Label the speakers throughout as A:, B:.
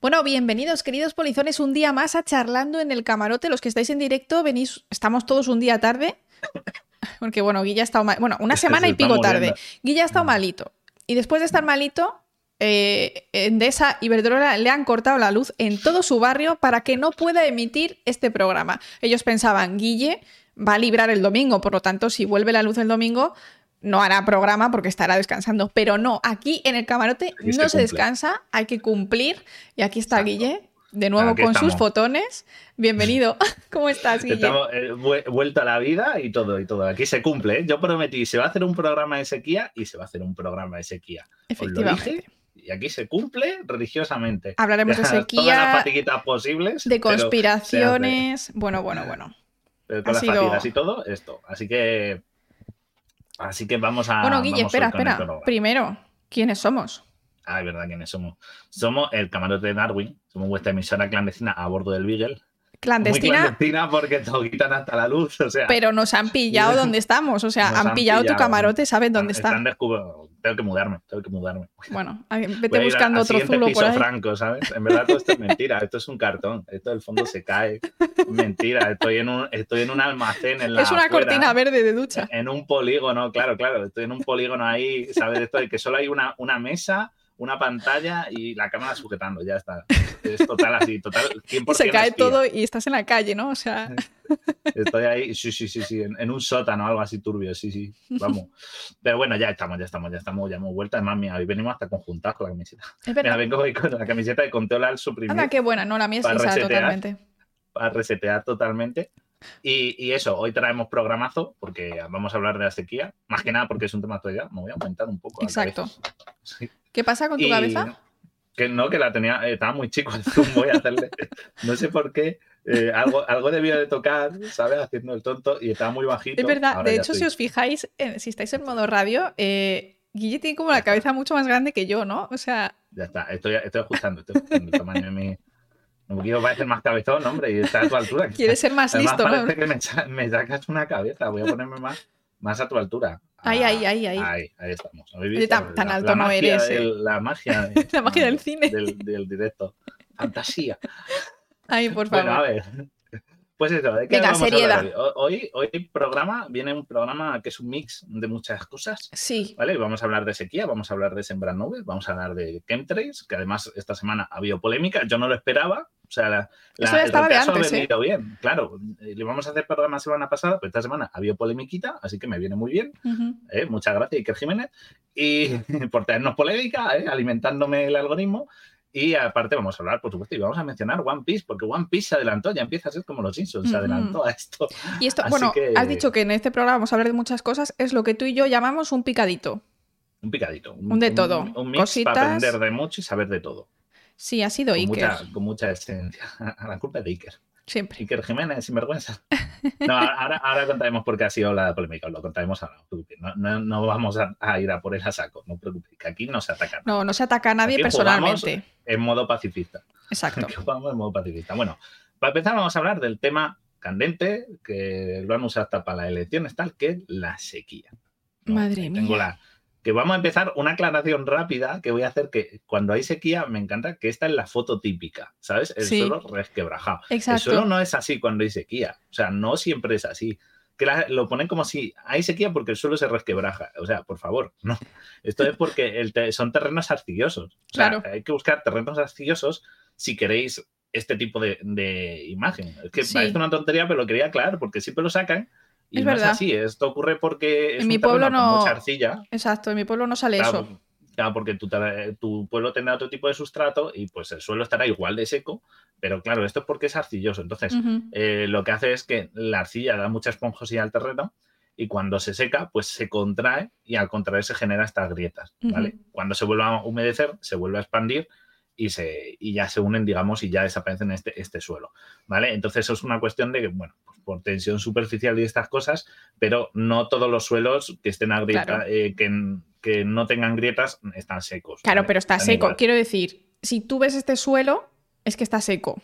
A: Bueno, bienvenidos, queridos polizones, un día más a charlando en el camarote. Los que estáis en directo, venís, estamos todos un día tarde. Porque, bueno, Guilla ha estado mal. Bueno, una semana y pico tarde. Guilla ha estado
B: Mm.
A: malito. Y después de estar malito, eh, Endesa y Iberdrola le han cortado la luz en todo su barrio para que no pueda emitir este programa. Ellos pensaban, Guille va a librar el domingo, por lo tanto, si vuelve la luz el domingo, no hará programa porque estará descansando. Pero no, aquí en el camarote no se
B: cumple.
A: descansa, hay que cumplir. Y aquí está
B: Exacto.
A: Guille, de nuevo
B: Aquí
A: con sus fotones. Bienvenido. ¿Cómo estás, Guille?
B: Estamos eh, vu- vuelto a la vida y todo, y todo. Aquí se cumple. ¿eh? Yo prometí, se va a hacer un programa de sequía y se va a hacer un programa de sequía. Os lo
A: Efectivamente.
B: dije y aquí se cumple religiosamente.
A: Hablaremos de
B: Todas las
A: sequía,
B: fatiguitas posibles.
A: de conspiraciones. Bueno, bueno, bueno.
B: Pero con
A: Ha
B: las
A: sido-
B: fatigas y todo, esto. Así que. Así que vamos a.
A: Bueno, Guille, espera, espera. Primero, ¿quiénes somos?
B: Ah, es verdad quiénes somos. Somos el camarote de Darwin. Somos vuestra emisora clandestina a bordo del Beagle.
A: Clandestina,
B: Muy clandestina porque te quitan hasta la luz. O sea,
A: pero nos han pillado donde estamos. O sea,
B: Nos
A: han,
B: han
A: pillado tu camarote, saben dónde
B: están
A: está.
B: descubri- Tengo que mudarme, tengo que mudarme.
A: Bueno, vete
B: a
A: buscando otro zulo
B: piso
A: por ahí.
B: franco, ¿sabes? En verdad todo esto es mentira, esto es un cartón, esto del fondo se cae. Mentira, estoy en un, estoy en un almacén en la
A: Es una
B: afuera,
A: cortina verde de ducha.
B: En un polígono, claro, claro, estoy en un polígono ahí, ¿sabes? Esto de que solo hay una, una mesa, una pantalla y la cámara sujetando, ya está. Es total así, total 100%
A: Y se cae
B: espía.
A: todo y estás en la calle, ¿no? O sea,
B: Estoy ahí, sí, sí, sí, sí, en, en un sótano, algo así turbio, sí, sí, vamos. Pero bueno, ya estamos, ya estamos, ya estamos, ya hemos vuelto. Además, mira, hoy venimos hasta conjuntados con la camiseta.
A: es
B: Mira, vengo hoy con la camiseta de Control al suprimir
A: Anda, qué buena. No, la mía es lisa
B: resetear.
A: totalmente.
B: para resetear totalmente. Y, y eso, hoy traemos programazo porque vamos a hablar de la sequía, más que nada porque es un tema actualidad. Me voy a aumentar un poco.
A: Exacto.
B: Sí.
A: ¿Qué pasa con tu
B: Y-
A: cabeza?
B: Que no, que la tenía, eh, estaba muy chico el zoom, voy a hacerle. No sé por qué. eh, algo, algo debió de tocar, ¿sabes? Haciendo el tonto y estaba muy bajito.
A: Es verdad.
B: Ahora
A: De hecho, si os fijáis, eh, si estáis en modo radio, eh, Guille tiene como la cabeza mucho más grande que yo, ¿no? O sea,
B: Ya está, estoy, estoy ajustando, estoy ajustando el tamaño de mi. No quiero parecer más cabezón, hombre, y está a tu altura.
A: quieres ser más
B: Además,
A: listo, ¿no?
B: parece que me, me sacas una cabeza. Voy a ponerme más, más a tu altura.
A: Ahí,
B: Ah,
A: ahí, ahí, ahí.
B: Ahí, ahí estamos.
A: Tan- alto
B: la
A: no
B: magia
A: eres,
B: del-
A: eh.
B: La magia, de-
A: La magia del cine.
B: Del, del directo. Fantasía.
A: Ay, por favor.
B: Bueno, a ver. Pues eso, ¿de qué
A: Venga, seriedad.
B: hoy? Hoy, hoy programa, viene un programa que es un mix de muchas cosas.
A: Sí,
B: ¿Vale? Vamos a hablar de sequía, vamos a hablar de sembrar nubes, vamos a hablar de chemtrails, que además esta semana ha habido polémica, yo no lo esperaba, o sea, la, la-
A: Esto ya
B: el
A: estaba de
B: retraso
A: antes,
B: ha
A: ¿eh?
B: venido bien, claro, eh, le vamos a hacer programa semana pasada, pero esta semana ha habido polemiquita, así que me viene muy bien. ¿eh? muchas gracias Iker Jiménez, y por tenernos polémica, ¿eh? alimentándome el algoritmo, y aparte vamos a hablar, por supuesto, y vamos a mencionar One Piece, porque One Piece se adelantó, ya empieza a ser como los Simpsons, se adelantó a esto.
A: Y esto,
B: Así
A: bueno,
B: que-
A: has dicho que en este programa vamos a hablar de muchas cosas, es lo que tú y yo llamamos un picadito.
B: Un picadito.
A: Un de todo.
B: Un, mix
A: Cositas.
B: para aprender de mucho y saber de todo.
A: Sí, ha sido
B: con
A: Iker.
B: mucha, con mucha esencia. A la culpa es de Iker.
A: Siempre.
B: Iker Jiménez, sinvergüenza. No, ahora, ahora contaremos por qué ha sido la polémica, lo contaremos ahora. no. No, vamos a, a ir a por él a saco, no preocupéis, que aquí no se ataca.
A: No, no se ataca a nadie
B: Aquí
A: personalmente.
B: En modo pacifista.
A: Exacto.
B: Aquí jugamos en modo pacifista. Bueno, para empezar vamos a hablar del tema candente, que lo han usado hasta para las elecciones, tal, que es la sequía. ¿no?
A: Madre
B: tengo
A: mía.
B: la- que vamos a empezar una aclaración rápida que voy a hacer que cuando hay sequía me encanta que esta es la foto típica, ¿sabes? El
A: Sí.
B: suelo resquebrajado. El suelo no es así cuando hay sequía, o sea, no siempre es así. Que la- lo ponen como si hay sequía porque el suelo se resquebraja. O sea, por favor, no. Esto es porque el te- son terrenos arcillosos. O sea,
A: Claro.
B: hay que buscar terrenos arcillosos si queréis este tipo de, de imagen. Es que
A: Sí.
B: parece una tontería, pero lo quería aclarar porque siempre lo sacan y
A: Es
B: no
A: verdad.
B: es así. Esto ocurre porque es
A: En mi
B: un
A: pueblo no-
B: mucha arcilla.
A: Exacto, en mi pueblo no sale
B: Claro,
A: eso.
B: claro, porque tu, tu pueblo tendrá otro tipo de sustrato y pues el suelo estará igual de seco, pero claro, esto es porque es arcilloso. Entonces, eh, lo que hace es que la arcilla da mucha esponjosidad al terreno y cuando se seca, pues se contrae y al contraer se genera estas grietas, ¿vale? Cuando se vuelve a humedecer, se vuelve a expandir y, se, y ya se unen, digamos, y ya desaparecen este, este suelo, ¿vale? Entonces eso es una cuestión de que, bueno, pues por tensión superficial y estas cosas, pero no todos los suelos que estén agrieta-
A: Claro.
B: eh, que, que no tengan grietas están secos.
A: Claro,
B: ¿vale?
A: pero está
B: Están
A: seco.
B: igual.
A: Quiero decir, si tú ves este suelo, es que está seco.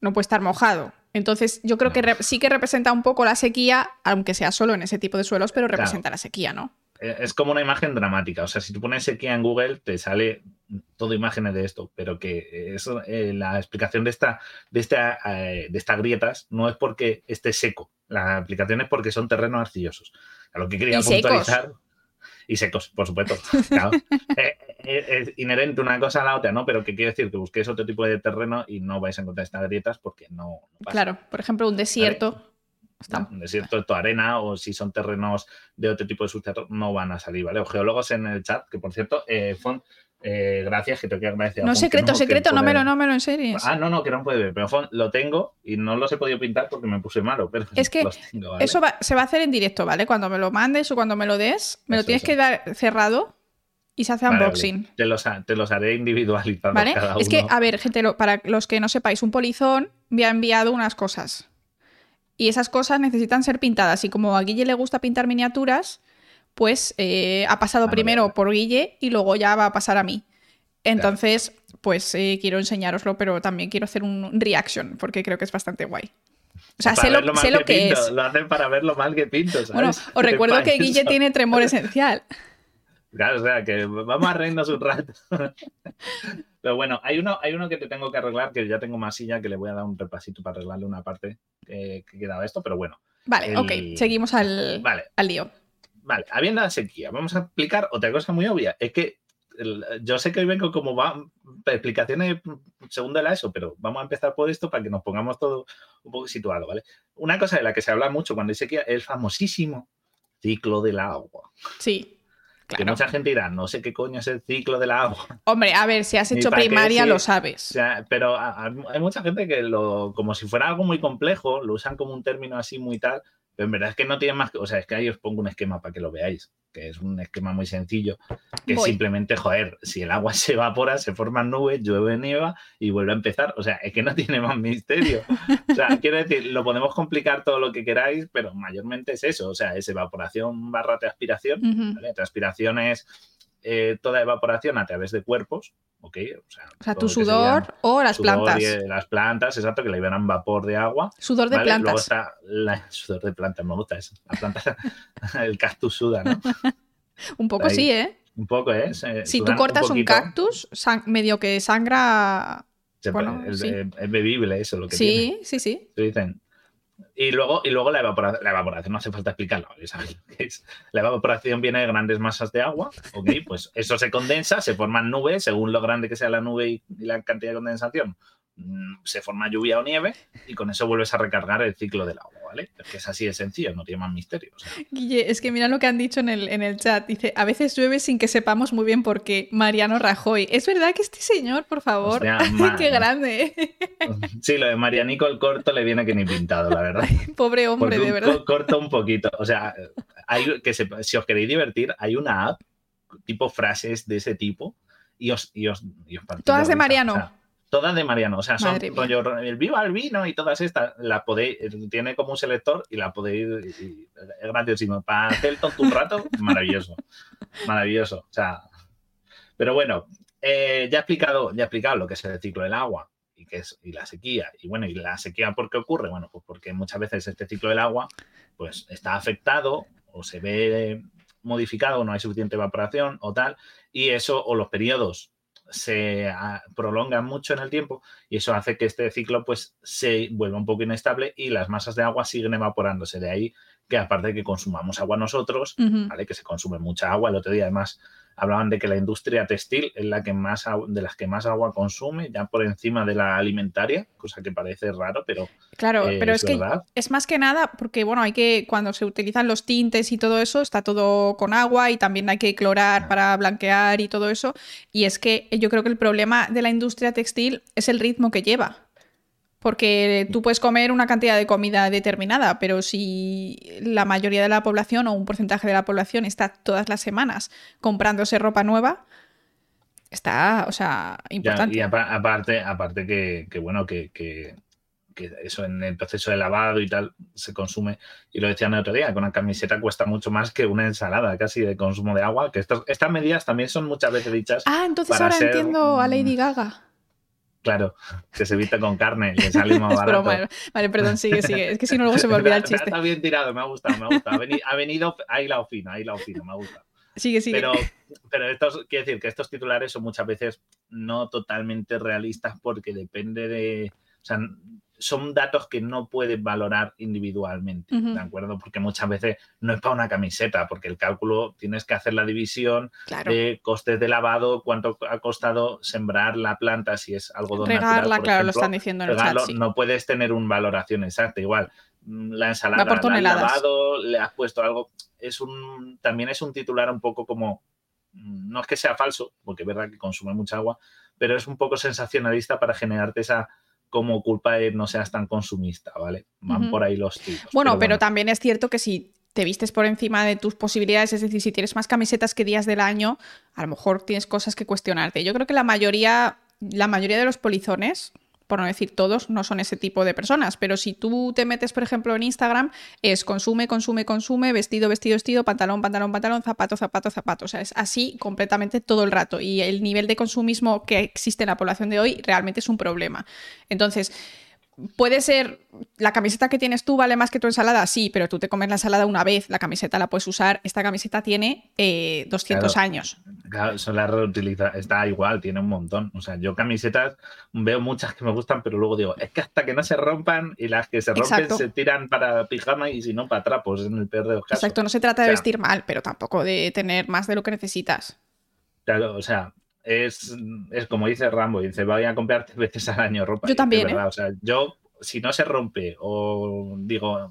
A: No puede estar mojado. Entonces, yo creo que
B: No.
A: sí que representa un poco la sequía, aunque sea solo en ese tipo de suelos, pero
B: Claro.
A: representa la sequía, ¿no?
B: Eh, es como una imagen dramática. O sea, si tú pones sequía en Google, te sale todo imágenes de esto, pero que eso, eh, la explicación de esta, de, esta, eh, de estas grietas no es porque esté seco. La explicación es porque son terrenos arcillosos. A lo que quería
A: Y secos.
B: puntualizar. Y secos, por supuesto. Claro. Eh, es inherente una cosa a la otra, ¿no? Pero que quiere decir que busquéis otro tipo de terreno y no vais a encontrar estas grietas porque no, no pasa.
A: Claro, por ejemplo, un desierto. Está-
B: Un desierto arena o si son terrenos de otro tipo de sustrato, no van a salir, ¿vale? O geólogos en el chat, que por cierto, eh, Font, eh, gracias, que te quiero agradecer. a
A: No,
B: que
A: secreto,
B: que
A: secreto, no me lo, no me lo enseñes.
B: Ah, no, no, que no puede ver, pero Font, lo tengo y no los he podido pintar porque me puse malo, pero
A: Es que
B: los tengo, ¿vale?
A: Eso va- se va a hacer en directo, ¿vale? Cuando me lo mandes o cuando me lo des, me lo tienes
B: eso.
A: que dar cerrado y se hace
B: Vale,
A: unboxing.
B: Te, los, te los haré individualizados
A: ¿Vale?
B: cada
A: Es que, a ver, gente, lo- para los que no sepáis, un polizón me ha enviado unas cosas. Y esas cosas necesitan ser pintadas. Y como a Guille le gusta pintar miniaturas, pues eh, ha pasado
B: Ah,
A: primero por Guille y luego ya va a pasar a mí. Entonces, pues eh, quiero enseñároslo, pero también quiero hacer un reaction, porque creo que es bastante guay. O sea, sé lo,
B: mal
A: sé lo que
B: pinto,
A: es.
B: Lo hacen para ver lo mal que pinto, ¿sabes?
A: Bueno, os recuerdo que Guille
B: eso.
A: tiene tremor esencial.
B: Claro, o sea, que vamos a reírnos un rato. Pero bueno, hay uno, hay uno que te tengo que arreglar, que ya tengo más silla, que le voy a dar un repasito para arreglarle una parte que, que quedaba esto, pero bueno.
A: Vale,
B: El-
A: ok, seguimos al,
B: Vale,
A: al lío.
B: vale. Habiendo la sequía, vamos a explicar otra cosa muy obvia. Es que yo sé que hoy vengo como va, explicaciones segundo de la ESO, pero vamos a empezar por esto para que nos pongamos todo un poco situado, ¿vale? Una cosa de la que se habla mucho cuando hay sequía es el famosísimo ciclo del agua.
A: Sí,
B: Que mucha gente dirá, no sé qué coño es el ciclo del agua.
A: Hombre, a ver, si has hecho primaria lo
B: O
A: sabes.
B: sea, pero a- a- hay mucha gente que lo, como si fuera algo muy complejo, lo usan como un término así muy tal, pero en verdad es que no tiene más que, o sea, es que ahí os pongo un esquema para que lo veáis, que es un esquema muy sencillo, que
A: Voy.
B: simplemente, joder, si el agua se evapora, se forman nubes, llueve, nieva y vuelve a empezar, o sea, es que no tiene más misterio. O sea, quiero decir, lo podemos complicar todo lo que queráis, pero mayormente es eso, o sea, es evaporación barra transpiración,
A: Ujú.
B: ¿vale? Transpiración es eh, toda evaporación a través de cuerpos, ¿ok? O sea,
A: O sea,
B: todo
A: tu sudor o las
B: sudor
A: plantas.
B: y, eh, las plantas, exacto, que liberan vapor de agua.
A: Sudor de
B: ¿vale? Luego
A: plantas.
B: está la, sudor de plantas, me gusta eso. La planta, el cactus suda, ¿no?
A: Un poco
B: ahí.
A: sí, ¿eh?
B: Un poco, ¿eh? Se-
A: Si tú cortas un, cactus, medio que sangra. Bueno,
B: es,
A: sí.
B: es bebible eso, lo que tiene.
A: Sí, sí, sí.
B: Dicen. Y luego, y luego la, evaporación, la evaporación, no hace falta que es. La evaporación viene de grandes masas de agua, ¿ok? Pues eso se condensa, se forman nubes, según lo grande que sea la nube y, la cantidad de condensación, se forma lluvia o nieve y con eso vuelves a recargar el ciclo del agua, ¿vale? Es que es así de sencillo, no tiene más misterio. o sea.
A: Guille, es que mira lo que han dicho en el, en el chat. Dice, a veces llueve sin que sepamos muy bien por qué. Mariano Rajoy. Es verdad que este señor, por favor.
B: Ma-
A: qué grande.
B: Sí, lo de Marianico el corto le viene que ni pintado, la verdad.
A: Pobre hombre,
B: Porque
A: de verdad.
B: co- corto un poquito. O sea, hay, que se- si os queréis divertir, hay una app tipo frases de ese tipo y os, y os, y os
A: Todas de. Mariano.
B: O sea, todas de Mariano. O sea, son rollo el viva el vino y todas estas. La podéis, tiene como un selector y la podéis. y- es graciosísimo. Para hacer tonto un rato, maravilloso. Maravilloso. O sea. Pero bueno, eh, ya he explicado, ya he explicado lo que es el ciclo del agua y que es y la sequía. Y bueno, ¿y la sequía por qué ocurre? Bueno, pues porque muchas veces este ciclo del agua pues está afectado o se ve modificado, no hay suficiente evaporación o tal, y eso o los periodos se ah, prolongan mucho en el tiempo y eso hace que este ciclo pues se vuelva un poco inestable y las masas de agua siguen evaporándose. De ahí que aparte de que consumamos agua nosotros. ¿vale? Que se consume mucha agua. El otro día, además, hablaban de que la industria textil es la que más de las que más agua consume, ya por encima de la alimentaria, cosa que parece raro, pero
A: Claro,
B: eh,
A: pero es, que
B: verdad.
A: es más que nada porque, bueno, hay que, cuando se utilizan los tintes y todo eso, está todo con agua y también hay que clorar para blanquear y todo eso. Y es que yo creo que el problema de la industria textil es el ritmo que lleva. Porque tú puedes comer una cantidad de comida determinada, pero si la mayoría de la población o un porcentaje de la población está todas las semanas comprándose ropa nueva, está, o sea,
B: Ya,
A: importante.
B: y apa- aparte, aparte que, que bueno, que, que- que eso en el proceso de lavado y tal se consume, y lo decían el otro día, que una camiseta cuesta mucho más que una ensalada casi de consumo de agua, que estas medidas también son muchas veces dichas.
A: Ah, entonces ahora
B: ser,
A: entiendo a Lady Gaga.
B: Claro, que se viste con carne, le sale más barato.
A: broma. Vale, perdón, sigue, sigue. Es que si no, luego se me olvida el chiste.
B: Está bien tirado, me ha gustado, me ha gustado. Ha veni- Ha venido, ahí la fino, ahí la fino, me ha gustado.
A: Sigue, sigue.
B: Pero, pero estos, quiero decir que estos titulares son muchas veces no totalmente realistas porque depende de. O sea, son datos que no puedes valorar individualmente,
A: Ujú.
B: ¿de acuerdo? Porque muchas veces no es para una camiseta, porque el cálculo tienes que hacer la división
A: claro.
B: de costes de lavado, cuánto ha costado sembrar la planta, si es algodón natural,
A: Regarla,
B: por
A: claro, lo
B: ejemplo,
A: están diciendo en el chat. sí.
B: no puedes tener una valoración exacta. Igual, mm, la ensalada la has lavado, le has puesto algo. Es un, también es un titular un poco como. mm, No es que sea falso, porque es verdad que consume mucha agua, pero es un poco sensacionalista para generarte esa como culpa de no seas tan consumista, ¿vale? Van por ahí los tiros.
A: Bueno, pero, también es cierto que si te vistes por encima de tus posibilidades, es decir, si tienes más camisetas que días del año, a lo mejor tienes cosas que cuestionarte. Yo creo que la mayoría, la mayoría de los polizones, por no decir todos, no son ese tipo de personas. Pero si tú te metes, por ejemplo, en Instagram, es consume, consume, consume, vestido, vestido, vestido, pantalón, pantalón, pantalón, zapato, zapato, zapato. O sea, es así completamente todo el rato. Y el nivel de consumismo que existe en la población de hoy realmente es un problema. Entonces, Puede ser, la camiseta que tienes tú vale más que tu ensalada, sí, pero tú te comes la ensalada una vez, la camiseta la puedes usar, esta camiseta tiene eh, 200
B: Claro.
A: años.
B: Claro, son las reutiliza, está igual, tiene un montón. O sea, yo camisetas veo muchas que me gustan, pero luego digo, es que hasta que no se rompan y las que se rompen
A: Exacto.
B: se tiran para pijama y si no para trapos, en el peor de los casos.
A: Exacto, no se trata de
B: O sea,
A: vestir mal, pero tampoco de tener más de lo que necesitas.
B: Claro, o sea, es, es como dice Rambo, dice, voy a comprar tres veces al año ropa.
A: Yo también,
B: verdad, O sea, yo, si no se rompe o digo,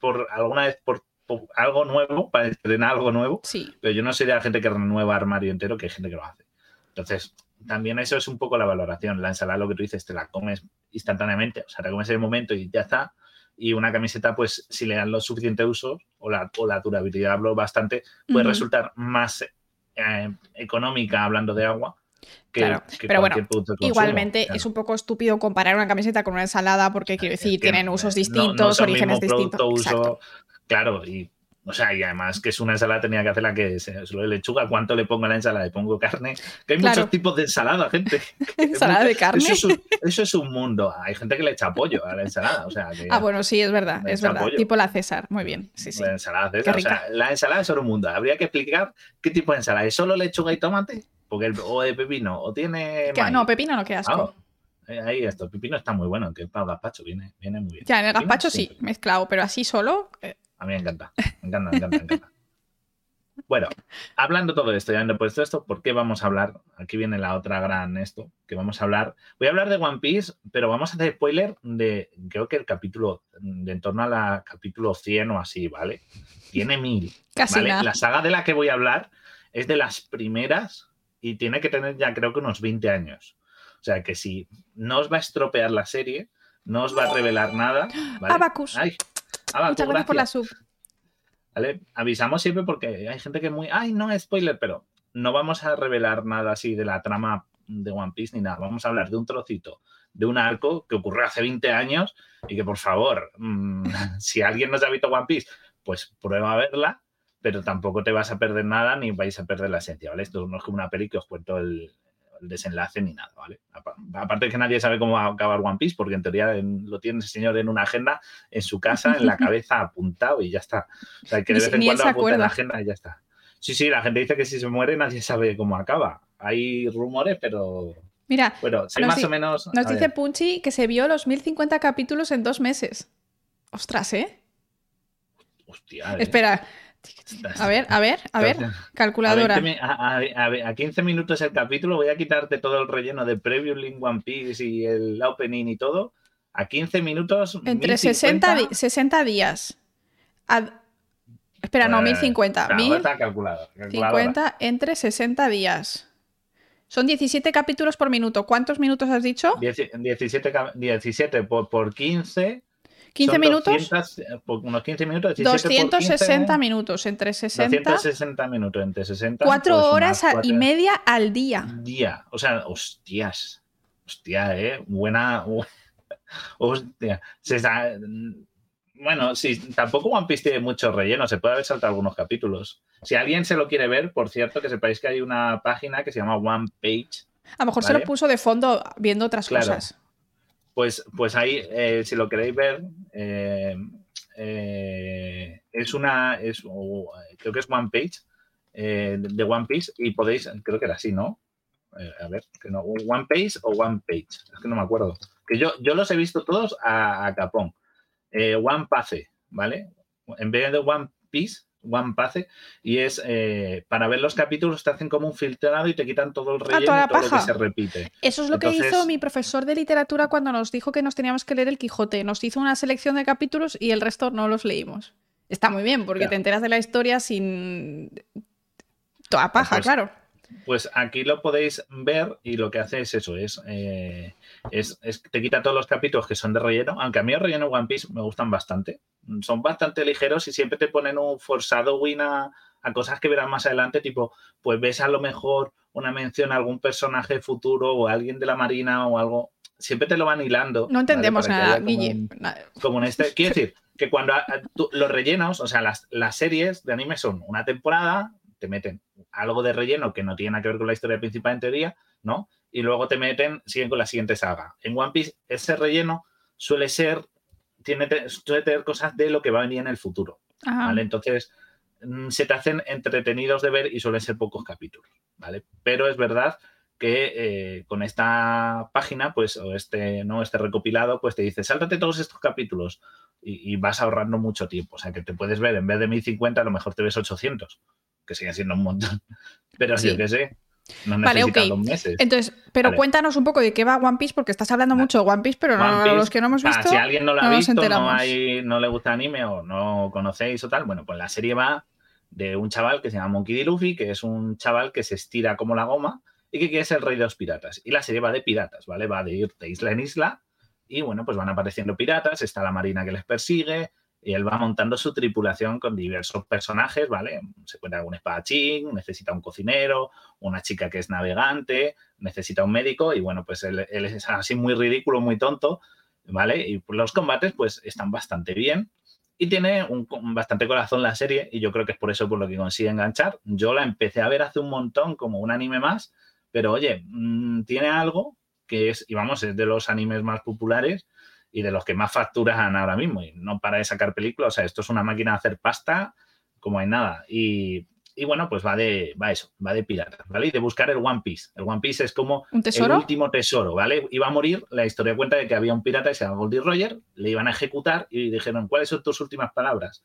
B: por alguna vez por, por algo nuevo, para estrenar algo nuevo,
A: Sí,
B: pero yo no soy de la gente que renueva armario entero, que hay gente que lo hace. Entonces, también eso es un poco la valoración. La ensalada, lo que tú dices, te la comes instantáneamente, o sea, te comes en el momento y ya está. Y una camiseta, pues, si le dan los suficientes usos o la, o la durabilidad hablo bastante, puede resultar más eh, económica hablando de agua que,
A: Claro,
B: que
A: pero bueno. Igualmente
B: Claro.
A: es un poco estúpido comparar una camiseta con una ensalada porque quiero decir,
B: Es que
A: tienen usos
B: no-
A: distintos,
B: no
A: orígenes distintos.
B: uso, claro, y o sea, y además que es una ensalada tenía que hacerla que es solo de lechuga, ¿cuánto le pongo a la ensalada? Le pongo carne, que hay
A: Claro.
B: muchos tipos de ensalada, gente.
A: Ensalada de carne.
B: Eso es, un, eso es un mundo. Hay gente que le echa pollo a la ensalada, o sea, que
A: Ah, bueno, sí, es verdad, es verdad.
B: pollo.
A: Tipo la César, muy bien. Sí, sí.
B: la ensalada César, o sea, la ensalada es solo un mundo. Habría que explicar qué tipo de ensalada. ¿Es solo lechuga y tomate? Porque el, o de pepino, o tiene
A: Que- no, pepino no, qué asco.
B: Ah, eh, ahí esto, pepino está muy bueno, que para el gazpacho viene, viene muy bien.
A: Ya, en el gazpacho sí, mezclado, pero así solo. eh,
B: A mí me encanta, me encanta, me encanta, me encanta. Bueno, hablando todo esto, ya habiendo puesto esto, ¿por qué vamos a hablar? Aquí viene la otra gran esto, que vamos a hablar. Voy a hablar de One Piece, pero vamos a hacer spoiler de, creo que el capítulo, de en torno a la capítulo 100 o así, ¿vale? Tiene mil.
A: Casi
B: ¿vale?
A: nada.
B: La saga de la que voy a hablar es de las primeras y tiene que tener ya creo que unos 20 años. O sea que si no os va a estropear la serie, no os va a revelar nada. ¿vale?
A: Abacus.
B: Ay,
A: Muchas gracias por la sub.
B: ¿Vale? Avisamos siempre porque hay gente que es muy, ay, no, spoiler, pero no vamos a revelar nada así de la trama de One Piece ni nada. Vamos a hablar de un trocito, de un arco que ocurrió hace 20 años y que, por favor, mm, si alguien no se ha visto One Piece, pues prueba a verla, pero tampoco te vas a perder nada ni vais a perder la esencia, ¿vale? Esto no es como una peli que os cuento el desenlace ni nada, ¿vale? Apa- Aparte que nadie sabe cómo va a acabar One Piece, porque en teoría en- lo tiene ese señor en una agenda en su casa, en la cabeza apuntado y ya está. O sea, que de vez en cuando apunta en la agenda y ya está. Sí, sí, la gente dice que si se muere nadie sabe cómo acaba. Hay rumores, pero
A: Mira,
B: bueno, sí, más
A: di-
B: o menos.
A: nos dice
B: ver.
A: Punchy que se vio los 1050 capítulos en dos meses. Ostras, ¿eh?
B: Hostia, eh.
A: Espera. A ver, a ver, a ver.
B: A,
A: Calculadora.
B: 20 mi- a- a- a- a 15 minutos el capítulo, voy a quitarte todo el relleno de Preview Link One Piece y el opening y todo. A 15 minutos.
A: Entre 60,
B: 1050.
A: di- 60 días. Espera, no,
B: Eh,
A: 1050.
B: claro, está calculado. calculadora.
A: 1050 entre 60 días. Son 17 capítulos por minuto. ¿Cuántos minutos has dicho?
B: 10 17, ca- 17 por, por 15.
A: 15
B: son
A: minutos.
B: 200, eh, unos 15 minutos. 17 por
A: 260
B: 15,
A: minutos entre 60.
B: 260 minutos entre 60.
A: 4
B: pues
A: horas y media al día.
B: día. O sea, hostias. Hostia, eh. Buena. bu- Hostia. Se está- Bueno, sí, tampoco One Piece tiene mucho relleno. Se puede haber saltado algunos capítulos. Si alguien se lo quiere ver, por cierto, que sepáis que hay una página que se llama One Page,
A: A lo mejor se lo puso de fondo viendo otras cosas.
B: Pues, pues ahí, eh, si lo queréis ver, eh, eh, es una, es, creo que es One Page, de One Piece, y podéis, creo que era así, ¿no? a ver, que no, One Page o One Page, es que no me acuerdo. Que yo, yo los he visto todos a, a Capón. One Pace, ¿vale? En vez de One Piece, One Pace y es eh, para ver los capítulos te hacen como un filtrado y te quitan todo el ah, relleno y todo lo que se repite.
A: Eso es lo que hizo mi profesor de literatura cuando nos dijo que nos teníamos que leer el Quijote. Nos hizo una selección de capítulos y el resto no los leímos. Está muy bien porque te enteras de la historia sin toda paja, pues claro.
B: Pues aquí lo podéis ver y lo que hace es eso, es, eh, es, te quita todos los capítulos que son de relleno, aunque a mí el relleno One Piece me gustan bastante. Son bastante ligeros y siempre te ponen un forzado win a, cosas que verán más adelante, tipo, pues ves a lo mejor una mención a algún personaje futuro o a alguien de la marina o algo. Siempre te lo van hilando.
A: No entendemos nada, Guille.
B: Como, en este. Quiero decir que cuando los rellenos, o sea, las, las series de anime son una temporada, te meten algo de relleno que no tiene nada que ver con la historia principal en teoría, ¿no? Y luego te meten, siguen con la siguiente saga. En One Piece, ese relleno suele ser, tiene, suele tener cosas de lo que va a venir en el futuro, ¿vale? Entonces, mm, se te hacen entretenidos de ver y suelen ser pocos capítulos, ¿vale? Pero es verdad que eh, con esta página, pues, o este, ¿no? este recopilado, pues te dice, sáltate todos estos capítulos y, y, vas ahorrando mucho tiempo. O sea, que te puedes ver, en vez de 1050, a lo mejor te ves 800 que sigue siendo un montón. Pero sí. que sé. No vale, ok. meses.
A: Entonces, pero cuéntanos un poco de qué va One Piece, porque estás hablando mucho de One Piece, pero no, los que no hemos visto.
B: si alguien no lo ha visto, no, hay, no le gusta anime o no conocéis o tal, bueno, pues la serie va de un chaval que se llama Monkey D. Luffy, que es un chaval que se estira como la goma y que quiere ser el rey de los piratas. Y la serie va de piratas, ¿vale? Va de ir de isla en isla y bueno, pues van apareciendo piratas, está la marina que les persigue, y él va montando su tripulación con diversos personajes, ¿vale? Se encuentra algún espadachín, necesita un cocinero, una chica que es navegante, necesita un médico y bueno, pues él, es así muy ridículo, muy tonto, ¿vale? Y los combates pues están bastante bien y tiene un, bastante corazón la serie y yo creo que es por eso por lo que consigue enganchar. Yo la empecé a ver hace un montón como un anime más, pero oye, mm, tiene algo que es, y vamos, es de los animes más populares y de los que más facturan ahora mismo. Y no para de sacar películas. O sea, esto es una máquina de hacer pasta como hay nada. Y, bueno, pues va de va eso, va de piratas, ¿vale? Y de buscar el One Piece. El One Piece es como el último tesoro, ¿vale? Iba a morir, la historia cuenta de que había un pirata que se llama Goldie Roger, le iban a ejecutar y dijeron, ¿cuáles son tus últimas palabras?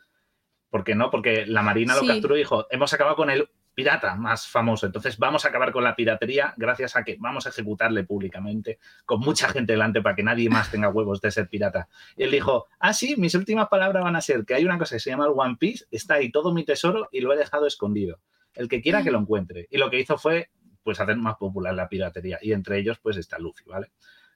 B: ¿Por qué no? Porque la Marina lo capturó y dijo, hemos acabado con el pirata más famoso. Entonces vamos a acabar con la piratería gracias a que vamos a ejecutarle públicamente con mucha gente delante para que nadie más tenga huevos de ser pirata. Y él dijo, ah, sí, mis últimas palabras van a ser que hay una cosa que se llama el One Piece, está ahí todo mi tesoro y lo he dejado escondido. El que quiera que lo encuentre. Y lo que hizo fue pues hacer más popular la piratería. Y entre ellos pues está Luffy, ¿vale?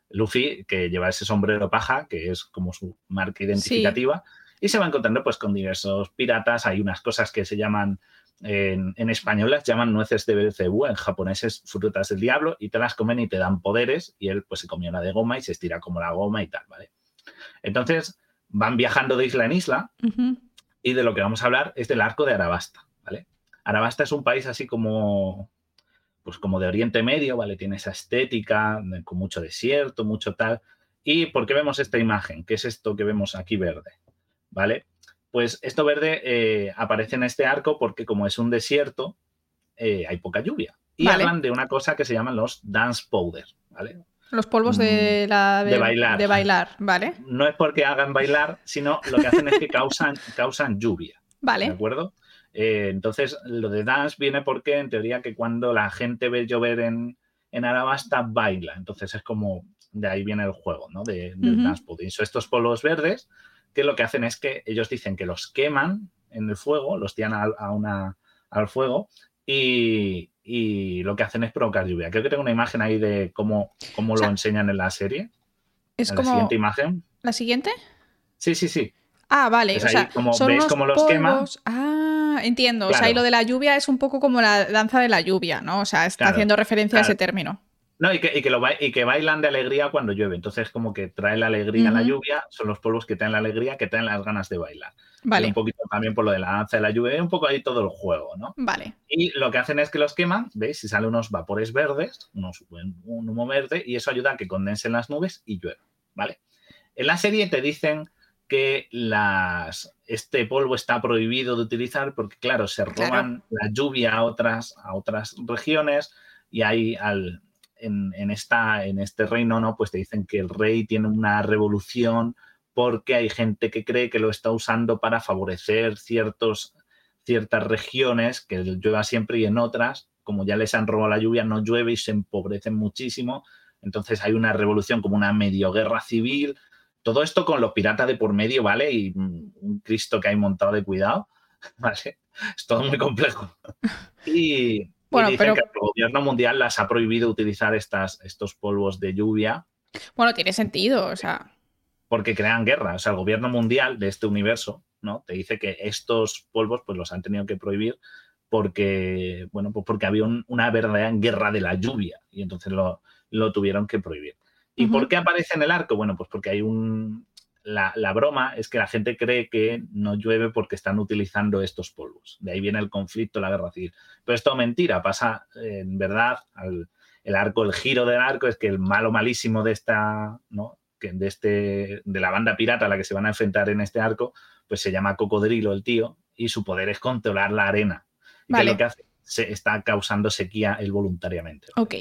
B: Luffy, que lleva ese sombrero paja, que es como su marca identificativa, y se va encontrando pues con diversos piratas. Hay unas cosas que se llaman en, español las llaman nueces de BCU, en japonés es frutas del diablo, y te las comen y te dan poderes, y él pues se comió una de goma y se estira como la goma y tal, ¿vale? Entonces van viajando de isla en isla, y de lo que vamos a hablar es del arco de Arabasta, ¿vale? Arabasta es un país así como, pues como de Oriente Medio, ¿vale? Tiene esa estética con mucho desierto, mucho tal. ¿Y por qué vemos esta imagen? ¿Qué es esto que vemos aquí verde? ¿Vale? Pues esto verde eh, aparece en este arco porque como es un desierto, eh, hay poca lluvia. Y hablan de una cosa que se llaman los dance powder, ¿vale?
A: Los polvos de, mm, la,
B: de, bailar.
A: de bailar, ¿vale?
B: No es porque hagan bailar, sino lo que hacen es que causan, causan lluvia.
A: Vale.
B: ¿De acuerdo? Eh, entonces, lo de dance viene porque, en teoría, que cuando la gente ve llover en, en Arabasta, baila. Entonces, es como, de ahí viene el juego, ¿no? De, del dance powder. Estos polvos verdes que lo que hacen es que ellos dicen que los queman en el fuego, los tiran a, una, al fuego y, lo que hacen es provocar lluvia. Creo que tengo una imagen ahí de cómo, cómo lo enseñan en la serie.
A: Es
B: como... La siguiente imagen.
A: ¿La siguiente?
B: Sí, sí, sí.
A: Ah, vale.
B: o sea, como, ¿Ves cómo los queman?
A: Ah, entiendo. O sea, y lo de la lluvia es un poco como la danza de la lluvia, ¿no? O sea, está haciendo referencia a ese término.
B: No, y que, y que, lo y que bailan de alegría cuando llueve. Entonces, como que trae la alegría la lluvia, son los polvos que traen la alegría, que traen las ganas de bailar.
A: Vale.
B: Y un poquito también por lo de la danza de la lluvia, un poco ahí todo el juego, ¿no?
A: Vale.
B: Y lo que hacen es que los queman, ¿veis? Y salen unos vapores verdes, unos, un humo verde, y eso ayuda a que condensen las nubes y llueva, ¿vale? En la serie te dicen que las, este polvo está prohibido de utilizar porque, claro, se roban la lluvia a otras, a otras regiones y hay al, en, esta, en este reino, ¿no? Pues te dicen que el rey tiene una revolución porque hay gente que cree que lo está usando para favorecer ciertos, ciertas regiones que llueva siempre y en otras, como ya les han robado la lluvia, no llueve y se empobrecen muchísimo. Entonces hay una revolución como una medio guerra civil todo esto con los piratas de por medio, ¿vale? Y un Cristo que hay montado de cuidado, ¿vale? Es todo muy complejo. Y, bueno, dicen que el gobierno mundial las ha prohibido utilizar estas, estos polvos de lluvia.
A: Bueno, tiene sentido, o sea.
B: Porque crean guerra. O sea, el gobierno mundial de este universo, ¿no? Te dice que estos polvos, pues los han tenido que prohibir porque, bueno, pues porque había una verdadera guerra de la lluvia y entonces lo, lo tuvieron que prohibir. ¿Y por qué aparece en el arco? Bueno, pues porque hay un... La, broma es que la gente cree que no llueve porque están utilizando estos polvos. De ahí viene el conflicto, la guerra civil. Pero esto es mentira, pasa en verdad el arco, el giro del arco es que el malo malísimo de esta, ¿no? De este, de la banda pirata a la que se van a enfrentar en este arco, pues se llama Cocodrilo el tío, y su poder es controlar la arena. Y que lo que hace se está causando sequía él voluntariamente.
A: Ok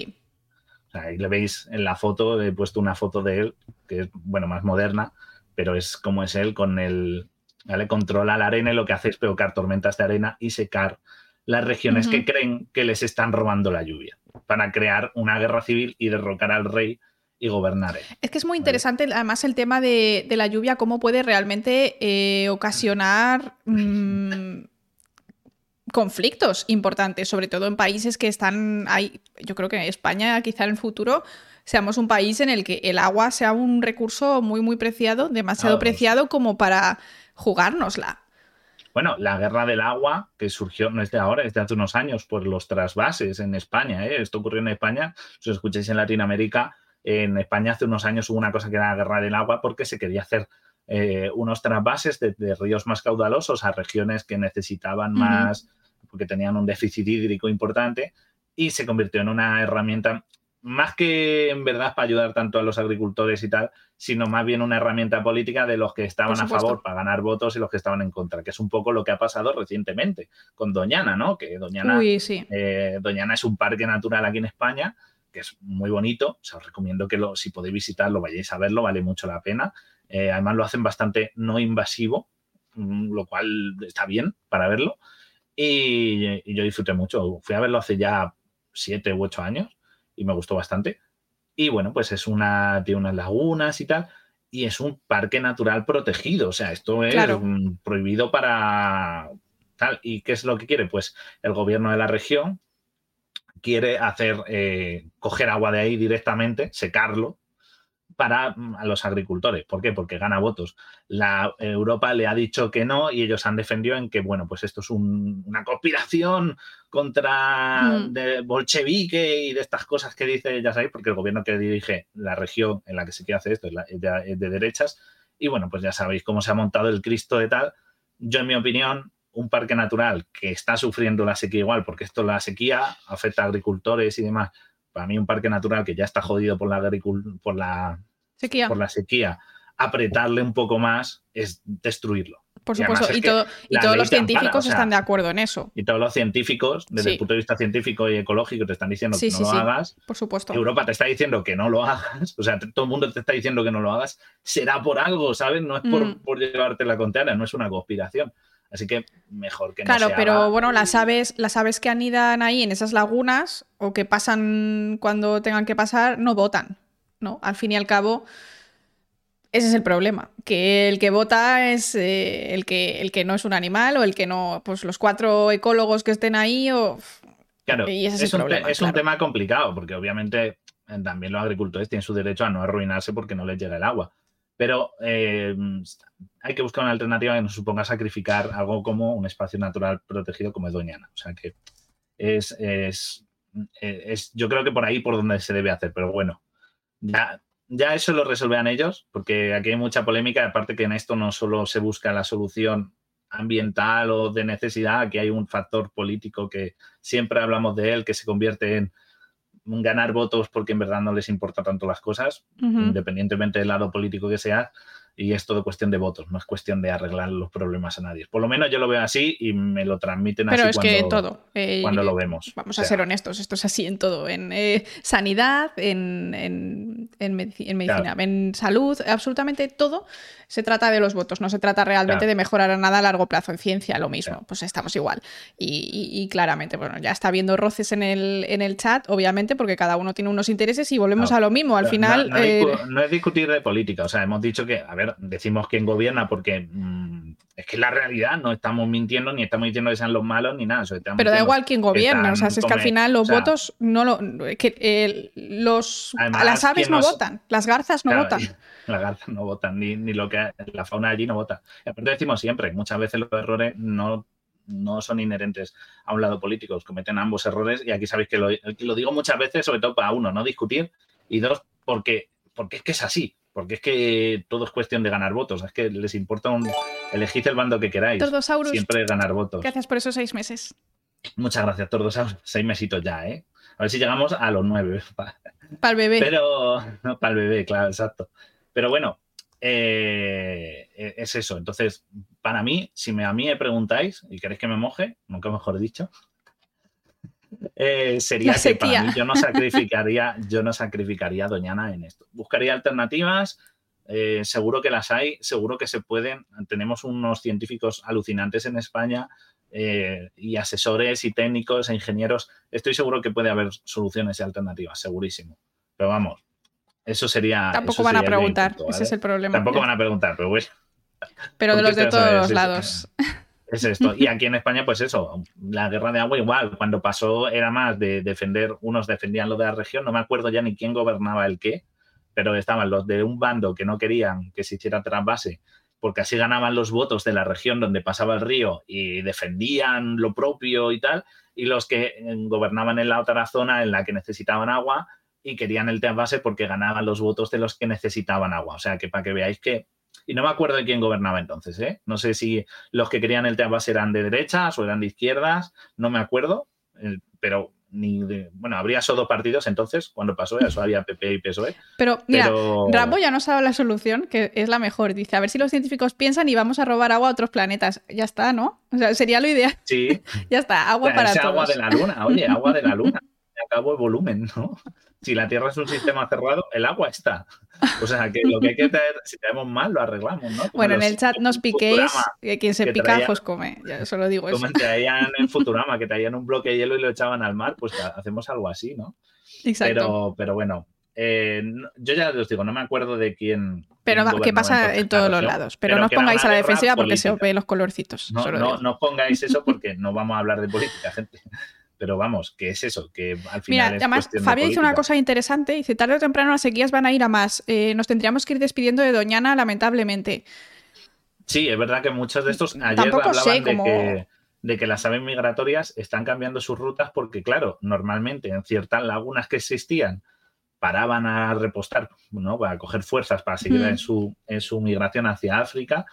B: ahí le veis en la foto, he puesto una foto de él, que es, bueno, más moderna, pero es como es él con el, ¿vale? Controla la arena y lo que hace es provocar tormentas de arena y secar las regiones que creen que les están robando la lluvia para crear una guerra civil y derrocar al rey y gobernar él.
A: Es que es muy interesante además el tema de, la lluvia, cómo puede realmente eh, ocasionar mm, conflictos importantes, sobre todo en países que están ahí. Yo creo que España, quizá en el futuro, seamos un país en el que el agua sea un recurso muy, muy preciado, demasiado preciado como para jugárnosla.
B: Bueno, la guerra del agua, que surgió no es de ahora, es de hace unos años, por los trasvases en España. ¿eh? Esto ocurrió en España, si os escucháis en Latinoamérica, en España hace unos años hubo una cosa que era la guerra del agua porque se quería hacer eh, unos trasvases de, ríos más caudalosos a regiones que necesitaban más, porque tenían un déficit hídrico importante, y se convirtió en una herramienta más que en verdad para ayudar tanto a los agricultores y tal, sino más bien una herramienta política de los que estaban a favor para ganar votos y los que estaban en contra, que es un poco lo que ha pasado recientemente con Doñana, ¿no? Que Doñana, eh, Doñana es un parque natural aquí en España, que es muy bonito, os recomiendo que lo, si podéis visitarlo, vayáis a verlo, vale mucho la pena. Eh, además lo hacen bastante no invasivo, mm, lo cual está bien para verlo. Y, yo disfruté mucho. Fui a verlo hace ya siete u ocho años y me gustó bastante. Y bueno, pues es una, tiene unas lagunas y tal. Y es un parque natural protegido. O sea, esto es prohibido para tal. ¿Y qué es lo que quiere? Pues el gobierno de la región quiere hacer, eh, coger agua de ahí directamente, secarlo para mm, los agricultores. ¿Por qué? Porque gana votos. La Europa le ha dicho que no y ellos han defendido en que, bueno, pues esto es una conspiración contra mm. de bolchevique y de estas cosas que dice, ya sabéis, porque el gobierno que dirige la región en la que se quiere hacer esto es, de, de, derechas. Y bueno, pues ya sabéis cómo se ha montado el Cristo de tal. Yo, en mi opinión, un parque natural que está sufriendo la sequía igual, porque esto la sequía afecta a agricultores y demás, para mí un parque natural que ya está jodido por la, por la,
A: sequía.
B: por la sequía, apretarle un poco más es destruirlo.
A: Por supuesto, y, todos los científicos están de acuerdo en eso.
B: Y todos los científicos, desde el punto de vista científico y ecológico, te están diciendo que no lo hagas.
A: Por supuesto.
B: Europa te está diciendo que no lo hagas, o sea, todo el mundo te está diciendo que no lo hagas, será por algo, ¿sabes? No es por, mm. por llevarte la contraria, no es una conspiración. Así que mejor que no
A: Claro, pero bueno, las aves, las aves que anidan ahí en esas lagunas o que pasan cuando tengan que pasar, no votan, ¿no? Al fin y al cabo, ese es el problema. Que el que vota es eh, el, que, el que no es un animal o el que no. Pues los cuatro ecólogos que estén ahí o.
B: Claro, y ese es, un, es un tema complicado, porque obviamente eh, también los agricultores tienen su derecho a no arruinarse porque no les llega el agua pero eh, hay que buscar una alternativa que nos suponga sacrificar algo como un espacio natural protegido como es Doñana. O sea que es, eh, es, yo creo que por ahí por donde se debe hacer, pero bueno, ya, ya eso lo resolverán ellos, porque aquí hay mucha polémica, aparte que en esto no solo se busca la solución ambiental o de necesidad, aquí hay un factor político que siempre hablamos de él, que se convierte en ganar votos porque en verdad no les importa tanto las cosas, independientemente del lado político que sea, y es todo cuestión de votos, no es cuestión de arreglar los problemas a nadie. Por lo menos yo lo veo así y me lo transmiten
A: Pero
B: así
A: es que todo.
B: Eh, cuando lo vemos.
A: Vamos a ser honestos, esto es así en todo, en eh, sanidad, en, en, en, medicina, en salud, absolutamente todo se trata de los votos, no se trata realmente de mejorar nada a largo plazo. En ciencia lo mismo, pues estamos igual. Y, claramente, bueno, ya está habiendo roces en el, en el chat, obviamente, porque cada uno tiene unos intereses y volvemos a lo mismo. Al final...
B: Eh, no, es discutir de política, o sea, hemos dicho que, a ver, decimos quién gobierna porque... Mm, es que la realidad no estamos mintiendo ni estamos diciendo que sean los malos ni nada.
A: Pero da igual quién gobierna, o sea, es que al final los votos no lo, que, eh, los las aves no votan, las garzas no votan.
B: Las garzas no votan, ni, ni, lo que la fauna allí no vota. Aparte decimos siempre, muchas veces los errores no, no son inherentes a un lado político, cometen ambos errores y aquí sabéis que lo, lo digo muchas veces, sobre todo para uno, no discutir y dos, porque, porque es que es así. Porque es que todo es cuestión de ganar votos. Es que les importa un. Elegid el bando que queráis.
A: Tordosaurus.
B: Siempre ganar votos.
A: Gracias por esos seis meses.
B: Muchas gracias, Tordosaurus. Seis mesitos ya, ¿eh? A ver si llegamos a los nueve.
A: Para el bebé.
B: Pero. No, para el bebé, claro, exacto. Pero bueno, eh, es eso. Entonces, para mí, si me, a mí me preguntáis y queréis que me moje, nunca mejor dicho, eh, sería que para mí yo no sacrificaría, yo no sacrificaría a Doñana en esto. Buscaría alternativas, eh, seguro que las hay, seguro que se pueden. Tenemos unos científicos alucinantes en España eh, y asesores y técnicos e ingenieros. Estoy seguro que puede haber soluciones y alternativas, segurísimo. Pero vamos, eso sería.
A: Tampoco van a preguntar, ese es el problema.
B: Tampoco van a preguntar, pero bueno.
A: Pero de los de todos los lados.
B: Es esto. Y aquí en España, pues eso, la guerra de agua igual, cuando pasó era más de defender, unos defendían lo de la región, no me acuerdo ya ni quién gobernaba el qué, pero estaban los de un bando que no querían que se hiciera trasvase, porque así ganaban los votos de la región donde pasaba el río y defendían lo propio y tal, y los que eh, gobernaban en la otra zona en la que necesitaban agua y querían el trasvase porque ganaban los votos de los que necesitaban agua. O sea, que para que veáis que y no me acuerdo de quién gobernaba entonces, ¿eh? No sé si los que querían el tema eran de derechas o eran de izquierdas, no me acuerdo, eh, pero ni bueno, habría solo dos partidos entonces cuando pasó, eso había PP y PSOE.
A: Pero mira, Rambo ya nos ha dado la solución, que es la mejor. Dice, a ver si los científicos piensan y vamos a robar agua a otros planetas. Ya está, ¿no? O sea, sería lo ideal.
B: Sí.
A: ya está, agua para todos.
B: agua de la luna, oye, agua de la luna. Acabo el volumen, ¿no? Si la Tierra es un sistema cerrado, el agua está. O sea, que lo que hay que traer, si tenemos mal, lo arreglamos, ¿no?
A: bueno, en el chat nos piquéis, que quien se pica, pues come. Ya eso lo digo.
B: Como traían en Futurama, que traían un bloque de hielo y lo echaban al mar, pues hacemos algo así, ¿no?
A: Exacto.
B: Pero, pero bueno, eh, yo ya os digo, no me acuerdo de quién.
A: Pero ¿qué pasa en todos los lados? Pero, no os pongáis a la defensiva porque se os ven los colorcitos.
B: No, no, no, os pongáis eso porque no vamos a hablar de política, gente pero vamos, que es eso, que al final.
A: Mira, además, Fabio dice una cosa interesante: dice, tarde o temprano las sequías van a ir a más. Eh, nos tendríamos que ir despidiendo de Doñana, lamentablemente.
B: Sí, es verdad que muchos de estos. Ayer hablaban de, que, de que las aves migratorias están cambiando sus rutas porque, claro, normalmente en ciertas lagunas que existían paraban a repostar, ¿no? Para coger fuerzas para seguir en, mm. su, en su migración hacia África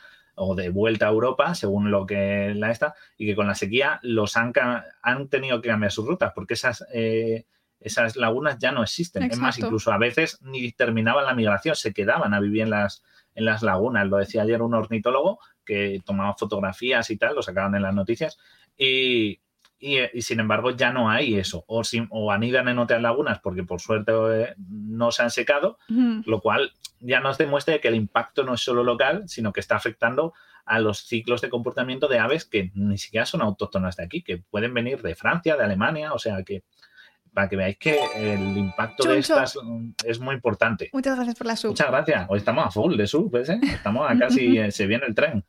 B: o de vuelta a Europa, según lo que la está, y que con la sequía los han, han tenido que cambiar sus rutas, porque esas, eh, esas lagunas ya no existen. Es más, incluso a veces ni terminaban la migración, se quedaban a vivir en las, en las lagunas. Lo decía ayer un ornitólogo que tomaba fotografías y tal, lo sacaban en las noticias, y, y, sin embargo ya no hay eso. O, o, anidan en otras lagunas porque por suerte eh, no se han secado, lo cual ya nos demuestra que el impacto no es solo local, sino que está afectando a los ciclos de comportamiento de aves que ni siquiera son autóctonas de aquí, que pueden venir de Francia, de Alemania, o sea que para que veáis que el impacto de estas es muy importante.
A: Muchas gracias por la sub.
B: Muchas gracias. Hoy estamos a full de sub, ¿ves? Eh? Estamos a casi, eh, se viene el tren.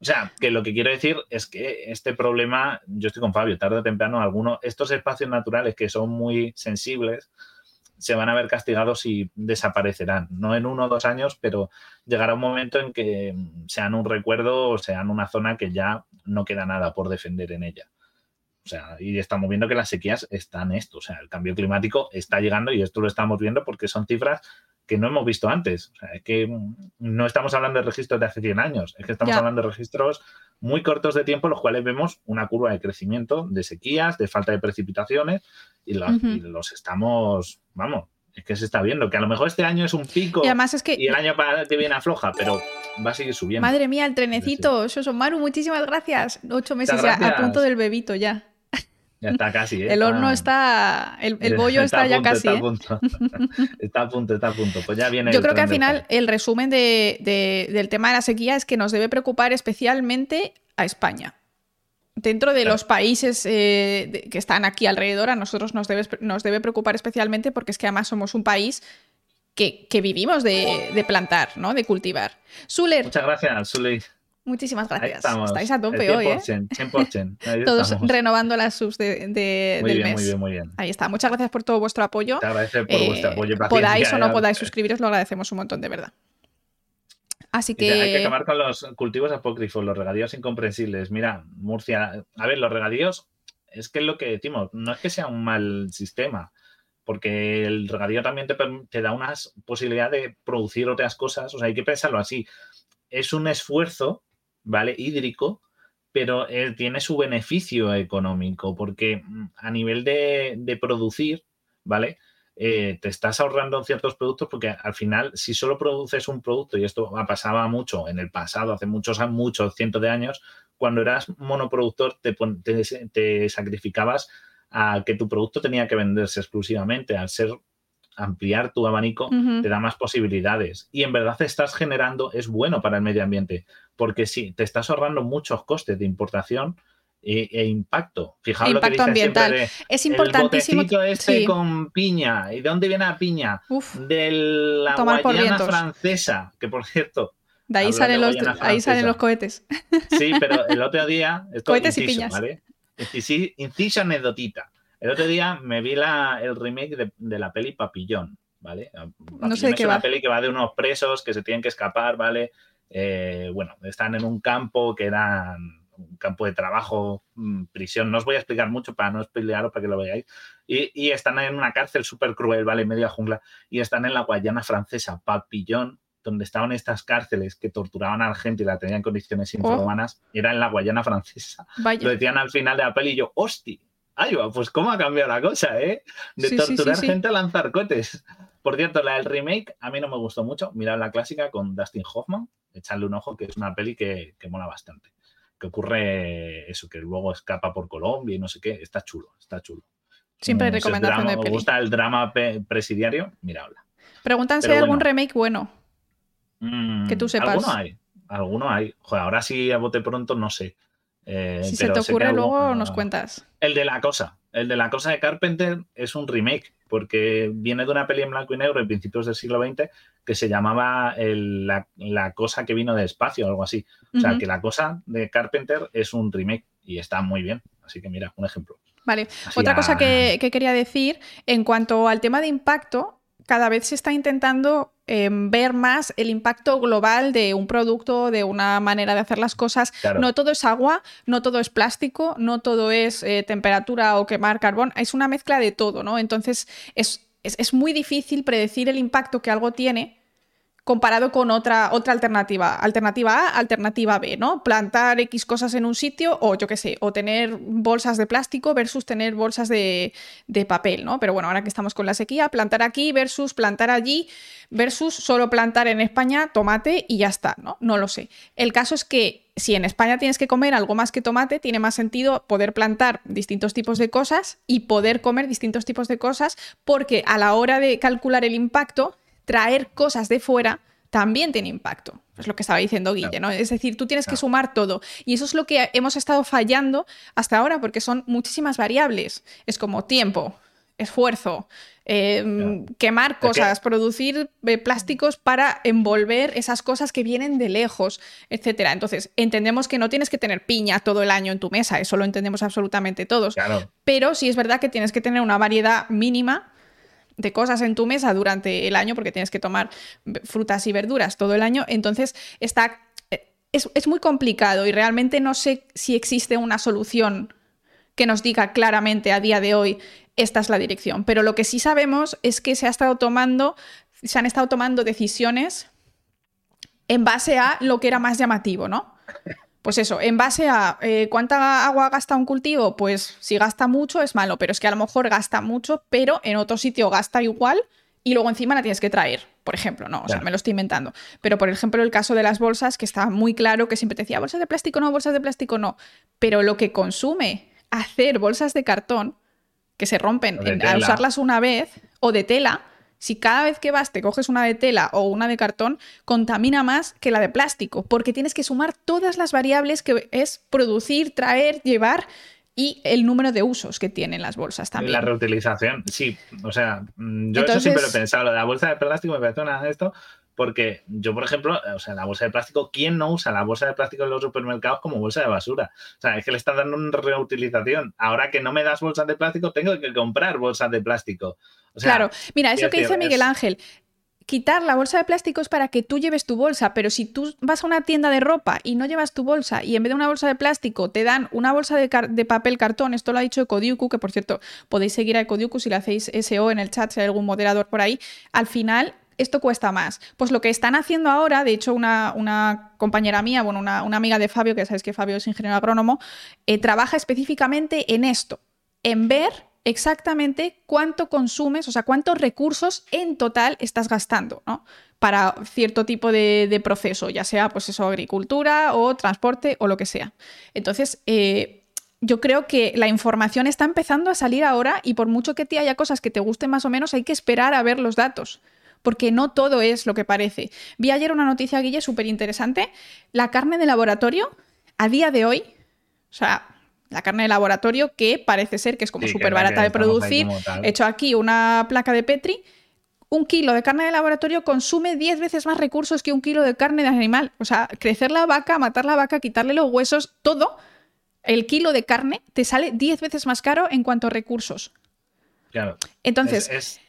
B: O sea, que lo que quiero decir es que este problema, yo estoy con Fabio, tarde o temprano, algunos, estos espacios naturales que son muy sensibles, se van a ver castigados y desaparecerán. No en uno o dos años, pero llegará un momento en que sean un recuerdo o sean una zona que ya no queda nada por defender en ella. O sea, y estamos viendo que las sequías están esto. O sea, el cambio climático está llegando y esto lo estamos viendo porque son cifras que no hemos visto antes. O sea, es que no estamos hablando de registros de hace 100 años, es que estamos hablando de registros muy cortos de tiempo, los cuales vemos una curva de crecimiento de sequías, de falta de precipitaciones, y los, estamos, vamos, es que se está viendo, que a lo mejor este año es un pico
A: y, además es que,
B: y el año que viene afloja, pero va a seguir subiendo.
A: Madre mía, el trenecito, Soso Maru, muchísimas gracias. Ocho meses ya, a punto del bebito ya.
B: Ya está casi. ¿eh?
A: El horno está. El, bollo está, ya casi.
B: Está, a ¿eh? punto. está a punto, está a punto. Pues ya viene.
A: Yo creo que al final el resumen del tema de la sequía es que nos debe preocupar especialmente a España. Dentro de los países eh, que están aquí alrededor, a nosotros nos debe, nos debe preocupar especialmente porque es que además somos un país que, vivimos de, plantar, ¿no? De cultivar. Suler.
B: Muchas gracias, Suler.
A: Muchísimas gracias. Estáis a tope hoy, ¿eh?
B: 100%.
A: Todos renovando las subs de, de,
B: muy
A: del
B: bien,
A: mes.
B: Muy bien, muy bien.
A: Ahí está. Muchas gracias por todo vuestro apoyo.
B: Te agradezco por vuestro apoyo.
A: Podáis o no podáis suscribiros, lo agradecemos un montón, de verdad. Así que...
B: Hay que acabar con los cultivos apócrifos, los regadíos incomprensibles. Mira, Murcia, a ver, los regadíos, es que es lo que decimos, no es que sea un mal sistema, porque el regadío también te, te da una posibilidad de producir otras cosas, o sea, hay que pensarlo así. Es un esfuerzo ¿vale? Hídrico, pero él tiene su beneficio económico, porque mm, a nivel de, producir, ¿vale? Eh, te estás ahorrando ciertos productos porque al final, si solo produces un producto, y esto pasaba mucho en el pasado, hace muchos, muchos cientos de años, cuando eras monoproductor te, te sacrificabas a que tu producto tenía que venderse exclusivamente. Al ser ampliar tu abanico te da más posibilidades. Y en verdad estás generando, es bueno para el medio ambiente, porque sí, te estás ahorrando muchos costes de importación e, e impacto. Fijaos lo que ambiental.
A: es importantísimo.
B: El este con piña. ¿Y de dónde viene la piña? de la Guayana francesa, que por cierto.
A: De ahí salen, los, ahí salen los cohetes.
B: Sí, pero el otro día.
A: cohetes y piñas.
B: ¿vale? Inciso anecdotita. El otro día me vi la, el remake de, la peli Papillón, ¿vale?
A: no sé de qué
B: es
A: una
B: peli que va de unos presos que se tienen que escapar, ¿vale? Eh, bueno, están en un campo que era un campo de trabajo, mm, prisión. No os voy a explicar mucho para no spoilearos para que lo veáis. Y, están en una cárcel súper cruel, ¿vale? Media jungla. Y están en la Guayana francesa, Papillón, donde estaban estas cárceles que torturaban a la gente y la tenían en condiciones oh. infrahumanas. Era en la Guayana francesa. Lo decían al final de la peli y yo, hostia Ay, pues cómo ha cambiado la cosa, ¿eh? De torturar gente a lanzar cohetes. Por cierto, la del remake a mí no me gustó mucho. Mirad la clásica con Dustin Hoffman, echarle un ojo, que es una peli que, mola bastante. Que ocurre eso, que luego escapa por Colombia y no sé qué. Está chulo, está chulo.
A: Siempre hay recomendación de peli.
B: ¿Os gusta el drama presidiario? Miradla.
A: Preguntan si hay algún remake bueno.
B: Mm,
A: que tú sepas.
B: Alguno hay. Alguno hay. Joder, ahora sí a bote pronto no sé.
A: Eh, si se te ocurre luego nos cuentas.
B: El de la cosa. El de la cosa de Carpenter es un remake, porque viene de una peli en blanco y negro de principios del siglo XX que se llamaba la, cosa que vino de espacio o algo así. O sea, que la cosa de Carpenter es un remake y está muy bien. Así que mira, un ejemplo.
A: Vale. Otra cosa que, que quería decir, en cuanto al tema de impacto, cada vez se está intentando em, ver más el impacto global de un producto, de una manera de hacer las cosas. No todo es agua, no todo es plástico, no todo es eh, temperatura o quemar carbón, es una mezcla de todo, ¿no? Entonces es muy difícil predecir el impacto que algo tiene comparado con otra, otra alternativa. Alternativa A, alternativa B, ¿no? Plantar X cosas en un sitio o yo qué sé, o tener bolsas de plástico versus tener bolsas de, papel, ¿no? Pero bueno, ahora que estamos con la sequía, plantar aquí versus plantar allí versus solo plantar en España tomate y ya está, ¿no? No lo sé. El caso es que si en España tienes que comer algo más que tomate, tiene más sentido poder plantar distintos tipos de cosas y poder comer distintos tipos de cosas porque a la hora de calcular el impacto traer cosas de fuera también tiene impacto. Es lo que estaba diciendo Guille, ¿no? Es decir, tú tienes que sumar todo. Y eso es lo que hemos estado fallando hasta ahora, porque son muchísimas variables. Es como tiempo, esfuerzo, em, quemar cosas, producir eh, plásticos para envolver esas cosas que vienen de lejos, etcétera. Entonces, entendemos que no tienes que tener piña todo el año en tu mesa, eso lo entendemos absolutamente todos. Pero sí es verdad que tienes que tener una variedad mínima de cosas en tu mesa durante el año, porque tienes que tomar frutas y verduras todo el año, entonces está, eh, es, muy complicado y realmente no sé si existe una solución que nos diga claramente a día de hoy esta es la dirección. Pero lo que sí sabemos es que se ha estado tomando, se han estado tomando decisiones en base a lo que era más llamativo, ¿no? Pues eso, en base a eh, cuánta agua gasta un cultivo, pues si gasta mucho es malo, pero es que a lo mejor gasta mucho, pero en otro sitio gasta igual y luego encima la tienes que traer, por ejemplo, no, o sea, me lo estoy inventando. Pero por ejemplo, el caso de las bolsas, que estaba muy claro que siempre te decía bolsas de plástico no, bolsas de plástico no, pero lo que consume hacer bolsas de cartón que se rompen al usarlas una vez o de tela, si cada vez que vas te coges una de tela o una de cartón, contamina más que la de plástico, porque tienes que sumar todas las variables que es producir, traer, llevar y el número de usos que tienen las bolsas también.
B: La reutilización, sí. O sea, mm, yo eso siempre lo he pensado. Lo de la bolsa de plástico me parece una de esto, porque yo, por ejemplo, o sea, la bolsa de plástico, ¿quién no usa la bolsa de plástico en los supermercados como bolsa de basura? O sea, es que le está dando una reutilización. Ahora que no me das bolsas de plástico, tengo que comprar bolsas de plástico.
A: claro, mira, eso que dice Miguel Ángel, quitar la bolsa de plástico es para que tú lleves tu bolsa, pero si tú vas a una tienda de ropa y no llevas tu bolsa y en vez de una bolsa de plástico te dan una bolsa de, papel cartón, esto lo ha dicho Ecodiuku, que por cierto podéis seguir a Ecodiuku si le hacéis SEO en el chat, si hay algún moderador por ahí, al final esto cuesta más. Pues lo que están haciendo ahora, de hecho, una, compañera mía, bueno, una, amiga de Fabio, que sabéis que Fabio es ingeniero agrónomo, eh, trabaja específicamente en esto, en ver exactamente cuánto consumes, o sea, cuántos recursos en total estás gastando, ¿no? Para cierto tipo de, proceso, ya sea, pues eso, agricultura o transporte o lo que sea. Entonces, eh, yo creo que la información está empezando a salir ahora y por mucho que te haya cosas que te gusten más o menos, hay que esperar a ver los datos porque no todo es lo que parece. Vi ayer una noticia, Guille, súper interesante. La carne de laboratorio, a día de hoy, o sea, la carne de laboratorio, que parece ser que es como súper barata de producir. He hecho aquí una placa de Petri. Un kilo de carne de laboratorio consume 10 veces más recursos que un kilo de carne de animal. O sea, crecer la vaca, matar la vaca, quitarle los huesos, todo, el kilo de carne te sale 10 veces más caro en cuanto a recursos.
B: Claro.
A: Entonces, es,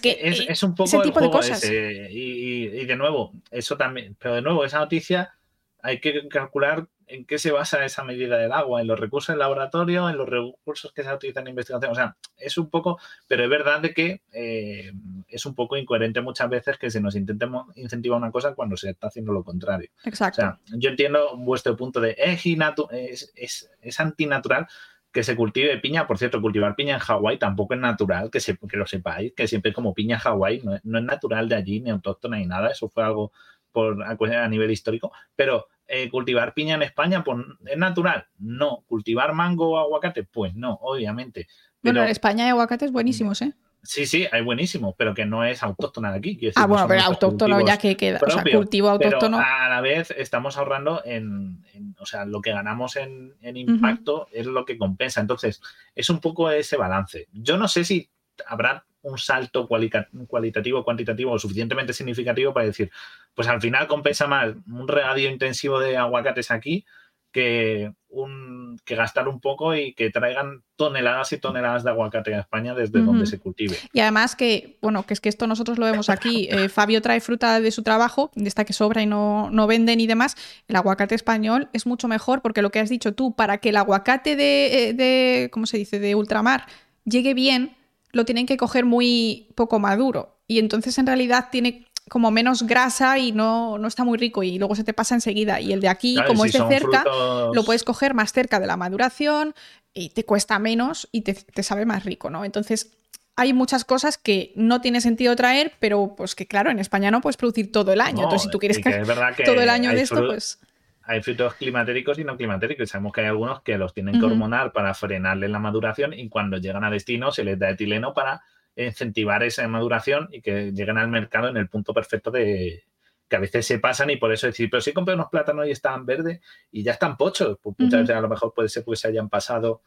A: que
B: es, un poco ese tipo de cosas. y, de nuevo, eso también, pero de nuevo, esa noticia hay que calcular en qué se basa esa medida del agua, en los recursos del laboratorio, en los recursos que se utilizan en investigación. O sea, es un poco, pero es verdad de que eh, es un poco incoherente muchas veces que se nos intente incentivar una cosa cuando se está haciendo lo contrario.
A: Exacto.
B: O sea, yo entiendo vuestro punto de es, es, es, antinatural que se cultive piña. Por cierto, cultivar piña en Hawái tampoco es natural, que, se, que lo sepáis, que siempre como piña Hawái, no, no es natural de allí, ni autóctona ni nada. Eso fue algo por, a nivel histórico. Pero eh, cultivar piña en España, pues es natural. No. Cultivar mango o aguacate, pues no, obviamente.
A: bueno, en España hay aguacates buenísimos, ¿eh?
B: Sí, sí, hay buenísimos, pero que no es autóctona de aquí.
A: ah, bueno, pero autóctono ya que queda. o sea, cultivo autóctono.
B: a la vez estamos ahorrando en, o sea, lo que ganamos en, impacto es lo que compensa. Entonces, es un poco ese balance. Yo no sé si habrá un salto cualitativo, cuantitativo suficientemente significativo para decir, pues al final compensa más un regadío intensivo de aguacates aquí que, un, que gastar un poco y que traigan toneladas y toneladas de aguacate a España desde donde se cultive.
A: Y además que, bueno, que es que esto nosotros lo vemos aquí, eh, Fabio trae fruta de su trabajo, de esta que sobra y no, no venden y demás, el aguacate español es mucho mejor porque lo que has dicho tú, para que el aguacate de, eh, de ¿cómo se dice?, de ultramar llegue bien, lo tienen que coger muy poco maduro. Y entonces en realidad tiene como menos grasa y no, no está muy rico y luego se te pasa enseguida. Y el de aquí, como es de cerca, lo puedes coger más cerca de la maduración y te cuesta menos y te, sabe más rico, ¿no? Entonces hay muchas cosas que no tiene sentido traer, pero pues que claro, en España no puedes producir todo el año. Entonces si tú quieres que, todo el año de esto, pues
B: hay frutos climatéricos y no climatéricos. Sabemos que hay algunos que los tienen que hormonar para frenarle la maduración y cuando llegan a destino se les da etileno para incentivar esa maduración y que lleguen al mercado en el punto perfecto de que a veces se pasan y por eso decir, pero si compré unos plátanos y están verdes y ya están pochos, pues muchas veces a lo mejor puede ser porque se hayan pasado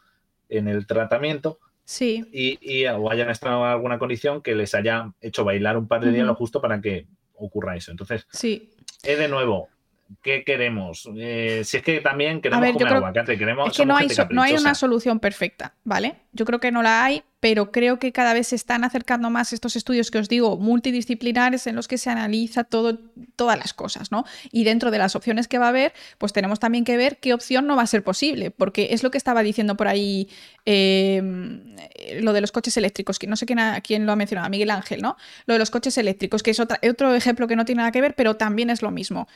B: en el tratamiento.
A: Sí.
B: Y, o hayan estado en alguna condición que les haya hecho bailar un par de días lo justo para que ocurra eso. Entonces,
A: sí.
B: es de nuevo, ¿qué queremos? Eh, si es que también queremos comer aguacate, queremos.
A: Es que no hay, no hay una solución perfecta, ¿vale? Yo creo que no la hay. pero creo que cada vez se están acercando más estos estudios que os digo, multidisciplinares, en los que se analiza todo, todas las cosas, ¿no? Y dentro de las opciones que va a haber, pues tenemos también que ver qué opción no va a ser posible, porque es lo que estaba diciendo por ahí em, lo de los coches eléctricos, que no sé quién, quién, lo ha mencionado, Miguel Ángel, ¿no? Lo de los coches eléctricos, que es otro ejemplo que no tiene nada que ver, pero también es lo mismo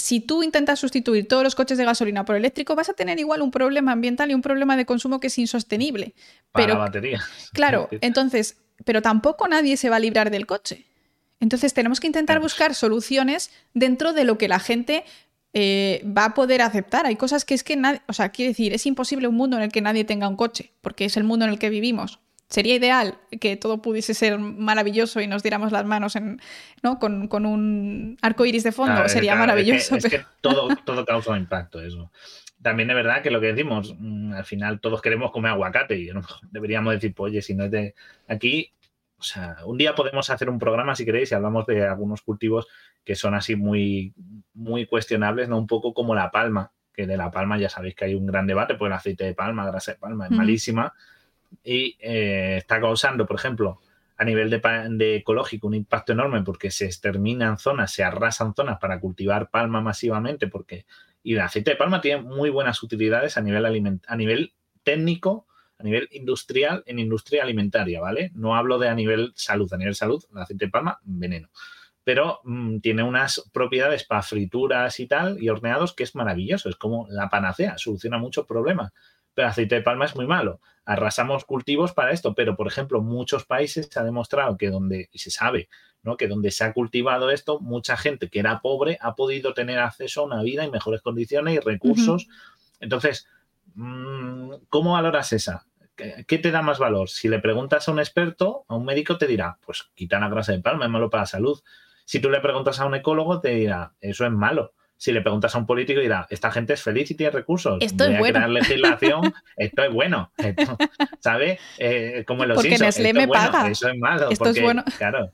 A: si tú intentas sustituir todos los coches de gasolina por eléctrico, vas a tener igual un problema ambiental y un problema de consumo que es insostenible.
B: Para la batería.
A: Claro, entonces, pero tampoco nadie se va a librar del coche. Entonces tenemos que intentar buscar soluciones dentro de lo que la gente eh, va a poder aceptar. Hay cosas que es que nadie, o sea, quiere decir, es imposible un mundo en el que nadie tenga un coche, porque es el mundo en el que vivimos sería ideal que todo pudiese ser maravilloso y nos diéramos las manos en, ¿no? con, un arco iris de fondo. sería maravilloso.
B: Es que, todo, todo causa impacto eso. También es verdad que lo que decimos, mm, al final todos queremos comer aguacate y deberíamos decir, pues oye, si no es de aquí, o sea, un día podemos hacer un programa, si queréis, y hablamos de algunos cultivos que son así muy, muy cuestionables, ¿no? Un poco como la palma, que de la palma ya sabéis que hay un gran debate, pues el aceite de palma, grasa de palma, es malísima y eh, está causando, por ejemplo, a nivel de, ecológico un impacto enorme porque se exterminan zonas, se arrasan zonas para cultivar palma masivamente porque y el aceite de palma tiene muy buenas utilidades a nivel a nivel técnico, a nivel industrial, en industria alimentaria, ¿vale? No hablo de a nivel salud, a nivel salud, el aceite de palma, veneno. Pero mm, tiene unas propiedades para frituras y tal, y horneados, que es maravilloso, es como la panacea, soluciona muchos problemas pero el aceite de palma es muy malo. Arrasamos cultivos para esto, pero por ejemplo, muchos países se ha demostrado que donde, y se sabe, ¿no? que donde se ha cultivado esto, mucha gente que era pobre ha podido tener acceso a una vida y mejores condiciones y recursos. Entonces, mm, ¿cómo valoras esa? ¿Qué te da más valor? Si le preguntas a un experto, a un médico, te dirá, pues quita la grasa de palma, es malo para la salud. Si tú le preguntas a un ecólogo, te dirá, eso es malo si le preguntas a un político dirá, esta gente es feliz y tiene recursos.
A: Esto es bueno.
B: legislación, esto es bueno. ¿Sabes? Eh, como en los
A: Porque Nestlé me paga.
B: Eso es malo.
A: Esto es bueno.
B: Claro.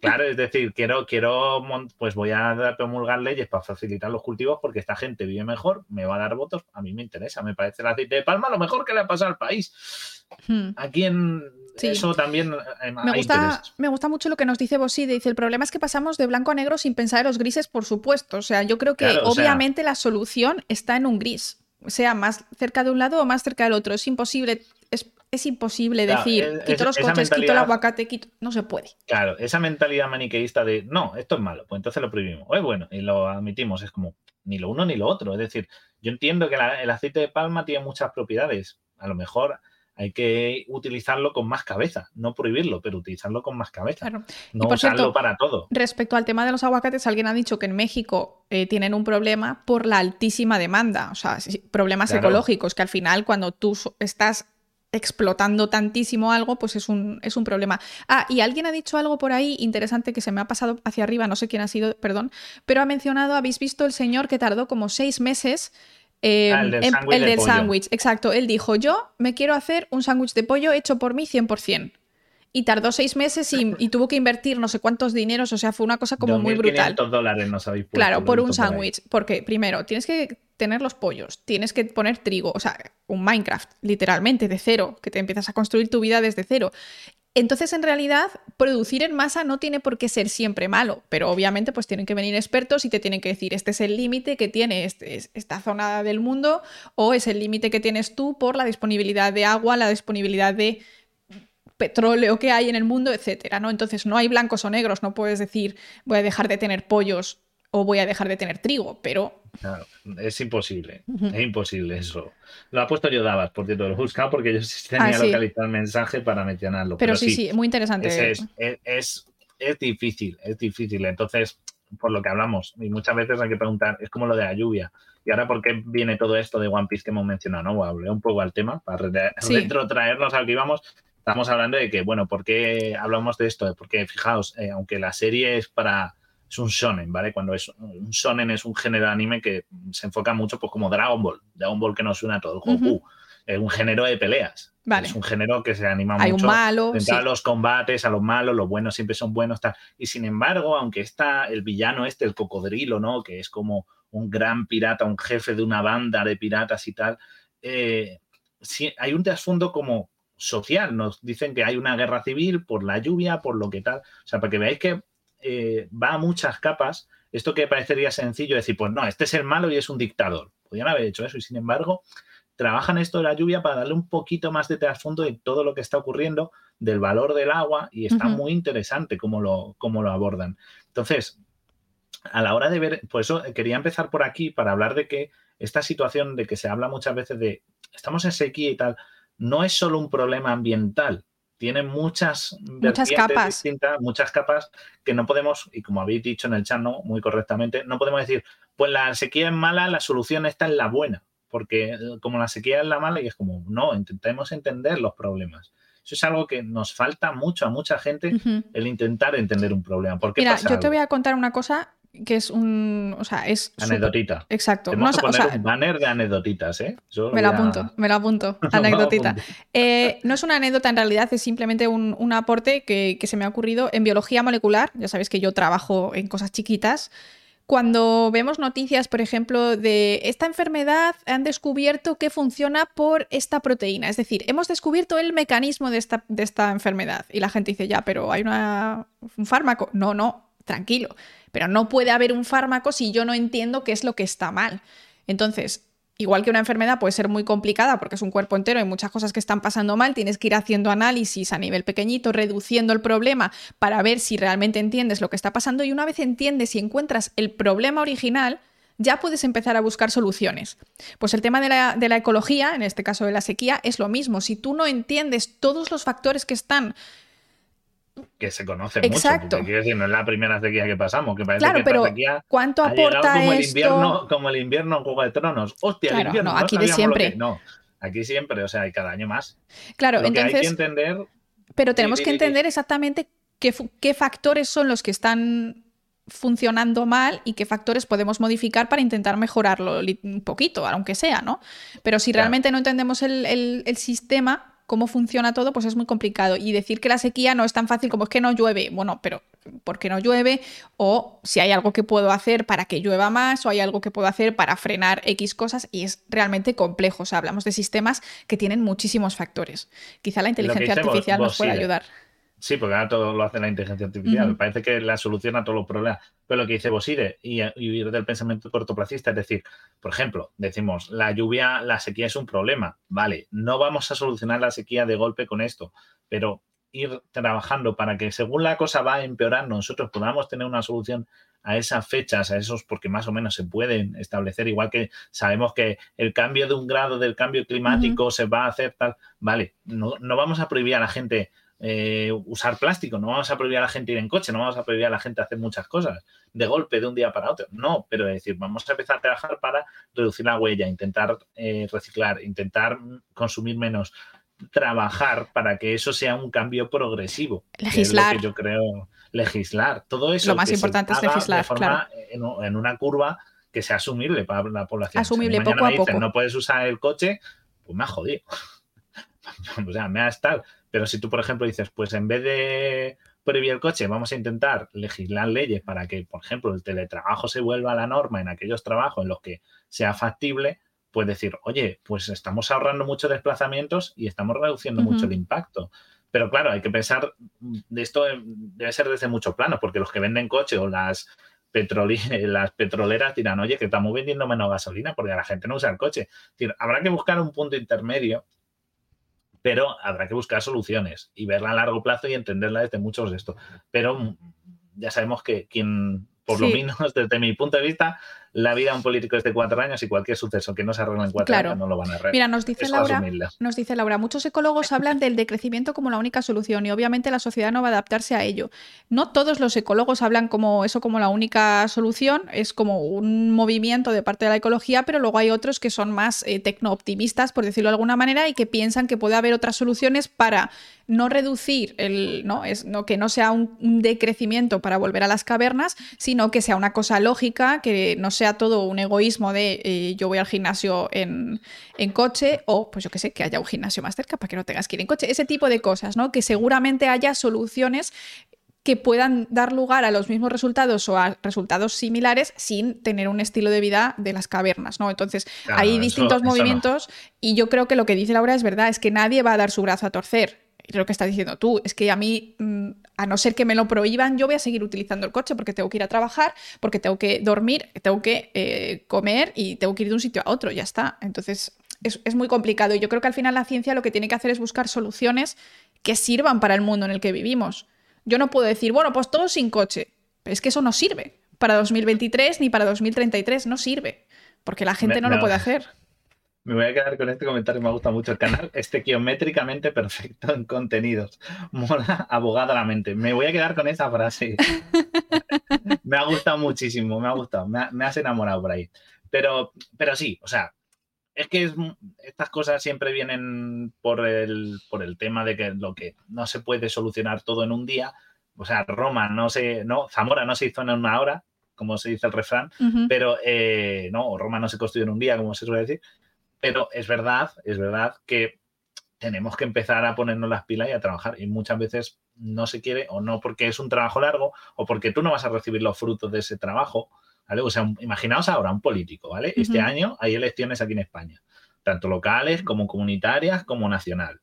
B: Claro, es decir, quiero, quiero, pues voy a promulgar leyes para facilitar los cultivos porque esta gente vive mejor, me va a dar votos, a mí me interesa, me parece el aceite de palma lo mejor que le ha pasado al país. Hmm. Aquí en, eso también
A: eh, me gusta, me gusta mucho lo que nos dice Boside. Dice, el problema es que pasamos de blanco a negro sin pensar en los grises, por supuesto. O sea, yo creo que obviamente la solución está en un gris. Sea más cerca de un lado o más cerca del otro. Es imposible, es, imposible decir, quito los coches, quito el aguacate, quito... No se puede.
B: Claro, esa mentalidad maniqueísta de, no, esto es malo, pues entonces lo prohibimos. Es bueno, y lo admitimos. Es como, ni lo uno ni lo otro. Es decir, yo entiendo que el aceite de palma tiene muchas propiedades. A lo mejor hay que utilizarlo con más cabeza, no prohibirlo, pero utilizarlo con más cabeza. No usarlo para todo.
A: Respecto al tema de los aguacates, alguien ha dicho que en México eh, tienen un problema por la altísima demanda, o sea, problemas ecológicos, que al final cuando tú estás explotando tantísimo algo, pues es un, es un problema. Ah, y alguien ha dicho algo por ahí interesante que se me ha pasado hacia arriba, no sé quién ha sido, perdón, pero ha mencionado, habéis visto el señor que tardó como seis meses
B: eh, ah, el
A: del sándwich, exacto. Él dijo, yo me quiero hacer un sándwich de pollo hecho por mí 100%. Y tardó seis meses y, tuvo que invertir no sé cuántos dineros, o sea, fue una cosa como muy brutal.
B: dólares nos habéis puesto,
A: Claro, por un sándwich. Porque primero, tienes que tener los pollos, tienes que poner trigo, o sea, un Minecraft, literalmente, de cero, que te empiezas a construir tu vida desde cero. Entonces, en realidad, producir en masa no tiene por qué ser siempre malo, pero obviamente pues tienen que venir expertos y te tienen que decir, este es el límite que tiene este, esta zona del mundo o es el límite que tienes tú por la disponibilidad de agua, la disponibilidad de petróleo que hay en el mundo, etcétera, ¿no? Entonces no hay blancos o negros, no puedes decir voy a dejar de tener pollos o voy a dejar de tener trigo, pero...
B: Claro, es imposible, es imposible eso. Lo ha puesto yo Dabas, por cierto, lo he buscado porque yo tenía ah, localizado el mensaje para mencionarlo.
A: Pero, sí, sí, muy interesante.
B: Es, es, es, difícil, es difícil. Entonces, por lo que hablamos, y muchas veces hay que preguntar, es como lo de la lluvia. Y ahora, ¿por qué viene todo esto de One Piece que hemos mencionado? ¿no? Volver un poco al tema, para retrotraernos al que íbamos. Estamos hablando de que, bueno, ¿por qué hablamos de esto? Porque, fijaos, eh, aunque la serie es para es un shonen, ¿vale? Cuando es un shonen es un género de anime que se enfoca mucho pues como Dragon Ball, Dragon Ball que nos suena a todo, el Goku, es un género de peleas. Es un género que se anima
A: Hay
B: mucho
A: un malo,
B: a los combates, a los malos, los buenos siempre son buenos, tal. Y sin embargo, aunque está el villano este, el cocodrilo, ¿no? Que es como un gran pirata, un jefe de una banda de piratas y tal, eh, hay un trasfondo como social. Nos dicen que hay una guerra civil por la lluvia, por lo que tal. O sea, para que veáis que eh, va a muchas capas. Esto que parecería sencillo, decir, pues no, este es el malo y es un dictador. Podrían haber hecho eso y sin embargo trabajan esto de la lluvia para darle un poquito más de trasfondo de todo lo que está ocurriendo, del valor del agua y está muy interesante cómo lo, cómo lo abordan. Entonces, a la hora de ver, pues eso quería empezar por aquí para hablar de que esta situación de que se habla muchas veces de estamos en sequía y tal, no es solo un problema ambiental, tiene muchas,
A: muchas capas distintas,
B: muchas capas que no podemos, y como habéis dicho en el chat ¿no? muy correctamente, no podemos decir, pues la sequía es mala, la solución está en la buena, porque eh, como la sequía es la mala, y es como, no, intentemos entender los problemas. Eso es algo que nos falta mucho a mucha gente, el intentar entender un problema.
A: Mira, yo te voy a contar una cosa que es un. O sea, es.
B: Anecdotita.
A: Exacto.
B: Que poner un banner de anecdotitas, ¿eh?
A: me lo apunto, me lo apunto. Anecdotita. Eh, no es una anécdota en realidad, es simplemente un, aporte que, se me ha ocurrido en biología molecular. Ya sabéis que yo trabajo en cosas chiquitas. Cuando vemos noticias, por ejemplo, de esta enfermedad, han descubierto que funciona por esta proteína. Es decir, hemos descubierto el mecanismo de esta, de esta enfermedad. Y la gente dice, ya, pero hay una, un fármaco. No, no, tranquilo. Pero no puede haber un fármaco si yo no entiendo qué es lo que está mal. Entonces, igual que una enfermedad puede ser muy complicada porque es un cuerpo entero y muchas cosas que están pasando mal, tienes que ir haciendo análisis a nivel pequeñito, reduciendo el problema para ver si realmente entiendes lo que está pasando y una vez entiendes y encuentras el problema original, ya puedes empezar a buscar soluciones. Pues el tema de la, de la, ecología, en este caso de la sequía, es lo mismo. Si tú no entiendes todos los factores que están
B: que se conoce Exacto. mucho. Porque no es la primera sequía que pasamos, que parece
A: claro,
B: que
A: pero sequía ¿cuánto aporta
B: como el invierno, como el invierno en Juego de Tronos. Hostia, el invierno.
A: No, aquí de siempre.
B: no, aquí siempre, o sea, hay cada año más.
A: Claro, entonces.
B: hay que entender.
A: Pero tenemos que entender exactamente qué, qué factores son los que están funcionando mal y qué factores podemos modificar para intentar mejorarlo un poquito, aunque sea, ¿no? Pero si realmente no entendemos el, el sistema, cómo funciona todo, pues es muy complicado. Y decir que la sequía no es tan fácil como es que no llueve. Bueno, pero ¿por qué no llueve? O si hay algo que puedo hacer para que llueva más, o hay algo que puedo hacer para frenar X cosas, y es realmente complejo. O sea, hablamos de sistemas que tienen muchísimos factores. Quizá la inteligencia artificial nos pueda ayudar.
B: Sí, porque ahora todo lo hace la inteligencia artificial. Me Parece que la solución a todos los problemas. Pero lo que dice Boside y, y del pensamiento cortoplacista es decir, por ejemplo, decimos, la lluvia, la sequía es un problema. Vale, no vamos a solucionar la sequía de golpe con esto, pero ir trabajando para que según la cosa va empeorando, nosotros podamos tener una solución a esas fechas, a esos, porque más o menos se pueden establecer, igual que sabemos que el cambio de un grado del cambio climático se va a hacer tal, vale, no, no vamos a prohibir a la gente eh, usar plástico, no vamos a prohibir a la gente ir en coche, no vamos a prohibir a la gente hacer muchas cosas de golpe de un día para otro. No, pero es decir, vamos a empezar a trabajar para reducir la huella, intentar eh, reciclar, intentar consumir menos, trabajar para que eso sea un cambio progresivo.
A: Legislar.
B: yo creo, legislar. Todo eso.
A: Lo más importante es legislar, claro.
B: En, una curva que sea asumible para la población.
A: Asumible poco a poco.
B: No puedes usar el coche, pues me ha jodido. o sea, me ha estado pero si tú, por ejemplo, dices, pues en vez de prohibir el coche, vamos a intentar legislar leyes para que, por ejemplo, el teletrabajo se vuelva a la norma en aquellos trabajos en los que sea factible, pues decir, oye, pues estamos ahorrando muchos desplazamientos y estamos reduciendo mucho el impacto. Pero claro, hay que pensar, de esto debe ser desde muchos planos, porque los que venden coche o las, las petroleras dirán, oye, que estamos vendiendo menos gasolina porque la gente no usa el coche. habrá que buscar un punto intermedio pero habrá que buscar soluciones y verla a largo plazo y entenderla desde muchos de estos. Pero mm, ya sabemos que quien, por lo menos desde mi punto de vista, la vida de un político es de cuatro años y cualquier suceso que no se arregle en cuatro años no lo van a arreglar.
A: Mira, nos dice, Laura, nos dice Laura, muchos ecólogos hablan del decrecimiento como la única solución y obviamente la sociedad no va a adaptarse a ello. No todos los ecólogos hablan como eso como la única solución, es como un movimiento de parte de la ecología, pero luego hay otros que son más eh, tecno-optimistas, por decirlo de alguna manera, y que piensan que puede haber otras soluciones para no reducir el, no, es, no, que no sea un, decrecimiento para volver a las cavernas, sino que sea una cosa lógica, que no sea todo un egoísmo de eh, yo voy al gimnasio en, coche o pues yo que sé, que haya un gimnasio más cerca para que no tengas que ir en coche, ese tipo de cosas, ¿no? Que seguramente haya soluciones que puedan dar lugar a los mismos resultados o a resultados similares sin tener un estilo de vida de las cavernas, ¿no? Entonces, hay distintos movimientos y yo creo que lo que dice Laura es verdad, es que nadie va a dar su brazo a torcer. Lo que estás diciendo tú, es que a mí, mm, a no ser que me lo prohíban, yo voy a seguir utilizando el coche porque tengo que ir a trabajar, porque tengo que dormir, tengo que eh, comer y tengo que ir de un sitio a otro, ya está. Entonces, es, es muy complicado y yo creo que al final la ciencia lo que tiene que hacer es buscar soluciones que sirvan para el mundo en el que vivimos. Yo no puedo decir, bueno, pues todo sin coche. Pero es que eso no sirve. Para 2023 ni para 2033 no sirve. Porque la gente no, lo puede hacer.
B: Me voy a quedar con este comentario, me gusta mucho el canal. Este geométricamente perfecto en contenidos. Mola abogada la mente. Me voy a quedar con esa frase. me ha gustado muchísimo, me ha gustado. Me, has enamorado por ahí. Pero, pero sí, o sea, es que estas cosas siempre vienen por el, por el tema de que lo que no se puede solucionar todo en un día. O sea, Roma no se, no, Zamora no se hizo en una hora, como se dice el refrán, pero eh, no, Roma no se construyó en un día, como se suele decir. Pero es verdad, es verdad que tenemos que empezar a ponernos las pilas y a trabajar. Y muchas veces no se quiere, o no porque es un trabajo largo, o porque tú no vas a recibir los frutos de ese trabajo, o sea, imaginaos ahora un político, ¿vale? Este año hay elecciones aquí en España, tanto locales como comunitarias como nacional.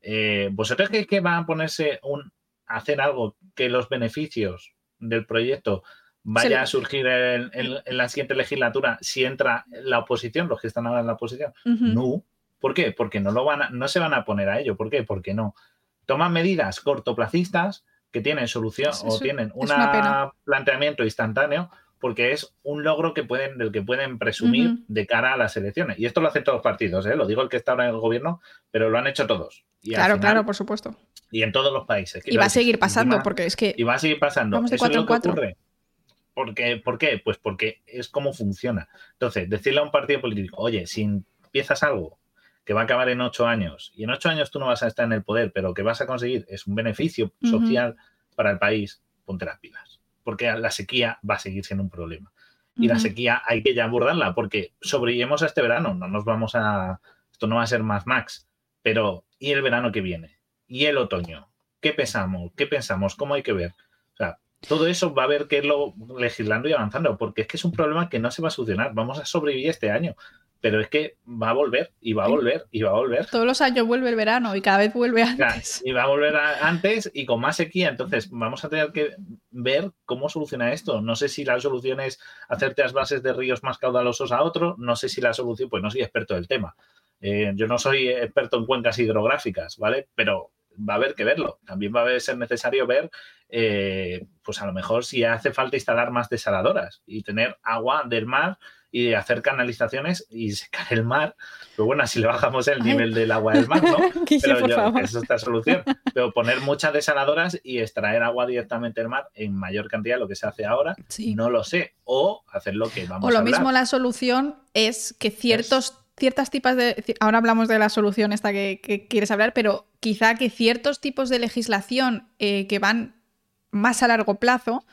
B: Eh, ¿Vosotros creéis que va a ponerse un, a hacer algo que los beneficios del proyecto vaya a surgir en, la siguiente legislatura si entra la oposición, los que están ahora en la oposición? No. ¿Por qué? Porque no, lo van no se van a poner a ello. ¿Por qué? Porque no. Toman medidas cortoplacistas que tienen solución o tienen un planteamiento instantáneo porque es un logro que pueden, del que pueden presumir de cara a las elecciones. Y esto lo hacen todos los partidos, ¿eh? lo digo el que está ahora en el gobierno, pero lo han hecho todos.
A: claro, claro, por supuesto.
B: Y en todos los países.
A: Y va a seguir pasando, porque es que...
B: Y va a seguir pasando.
A: Vamos de cuatro en cuatro.
B: Porque, ¿Por qué? Pues porque es como funciona. Entonces, decirle a un partido político, oye, si empiezas algo que va a acabar en ocho años, y en ocho años tú no vas a estar en el poder, pero que vas a conseguir es un beneficio social para el país, ponte las pilas porque la sequía va a seguir siendo un problema. Y la sequía hay que ya abordarla, porque sobrevivimos a este verano, no nos vamos a... Esto no va a ser más max, pero ¿y el verano que viene? ¿Y el otoño? ¿Qué pensamos? ¿Qué pensamos? ¿Cómo hay que ver? Todo eso va a haber que irlo legislando y avanzando, porque es que es un problema que no se va a solucionar. Vamos a sobrevivir este año pero es que va a volver y va a volver y va a volver.
A: Todos los años vuelve el verano y cada vez vuelve antes.
B: y va a volver antes y con más sequía. Entonces vamos a tener que ver cómo soluciona esto. No sé si la solución es hacerte las bases de ríos más caudalosos a otro. No sé si la solución, pues no soy experto del tema. Eh, yo no soy experto en cuencas hidrográficas, ¿vale? Pero va a haber que verlo. También va a ser necesario ver, eh, pues a lo mejor si hace falta instalar más desaladoras y tener agua del mar y hacer canalizaciones y secar el mar. Pero bueno, así le bajamos el nivel del agua del mar, ¿no? Pero yo, esa es la solución. Pero poner muchas desaladoras y extraer agua directamente del mar en mayor cantidad, lo que se hace ahora, no lo sé. O hacer lo que vamos a
A: O lo mismo la solución es que ciertos... ciertas tipas de. Ahora hablamos de la solución esta que, quieres hablar, pero quizá que ciertos tipos de legislación eh, que van más a largo plazo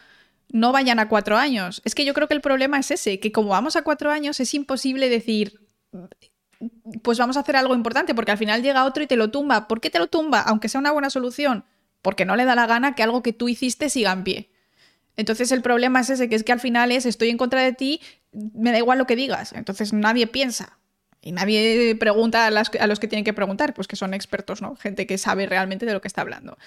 A: no vayan a cuatro años. Es que yo creo que el problema es ese, que como vamos a cuatro años es imposible decir, pues vamos a hacer algo importante, porque al final llega otro y te lo tumba. ¿Por qué te lo tumba? Aunque sea una buena solución, porque no le da la gana que algo que tú hiciste siga en pie. Entonces el problema es ese, que es que al final es estoy en contra de ti, me da igual lo que digas. Entonces nadie piensa. Y nadie pregunta a, a los que tienen que preguntar, pues que son expertos, ¿no? Gente que sabe realmente de lo que está hablando.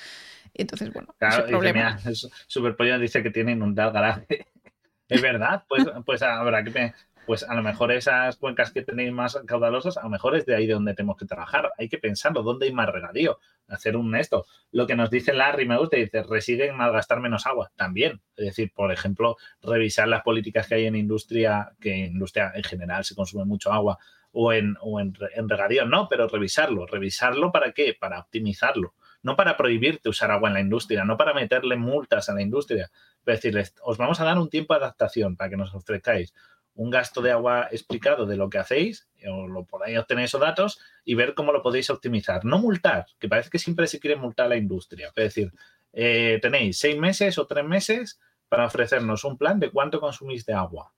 A: Entonces, bueno,
B: claro, es problema. Superpollo dice que tiene inundado garaje. es verdad, pues, pues habrá que pues a lo mejor esas cuencas que tenéis más caudalosas, a lo mejor es de ahí de donde tenemos que trabajar. Hay que pensarlo, ¿dónde hay más regadío? Hacer un esto. Lo que nos dice Larry me gusta, dice, reside en malgastar menos agua. También. Es decir, por ejemplo, revisar las políticas que hay en industria, que en industria en general se consume mucho agua, o en, o en, en regadío, no, pero revisarlo. ¿Revisarlo para qué? Para optimizarlo no para prohibirte usar agua en la industria, no para meterle multas a la industria, pero decirles, os vamos a dar un tiempo de adaptación para que nos ofrezcáis un gasto de agua explicado de lo que hacéis, o lo podáis obtener esos datos y ver cómo lo podéis optimizar. No multar, que parece que siempre se quiere multar a la industria. Es decir, eh, tenéis seis meses o tres meses para ofrecernos un plan de cuánto consumís de agua.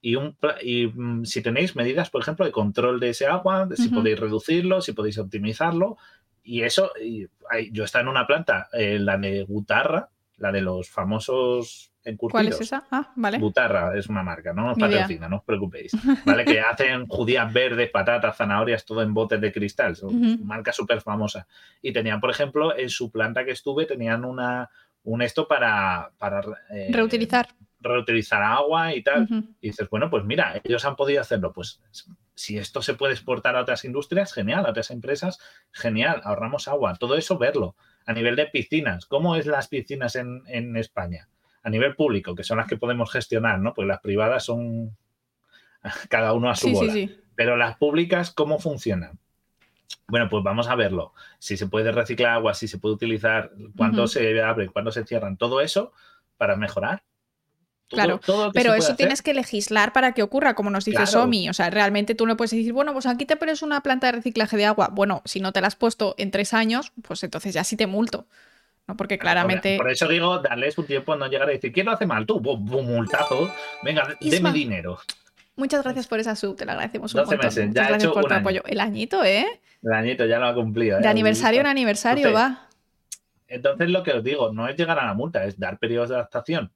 B: Y, un, y mm, si tenéis medidas, por ejemplo, de control de ese agua, de si podéis reducirlo, si podéis optimizarlo, y eso, yo estaba en una planta, la de Gutarra, la de los famosos encurtidos.
A: ¿Cuál es esa? Ah, vale.
B: Butarra es una marca, no nos patrocina, no os preocupéis. ¿Vale? que hacen judías verdes, patatas, zanahorias, todo en botes de cristal. Son marca súper famosa. Y tenían, por ejemplo, en su planta que estuve, tenían una un esto para, para eh,
A: Reutilizar.
B: reutilizar agua y tal. Y dices, bueno, pues mira, ellos han podido hacerlo. Pues si esto se puede exportar a otras industrias, genial, a otras empresas, genial, ahorramos agua. Todo eso verlo. A nivel de piscinas, ¿cómo es las piscinas en, en España? A nivel público, que son las que podemos gestionar, ¿no? Pues las privadas son cada uno a su
A: Sí,
B: bola.
A: sí.
B: Pero las públicas, ¿cómo funcionan? Bueno, pues vamos a verlo. Si se puede reciclar agua, si se puede utilizar, cuánto
A: Ujú.
B: se abren, cuándo se cierran, todo eso para mejorar. Todo-
A: Claro,
B: todo
A: Pero eso
B: hacer.
A: tienes que legislar para que ocurra, como nos dice
B: Claro.
A: Somi. O sea, realmente tú no puedes decir, bueno, pues aquí te pones una planta de reciclaje de agua. Bueno, si no te la has puesto en tres años, pues entonces ya sí te multo. ¿no? Porque claramente.
B: Por eso digo, darles un tiempo, no llegar a decir, ¿quién lo hace mal? Tú, multazo. Venga,
A: Isma.
B: deme dinero.
A: Muchas gracias por esa sub, te la agradecemos un
B: 12
A: montón.
B: meses, ya
A: Muchas
B: he
A: gracias
B: hecho
A: por tu
B: año.
A: apoyo. El añito, ¿eh?
B: El añito ya lo ha cumplido. ¿eh?
A: De aniversario en aniversario,
B: Entonces,
A: va.
B: Entonces, lo que os digo, no es llegar a la multa, es dar periodos de adaptación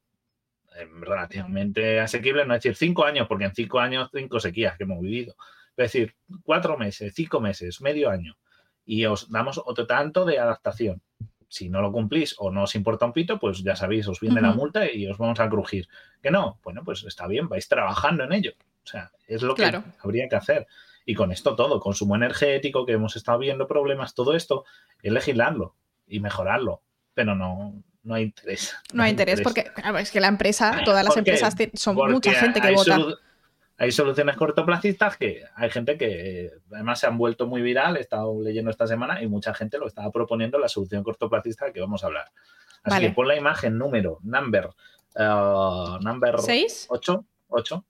B: relativamente asequibles, no es decir cinco años, porque en cinco años, cinco sequías que hemos vivido. Es decir, cuatro meses, cinco meses, medio año. Y os damos otro tanto de adaptación. Si no lo cumplís o no os importa un pito, pues ya sabéis, os viene la multa y os vamos a crujir. Que no, bueno, pues está bien, vais trabajando en ello. O sea, es lo que habría que hacer. Y con esto todo, consumo energético, que hemos estado viendo problemas, todo esto, es legislarlo y mejorarlo. Pero no, no hay interés.
A: No hay interés, porque claro, es que la empresa, todas las empresas son
B: Porque
A: mucha gente que vota.
B: solu- hay soluciones cortoplacistas que hay gente que además se han vuelto muy viral, he estado leyendo esta semana y mucha gente lo estaba proponiendo la solución cortoplacista que vamos a hablar. Así
A: Vale.
B: que pon la imagen número, number, eh, number
A: ¿Seis?
B: 8, 8,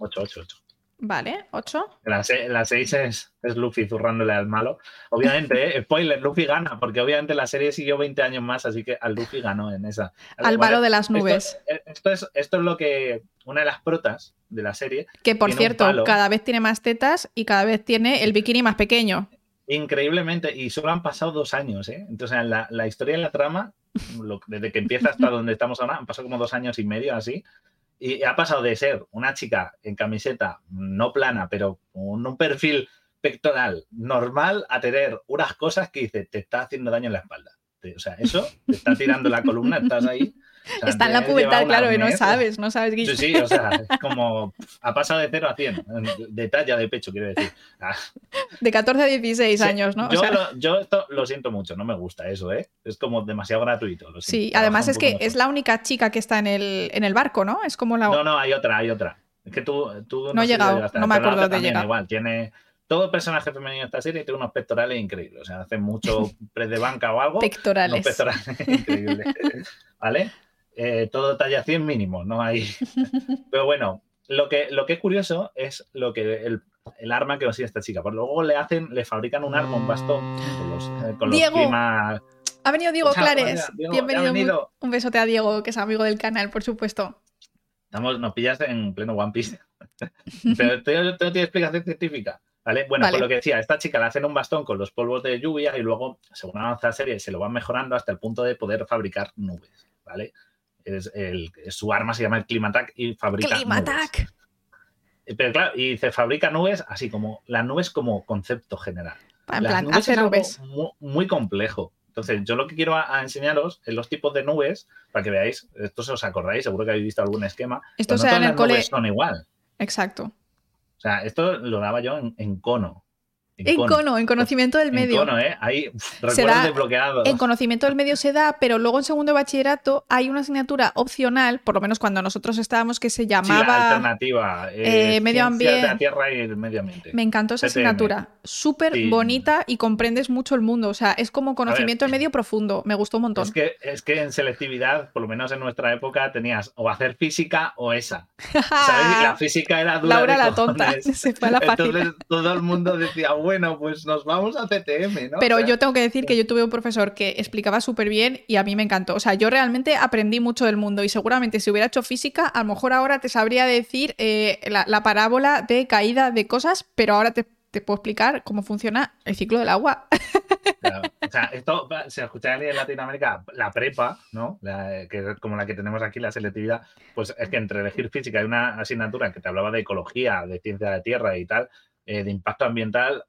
B: 8, 8, 8.
A: Vale, ocho.
B: La 6 es, es Luffy zurrándole al malo. Obviamente, eh, spoiler, Luffy gana, porque obviamente la serie siguió 20 años más, así que al Luffy ganó en esa.
A: Al
B: Vale,
A: malo de las nubes.
B: Esto, es, esto es lo que una de las protas de la serie,
A: Que por cierto, cada vez tiene más tetas y cada vez tiene el bikini más pequeño.
B: increíblemente, y solo han pasado dos años, ¿eh? Entonces, la, la historia de la trama, lo- desde que empieza hasta donde estamos ahora, han pasado como dos años y medio así. Y ha pasado de ser una chica en camiseta no plana, pero con un perfil pectoral normal, a tener unas cosas que dice, te está haciendo daño en la espalda. O sea, eso, te está tirando la columna, estás ahí. O sea,
A: Está en la pubertad, claro, y no sabes, no sabes, Guille.
B: Sí, sí, o sea, es como ha pasado de 0 a 100, de talla de pecho, quiero decir. Ah,
A: De 14 a 16
B: Sí,
A: años, ¿no? O
B: Yo,
A: sea,
B: lo, yo esto lo siento mucho, no me gusta eso, ¿eh? Es como demasiado gratuito. lo
A: sí, además es que
B: mejor.
A: es la única chica que está en el, en el barco, ¿no? Es como la...
B: No, no, hay otra, hay otra. Es que tú, tú
A: No he
B: sé si
A: llegado, no me acuerdo de
B: también
A: llegar.
B: Igual, tiene todo personaje femenino de esta serie tiene unos pectorales increíbles. O sea, hace mucho press de banca o algo. Unos
A: Pectorales.
B: pectorales increíbles. ¿Vale? Eh, todo talla 100 mínimo, no hay. Pero bueno, lo que, lo que es curioso es lo que el, el arma que consigue esta chica. Pues luego le hacen, le fabrican un arma, un bastón, con los, eh, con los
A: Diego. Ha venido Diego Clares.
B: Diego,
A: Bienvenido.
B: venido.
A: Un besote a Diego, que es amigo del canal, por supuesto.
B: Estamos, nos pillas en pleno One Piece. Pero esto no tiene explicación científica. ¿Vale? Bueno,
A: Vale.
B: pues lo que decía, esta chica le hacen un bastón con los polvos de lluvia y luego, según avanza la serie, se lo van mejorando hasta el punto de poder fabricar nubes. ¿Vale? Es el, su arma se llama el Climatac y fabrica nubes.
A: Climatac.
B: Pero claro, y se fabrica nubes así como las nubes como concepto general.
A: En
B: Las
A: plan,
B: nubes es algo
A: nubes.
B: Muy, complejo. Entonces, yo lo que quiero a, a enseñaros es los tipos de nubes para que veáis, esto se os acordáis, seguro que habéis visto algún esquema.
A: Esto
B: pero no
A: en
B: todas
A: el
B: las
A: cole.
B: nubes son igual.
A: Exacto.
B: O sea, esto lo daba yo en, en cono.
A: En cono, en conocimiento del medio.
B: ¿eh? Ahí, uf,
A: Se
B: recuerdos
A: da
B: desbloqueados.
A: En conocimiento del medio se da, pero luego en segundo de bachillerato hay una asignatura opcional, por lo menos cuando nosotros estábamos, que se
B: Sí, la
A: llamaba.
B: alternativa.
A: eh, medio
B: de la
A: ambiente.
B: tierra y el medio ambiente.
A: Me encantó esa asignatura. Súper
B: Sí.
A: bonita y comprendes mucho el mundo. O sea, es como conocimiento del medio profundo. Me gustó un montón.
B: Es que, es que en selectividad, por lo menos en nuestra época, tenías o hacer física o esa. ¿Sabes? La física era dura.
A: Laura
B: de
A: la tonta. Se fue a la.
B: Entonces todo el mundo decía, bueno, pues nos vamos a TTM, ¿no?
A: Pero
B: O sea,
A: yo tengo que decir que yo tuve un profesor que explicaba súper bien y a mí me encantó. O sea, yo realmente aprendí mucho del mundo y seguramente si hubiera hecho física, a lo mejor ahora te sabría decir eh, la, la parábola de caída de cosas, pero ahora te, te puedo explicar cómo funciona el ciclo del agua.
B: O sea, esto se escucha en Latinoamérica, la prepa, ¿no? que como la que tenemos aquí, la selectividad, pues es que entre elegir física y una asignatura que te hablaba de ecología, de ciencia de la tierra y tal, eh, de impacto ambiental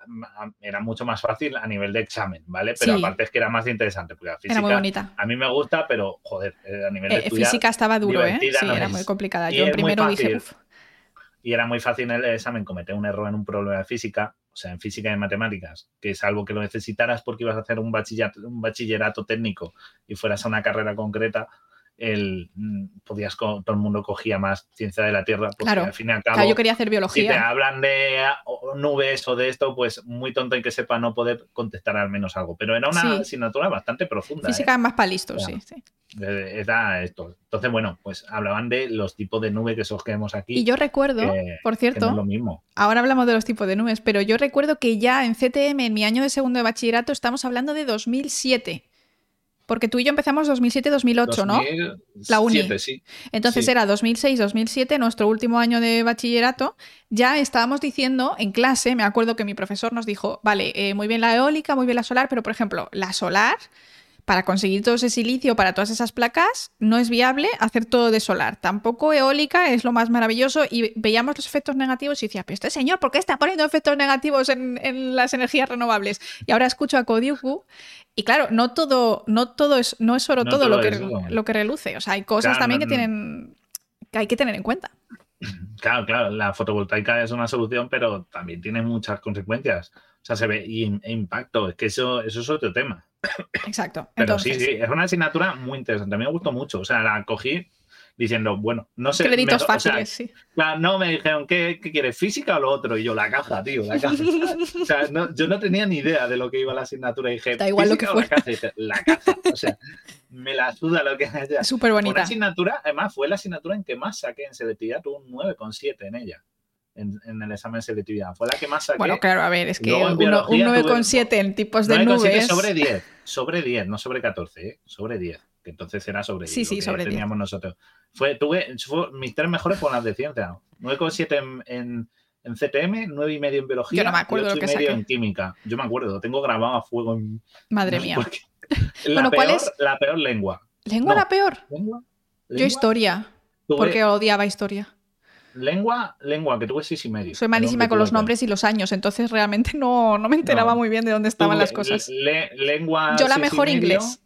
B: era mucho más fácil a nivel de examen, ¿vale? Pero aparte es que era más interesante, porque la física
A: muy bonita.
B: a mí me gusta, pero joder, eh, a nivel de eh,
A: Física estaba duro, ¿eh? Sí, era muy complicada. Yo primero dije,
B: Y era muy fácil en el examen cometer un error en un problema de física, o sea, en física y en matemáticas, que es algo que lo necesitaras porque ibas a hacer un bachillerato, un bachillerato técnico y fueras a una carrera concreta, el, mm, podías, todo el mundo cogía más ciencia de la Tierra, porque
A: claro,
B: al fin y al cabo,
A: yo quería hacer biología.
B: Si te hablan de nubes o de esto, pues muy tonto en que sepa no poder contestar al menos algo. Pero era una asignatura bastante profunda.
A: Física
B: ¿eh?
A: más para listos, sí, sí.
B: Era esto. Entonces, bueno, pues hablaban de los tipos de nubes que vemos aquí.
A: Y yo recuerdo, por cierto,
B: lo mismo.
A: ahora hablamos de los tipos de nubes, pero yo recuerdo que ya en CTM, en mi año de segundo de bachillerato, estamos hablando de 2007. Porque tú y yo empezamos 2007-2008, ¿no?
B: La uni. Sí.
A: Entonces era 2006-2007, nuestro último año de bachillerato. Ya estábamos diciendo en clase, me acuerdo que mi profesor nos dijo, vale, eh, muy bien la eólica, muy bien la solar, pero por ejemplo, la solar para conseguir todo ese silicio para todas esas placas, no es viable hacer todo de solar. Tampoco eólica es lo más maravilloso y veíamos los efectos negativos y decía, pero este señor, ¿por qué está poniendo efectos negativos en, las energías renovables? Y ahora escucho a Kodiuku y claro, no todo, no todo es, no es oro todo, lo, que, lo que reluce. O sea, hay cosas también que tienen que hay que tener en cuenta.
B: Claro, claro, la fotovoltaica es una solución, pero también tiene muchas consecuencias. O sea, se ve y, e impacto. Es que eso, eso es otro tema.
A: Exacto.
B: Pero sí, sí, es una asignatura muy interesante. A mí me gustó mucho. O sea, la cogí diciendo, bueno, no sé.
A: Créditos fáciles, sí.
B: no, me dijeron, ¿qué, ¿qué, quieres? ¿Física o lo otro? Y yo, la caja, tío, la caja. o sea, yo no tenía ni idea de lo que iba la asignatura. Y dije,
A: da igual lo que
B: fue. La caja, O sea, me la suda lo que haya.
A: Súper bonita. Una
B: asignatura, además, fue la asignatura en que más saqué en selectividad. Tuve un 9,7 en ella en, el examen de selectividad. Fue la que más saqué.
A: Bueno, claro, a ver, es que un 9,7 en tipos de nubes.
B: sobre 10, sobre 10, no sobre 14, ¿eh? sobre 10. Que entonces era sobre 10.
A: Sí, sí, sobre
B: teníamos nosotros. Fue, tuve, mis tres mejores fueron las de ciencia. 9,7 en, en, en, CTM, 9,5 en biología.
A: Yo no me acuerdo
B: y 8 y medio en química. Yo me acuerdo, lo tengo grabado a fuego en.
A: Madre mía.
B: La, bueno, peor, ¿cuál es? la peor lengua.
A: ¿Lengua la peor? ¿Lengua? Yo historia. Porque odiaba historia.
B: Lengua, lengua, que tuve seis y medio.
A: Soy malísima con los nombres y los años, entonces realmente no, no me enteraba muy bien de dónde estaban las cosas.
B: lengua.
A: Yo la mejor inglés.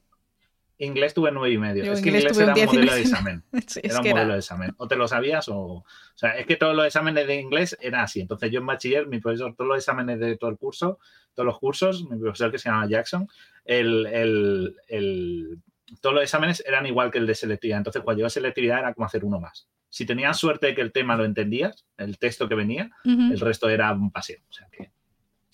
B: Inglés tuve nueve y medio. es que inglés, era un modelo de examen. era un modelo de examen. O te lo sabías o. O sea, es que todos los exámenes de inglés eran así. Entonces yo en bachiller, mi profesor, todos los exámenes de todo el curso, todos los cursos, mi profesor que se llama Jackson, el, el, el, todos los exámenes eran igual que el de selectividad. Entonces cuando llegó a selectividad era como hacer uno más si tenías suerte de que el tema lo entendías, el texto que venía, el resto era un paseo. O sea que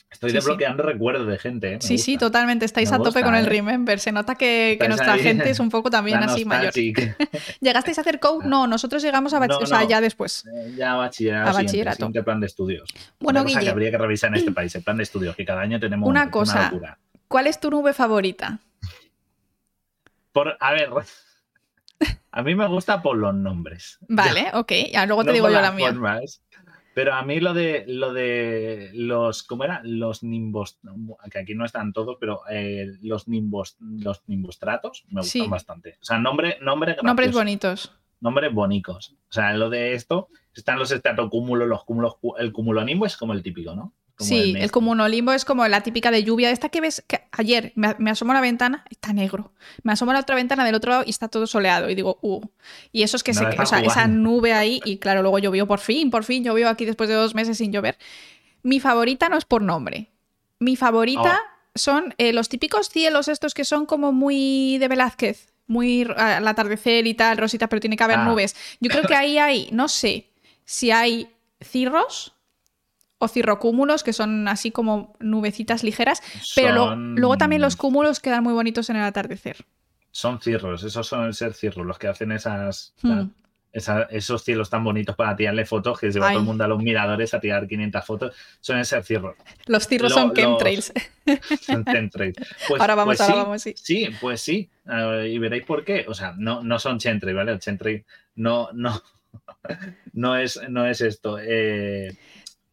B: estoy desbloqueando recuerdos de gente. ¿eh?
A: Sí, sí, totalmente. Estáis a tope con el ¿eh? Remember. Se nota que, nuestra gente es un poco también así mayor. ¿Llegasteis a hacer code? No, nosotros llegamos a bachillerato. o sea, ya después.
B: Eh, ya a bachillerato. A bachillerato. plan de estudios.
A: Bueno, Guille,
B: que habría que revisar en este país, el plan de estudios, que cada año tenemos
A: una cosa. ¿Cuál es tu nube favorita?
B: Por, a ver, a mí me gusta por los nombres.
A: Vale, ok. Ya luego te digo yo la mía.
B: pero a mí lo de lo de los ¿cómo era? Los nimbos que aquí no están todos, pero eh, los nimbos los nimbostratos me gustan bastante. O sea, nombre nombre
A: Nombres bonitos.
B: Nombres bonitos. O sea, lo de esto están los estratocúmulos, los cúmulos el cumulonimbo es como el típico, ¿no?
A: Sí, el, cumulolimbo es como la típica de lluvia. Esta que ves que ayer me, asomo a la ventana, está negro. Me asomo a la otra ventana del otro lado y está todo soleado. Y digo, uh. Y eso es que se, o sea, esa nube ahí, y claro, luego llovió por fin, por fin llovió aquí después de dos meses sin llover. Mi favorita no es por nombre. Mi favorita oh. son eh, los típicos cielos estos que son como muy de Velázquez, muy al atardecer y tal, rosita, pero tiene que haber ah. nubes. Yo creo que ahí hay, no sé si hay cirros o cirrocúmulos, que son así como nubecitas ligeras, pero luego también los cúmulos quedan muy bonitos en el atardecer.
B: Son cirros, esos son ser cirros, los que hacen esas, hmm. esos cielos tan bonitos para tirarle fotos, que se va todo el mundo a los miradores a tirar 500 fotos, son ser cirros.
A: Los cirros son chemtrails.
B: Son chemtrails. Pues,
A: ahora vamos,
B: pues
A: ahora vamos, sí.
B: Sí, pues sí, y veréis por qué. O sea, no, no son chemtrails, ¿vale? El chemtrail no, no, no, es, no es esto. Eh,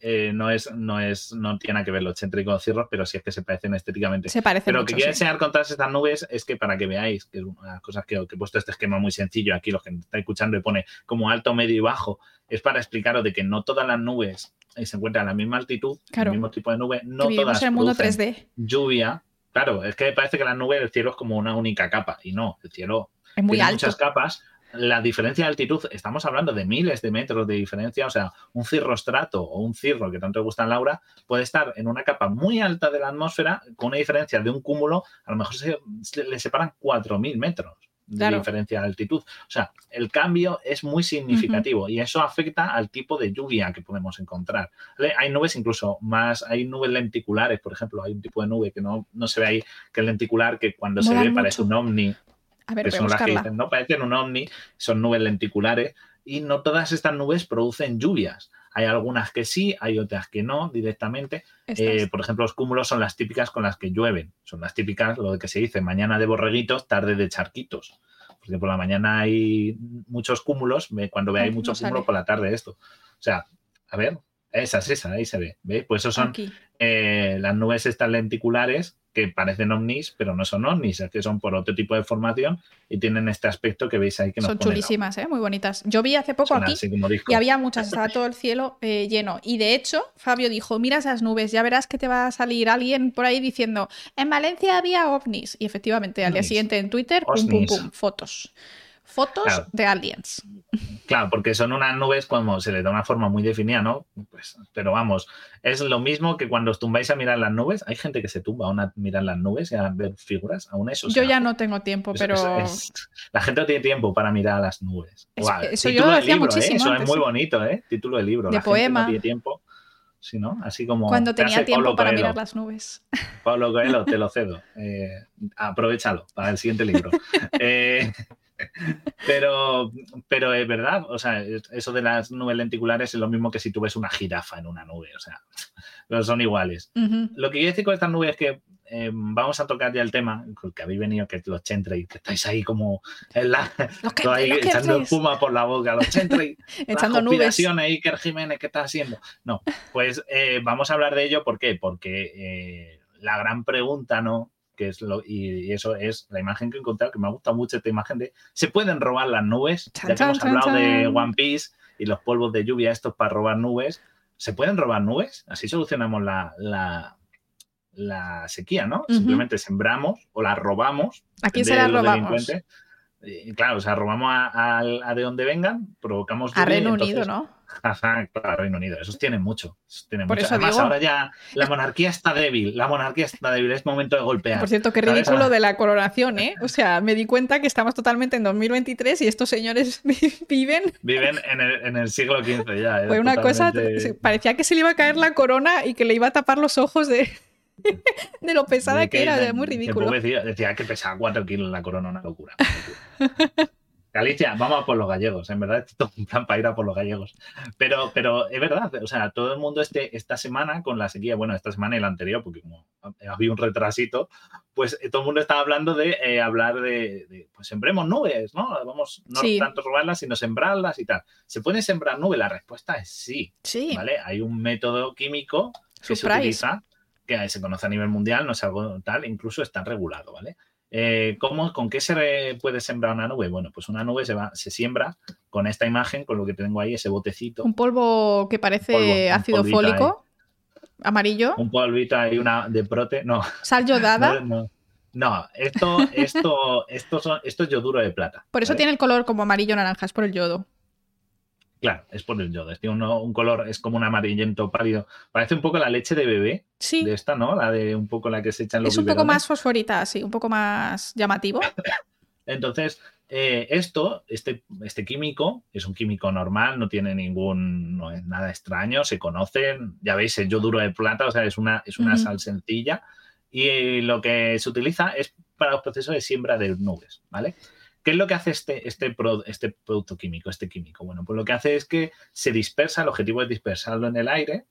B: eh, no es, no es, no tiene que ver los Chentry con los cirros, pero sí es que se parecen estéticamente.
A: Se parecen
B: Pero lo que quiero
A: sí.
B: enseñar con todas estas nubes es que para que veáis, que es una de las cosas que, que he puesto este esquema muy sencillo aquí, los que me estáis escuchando y pone como alto, medio y bajo, es para explicaros de que no todas las nubes eh, se encuentran a la misma altitud,
A: Claro.
B: el mismo tipo de nube, no
A: que
B: todas
A: en el mundo
B: producen
A: 3D.
B: lluvia. Claro, es que parece que la nube del cielo es como una única capa y no, el cielo
A: Es muy
B: tiene
A: alto.
B: muchas capas. La diferencia de altitud, estamos hablando de miles de metros de diferencia, o sea, un cirrostrato o un cirro que tanto le gusta a Laura puede estar en una capa muy alta de la atmósfera con una diferencia de un cúmulo, a lo mejor se, se- le separan 4.000 metros de
A: Claro.
B: diferencia de altitud. O sea, el cambio es muy significativo y eso afecta al tipo de lluvia que podemos encontrar. Hay nubes incluso más, hay nubes lenticulares, por ejemplo, hay un tipo de nube que no, no se ve ahí, que es lenticular, que cuando se ve parece un ovni
A: A ver,
B: que
A: voy a
B: son las que dicen, no parecen un ovni, son nubes lenticulares y no todas estas nubes producen lluvias. Hay algunas que sí, hay otras que no directamente. Eh, por ejemplo, los cúmulos son las típicas con las que llueven. Son las típicas, lo que se dice, mañana de borreguitos, tarde de charquitos. Porque por la mañana hay muchos cúmulos, cuando veáis
A: no
B: muchos
A: sale.
B: cúmulos por la tarde esto. O sea, a ver, esa es esa, ahí se ve. ¿Veis? Pues esos son
A: Aquí.
B: Eh, las nubes estas lenticulares que parecen ovnis, pero no son ovnis, es que son por otro tipo de formación y tienen este aspecto que veis ahí que nos
A: Son
B: pone
A: chulísimas, ¿eh? muy bonitas. Yo vi hace poco
B: son
A: aquí y había muchas, estaba todo el cielo eh, lleno. Y de hecho, Fabio dijo, mira esas nubes, ya verás que te va a salir alguien por ahí diciendo, en Valencia había ovnis. Y efectivamente, al día siguiente en Twitter, pum, pum, pum, fotos. Fotos
B: Claro.
A: de aliens.
B: Claro, porque son unas nubes como se les da una forma muy definida, ¿no? Pues, pero vamos, es lo mismo que cuando os tumbáis a mirar las nubes. Hay gente que se tumba a mirar las nubes y a ver figuras, aún eso. o
A: Yo
B: sea,
A: ya no tengo tiempo,
B: es-
A: pero...
B: es- es- la gente no tiene tiempo para mirar a las nubes.
A: Eso yo lo
B: de
A: hacía
B: libro, ¿eh?
A: muchísimo
B: Eso
A: antes,
B: es muy
A: sí.
B: bonito, ¿eh? Título de libro.
A: De
B: la gente
A: poema.
B: no tiene tiempo. Sí, ¿no? Así como.
A: Cuando tenía tiempo para
B: Coelho.
A: mirar las nubes.
B: Pablo Coelho, te lo cedo. Eh, aprovechalo para el siguiente libro. Eh, pero, pero es verdad, o sea, es- eso de las nubes lenticulares es lo mismo que si tú ves una jirafa en una nube, o sea, pero son iguales. Lo que quiero decir con estas nubes es que eh, vamos a tocar ya el tema, que habéis venido, que los Chentry, que estáis ahí como en la,
A: que-
B: ahí echando espuma por la boca, los Chentry,
A: Echando nubes.
B: Iker Jiménez, ¿qué está haciendo? No, pues eh, vamos a hablar de ello, ¿por qué? Porque eh, la gran pregunta, ¿no? Que es lo, y, y eso es la imagen que he encontrado, que me ha gustado mucho esta imagen de ¿se pueden robar las nubes?
A: Chan,
B: ya que hemos
A: chan,
B: hablado de. One Piece y los polvos de lluvia estos para robar nubes, ¿se pueden robar nubes? Así solucionamos la, la, la sequía, ¿no? Simplemente sembramos o la robamos
A: ¿A quién se las robamos?
B: Y claro, o sea, robamos a, a- a de donde vengan, provocamos
A: A
B: lluvia
A: Reino
B: entonces-
A: Unido, ¿no?
B: Claro, Reino Unido. Esos tienen mucho. esos tienen
A: Por
B: mucho.
A: eso
B: Además,
A: digo-
B: ahora ya la monarquía está débil. La monarquía está débil. Es momento de golpear.
A: Por cierto, qué ridículo de la coronación, ¿eh? O sea, me di cuenta que estamos totalmente en 2023 y estos señores viven.
B: Viven en el, en el siglo XV ya. ¿eh?
A: Fue una cosa.
B: Totalmente-
A: Parecía que se le iba a caer la corona y que le iba a tapar los ojos de, de lo pesada
B: de
A: que era,
B: de-
A: muy
B: que
A: ridículo.
B: decía que pesaba 4 kilos la corona, una locura. una locura. Galicia, vamos a por los gallegos, en verdad, esto es un plan para ir a por los gallegos. Pero, pero es verdad, o sea, todo el mundo este, esta semana con la sequía, bueno, esta semana y la anterior, porque como había un retrasito, pues eh, todo el mundo estaba hablando de eh, hablar de, de, pues sembremos nubes, ¿no? Vamos, no
A: Sí.
B: tanto robarlas, sino sembrarlas y tal. ¿Se pueden sembrar nubes? La respuesta es sí,
A: Sí,
B: ¿vale? Hay un método químico que se
A: Surprise.
B: utiliza, que se conoce a nivel mundial, no es algo tal, incluso está regulado, ¿vale? Eh, ¿cómo, ¿Con qué se puede sembrar una nube? Bueno, pues una nube se, va, se siembra con esta imagen, con lo que tengo ahí, ese botecito,
A: un polvo que parece
B: polvo,
A: ácido fólico, amarillo,
B: un polvito ahí, una de prote, no,
A: sal yodada.
B: no, no. No, esto, esto, esto, son, esto es yoduro de plata.
A: Por eso
B: ¿vale?
A: tiene el color como amarillo-naranja, es por el yodo.
B: Claro, es por el yodo. Tiene uno- un color, es como un amarillento pálido. Parece un poco la leche de bebé
A: Sí,
B: de esta, ¿no? La de un poco la que se echan los
A: es un poco más fosforita, sí, un poco más llamativo.
B: Entonces, eh, esto, este, este químico, es un químico normal, no tiene ningún, no es nada extraño, se conocen, ya veis, el yoduro de plata, o sea, es una, es una sal sencilla y lo que se utiliza es para los procesos de siembra de nubes, ¿vale? ¿Qué es lo que hace este, este, pro- este producto químico, este químico? Bueno, pues lo que hace es que se dispersa, el objetivo es dispersarlo en el aire,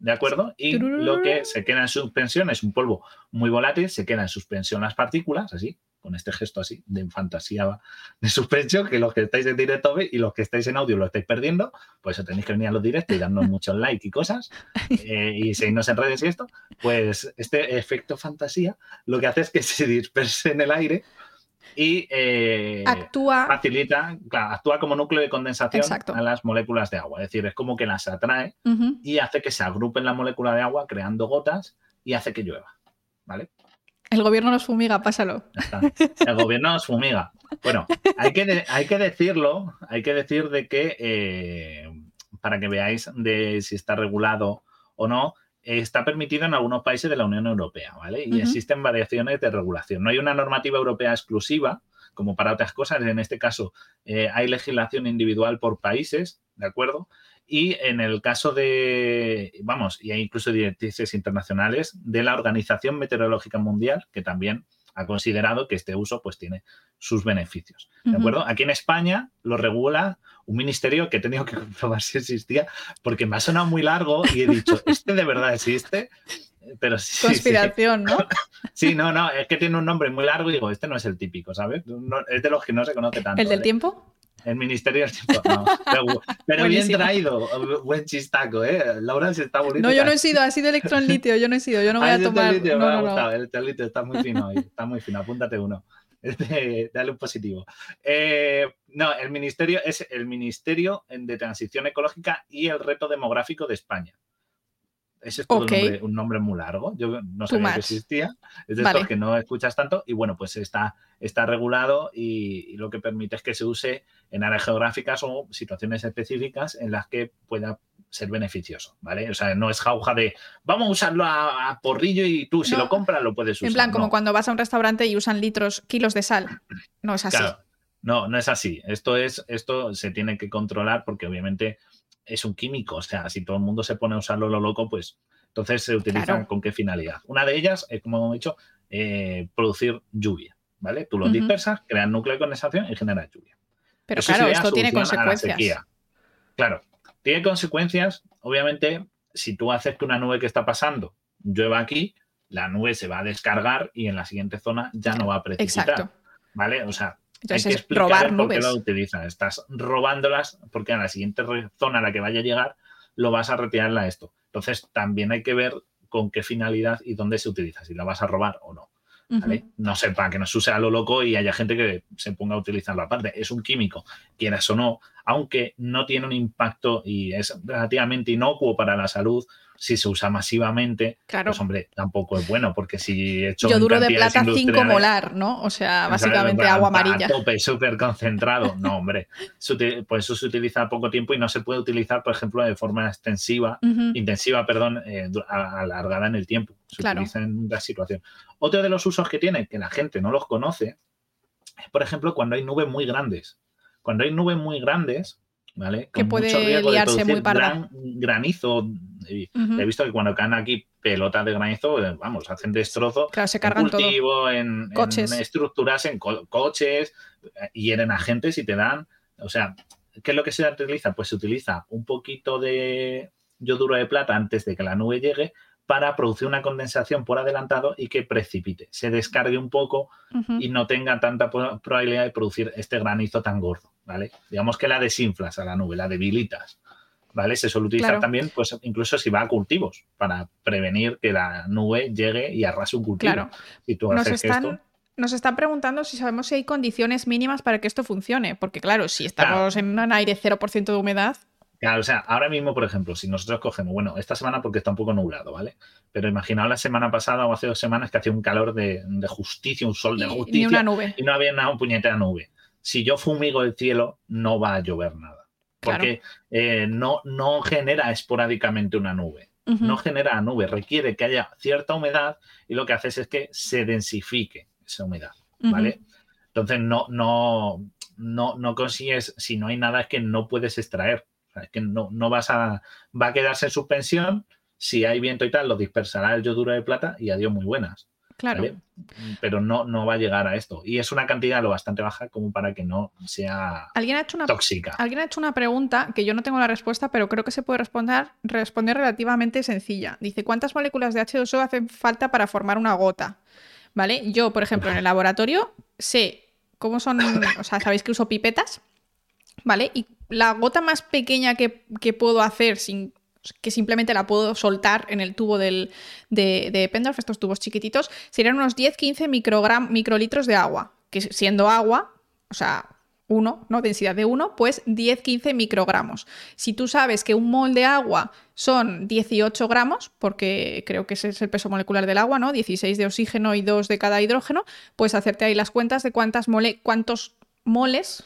B: ¿de acuerdo? Y lo que se queda en suspensión es un polvo muy volátil, se queda en suspensión las partículas, así, con este gesto así de fantasía de suspenso, que los que estáis en directo y los que estáis en audio lo estáis perdiendo, pues tenéis que venir a los directos y darnos muchos likes y cosas, eh, y seguirnos en redes y esto, pues este efecto fantasía lo que hace es que se disperse en el aire y eh,
A: actúa,
B: facilita, claro, actúa como núcleo de condensación
A: Exacto.
B: a las moléculas de agua. Es decir, es como que las atrae y hace que se agrupen la molécula de agua creando gotas y hace que llueva. ¿Vale?
A: El gobierno nos fumiga, pásalo.
B: Está. El gobierno nos fumiga. Bueno, hay que, hay que decirlo, hay que decir de que eh, para que veáis de si está regulado o no, está permitido en algunos países de la Unión Europea, ¿vale? Y existen variaciones de regulación. No hay una normativa europea exclusiva, como para otras cosas. En este caso, eh, hay legislación individual por países, ¿de acuerdo? Y en el caso de, vamos, y hay incluso directrices internacionales de la Organización Meteorológica Mundial, que también ha considerado que este uso pues tiene sus beneficios. ¿De acuerdo? Aquí en España lo regula un ministerio que he tenido que comprobar si existía, porque me ha sonado muy largo y he dicho, ¿este de verdad existe? Pero sí, sí,
A: Conspiración, ¿no?
B: Sí, no, no, es que tiene un nombre muy largo y digo, este no es el típico, ¿sabes? No- es de los que no se conoce tanto.
A: ¿El del
B: ¿vale?
A: tiempo?
B: El Ministerio del Tiempo. No, pero pero bien traído, buen chistaco, ¿eh? Laura se está bonita.
A: No, yo no he sido, ha sido electrón litio, yo no he sido, yo no voy
B: Ah,
A: a
B: el
A: tomar.
B: telitio,
A: No,
B: me ha
A: no, no.
B: gustado, el telitio está muy fino hoy, está muy fino, apúntate uno. Este, dale un positivo. Eh, no, el ministerio es el Ministerio de Transición Ecológica y el Reto Demográfico de España. Ese es todo un, nombre, un nombre muy largo. Yo no sabía que existía. Es de
A: Vale.
B: estos que no escuchas tanto. Y bueno, pues está, está regulado y, y lo que permite es que se use en áreas geográficas o situaciones específicas en las que pueda ser beneficioso, ¿vale? O sea, no es jauja de vamos a usarlo a, a porrillo y tú si
A: No.
B: lo compras lo puedes usar.
A: En plan, como
B: No.
A: cuando vas a un restaurante y usan litros, kilos de sal. No es así.
B: Claro, no, no es así. Esto es, esto se tiene que controlar porque obviamente es un químico. O sea, si todo el mundo se pone a usarlo lo loco, pues entonces se utiliza
A: Claro.
B: con qué finalidad. Una de ellas, es, como hemos dicho, eh, producir lluvia. ¿Vale? Tú lo dispersas, creas núcleo de condensación y generas lluvia.
A: Pero
B: Eso
A: claro, esto tiene consecuencias.
B: Claro, tiene consecuencias. Obviamente, si tú haces que una nube que está pasando llueva aquí, la nube se va a descargar y en la siguiente zona ya no va a precipitar.
A: Exacto.
B: ¿Vale? O sea,
A: Entonces
B: hay que explicar
A: robar
B: por qué utilizas. Estás robándolas porque a la siguiente zona a la que vaya a llegar lo vas a retirarla a esto. Entonces también hay que ver con qué finalidad y dónde se utiliza, si la vas a robar o no. ¿vale?
A: Ujú.
B: No sé, para que no se use a lo loco y haya gente que se ponga a utilizarlo aparte. Es un químico, quieras o no, aunque no tiene un impacto y es relativamente inocuo para la salud, si se usa masivamente,
A: Claro.
B: pues hombre, tampoco es bueno, porque si he hecho
A: Yo duro de plata 5
B: industriales-
A: molar, ¿no? O sea, básicamente
B: a-
A: agua
B: a
A: amarilla.
B: tope, súper concentrado. No, hombre. Uti- Pues eso se utiliza poco tiempo y no se puede utilizar, por ejemplo, de forma extensiva, intensiva, perdón, eh, a- alargada en el tiempo. Se
A: Claro.
B: utiliza en la situación. Otro de los usos que tiene, que la gente no los conoce, es, por ejemplo, cuando hay nubes muy grandes. Cuando hay nubes muy grandes, ¿vale?
A: Que puede
B: mucho riesgo de
A: liarse muy
B: producir
A: parda.
B: gran granizo. Y. He visto que cuando caen aquí pelotas de granizo, eh, vamos, hacen destrozo
A: Claro, se
B: en
A: cargan
B: cultivo, en, en
A: Coches.
B: estructuras, en co- coches, eh, hieren a gente si te dan. O sea, ¿qué es lo que se utiliza? Pues se utiliza un poquito de yoduro de plata antes de que la nube llegue para producir una condensación por adelantado y que precipite, se descargue un poco y no tenga tanta probabilidad de producir este granizo tan gordo, ¿vale? Digamos que la desinflas a la nube, la debilitas, ¿vale? Se suele utilizar
A: Claro.
B: también, pues incluso si va a cultivos, para prevenir que la nube llegue y arrase un cultivo.
A: Claro.
B: Si tú
A: Nos
B: haces
A: están,
B: esto-
A: nos están preguntando si sabemos si hay condiciones mínimas para que esto funcione. Porque, claro, si estamos en un aire 0% de humedad,
B: Claro, o sea, ahora mismo, por ejemplo, si nosotros cogemos, bueno, esta semana porque está un poco nublado, ¿vale? Pero imaginaos la semana pasada o hace dos semanas que hacía un calor de, de justicia, un sol de
A: y-
B: justicia.
A: ni una nube.
B: y no había nada, un puñetera nube. Si yo fumigo el cielo, no va a llover nada.
A: Claro.
B: Porque eh, no, no genera esporádicamente una nube. No genera nube, requiere que haya cierta humedad y lo que haces es que se densifique esa humedad. Entonces no, no, no, no consigues, si no hay nada es que no puedes extraer. O sea, es que no, no vas a, va a quedarse en suspensión. Si hay viento y tal, lo dispersará el yoduro de plata y adiós muy buenas.
A: Claro.
B: ¿vale? Pero no, no va a llegar a esto. Y es una cantidad lo bastante baja como para que no sea
A: Alguien ha hecho una
B: tóxica.
A: Alguien ha hecho una pregunta que yo no tengo la respuesta, pero creo que se puede responder, responder relativamente sencilla. Dice, ¿cuántas moléculas de H2O hacen falta para formar una gota? ¿Vale? Yo, por ejemplo, en el laboratorio sé cómo son, o sea, sabéis que uso pipetas, ¿vale? Y la gota más pequeña que, que puedo hacer sin que simplemente la puedo soltar en el tubo del, de, de Pendorf, estos tubos chiquititos, serían unos 10-15 microlitros de agua, que siendo agua, o sea, 1, ¿no? Densidad de 1, pues 10-15 microgramos. Si tú sabes que un mol de agua son 18 gramos, porque creo que ese es el peso molecular del agua, ¿no? 16 de oxígeno y 2 de cada hidrógeno, puedes hacerte ahí las cuentas de cuántas mole cuántos moles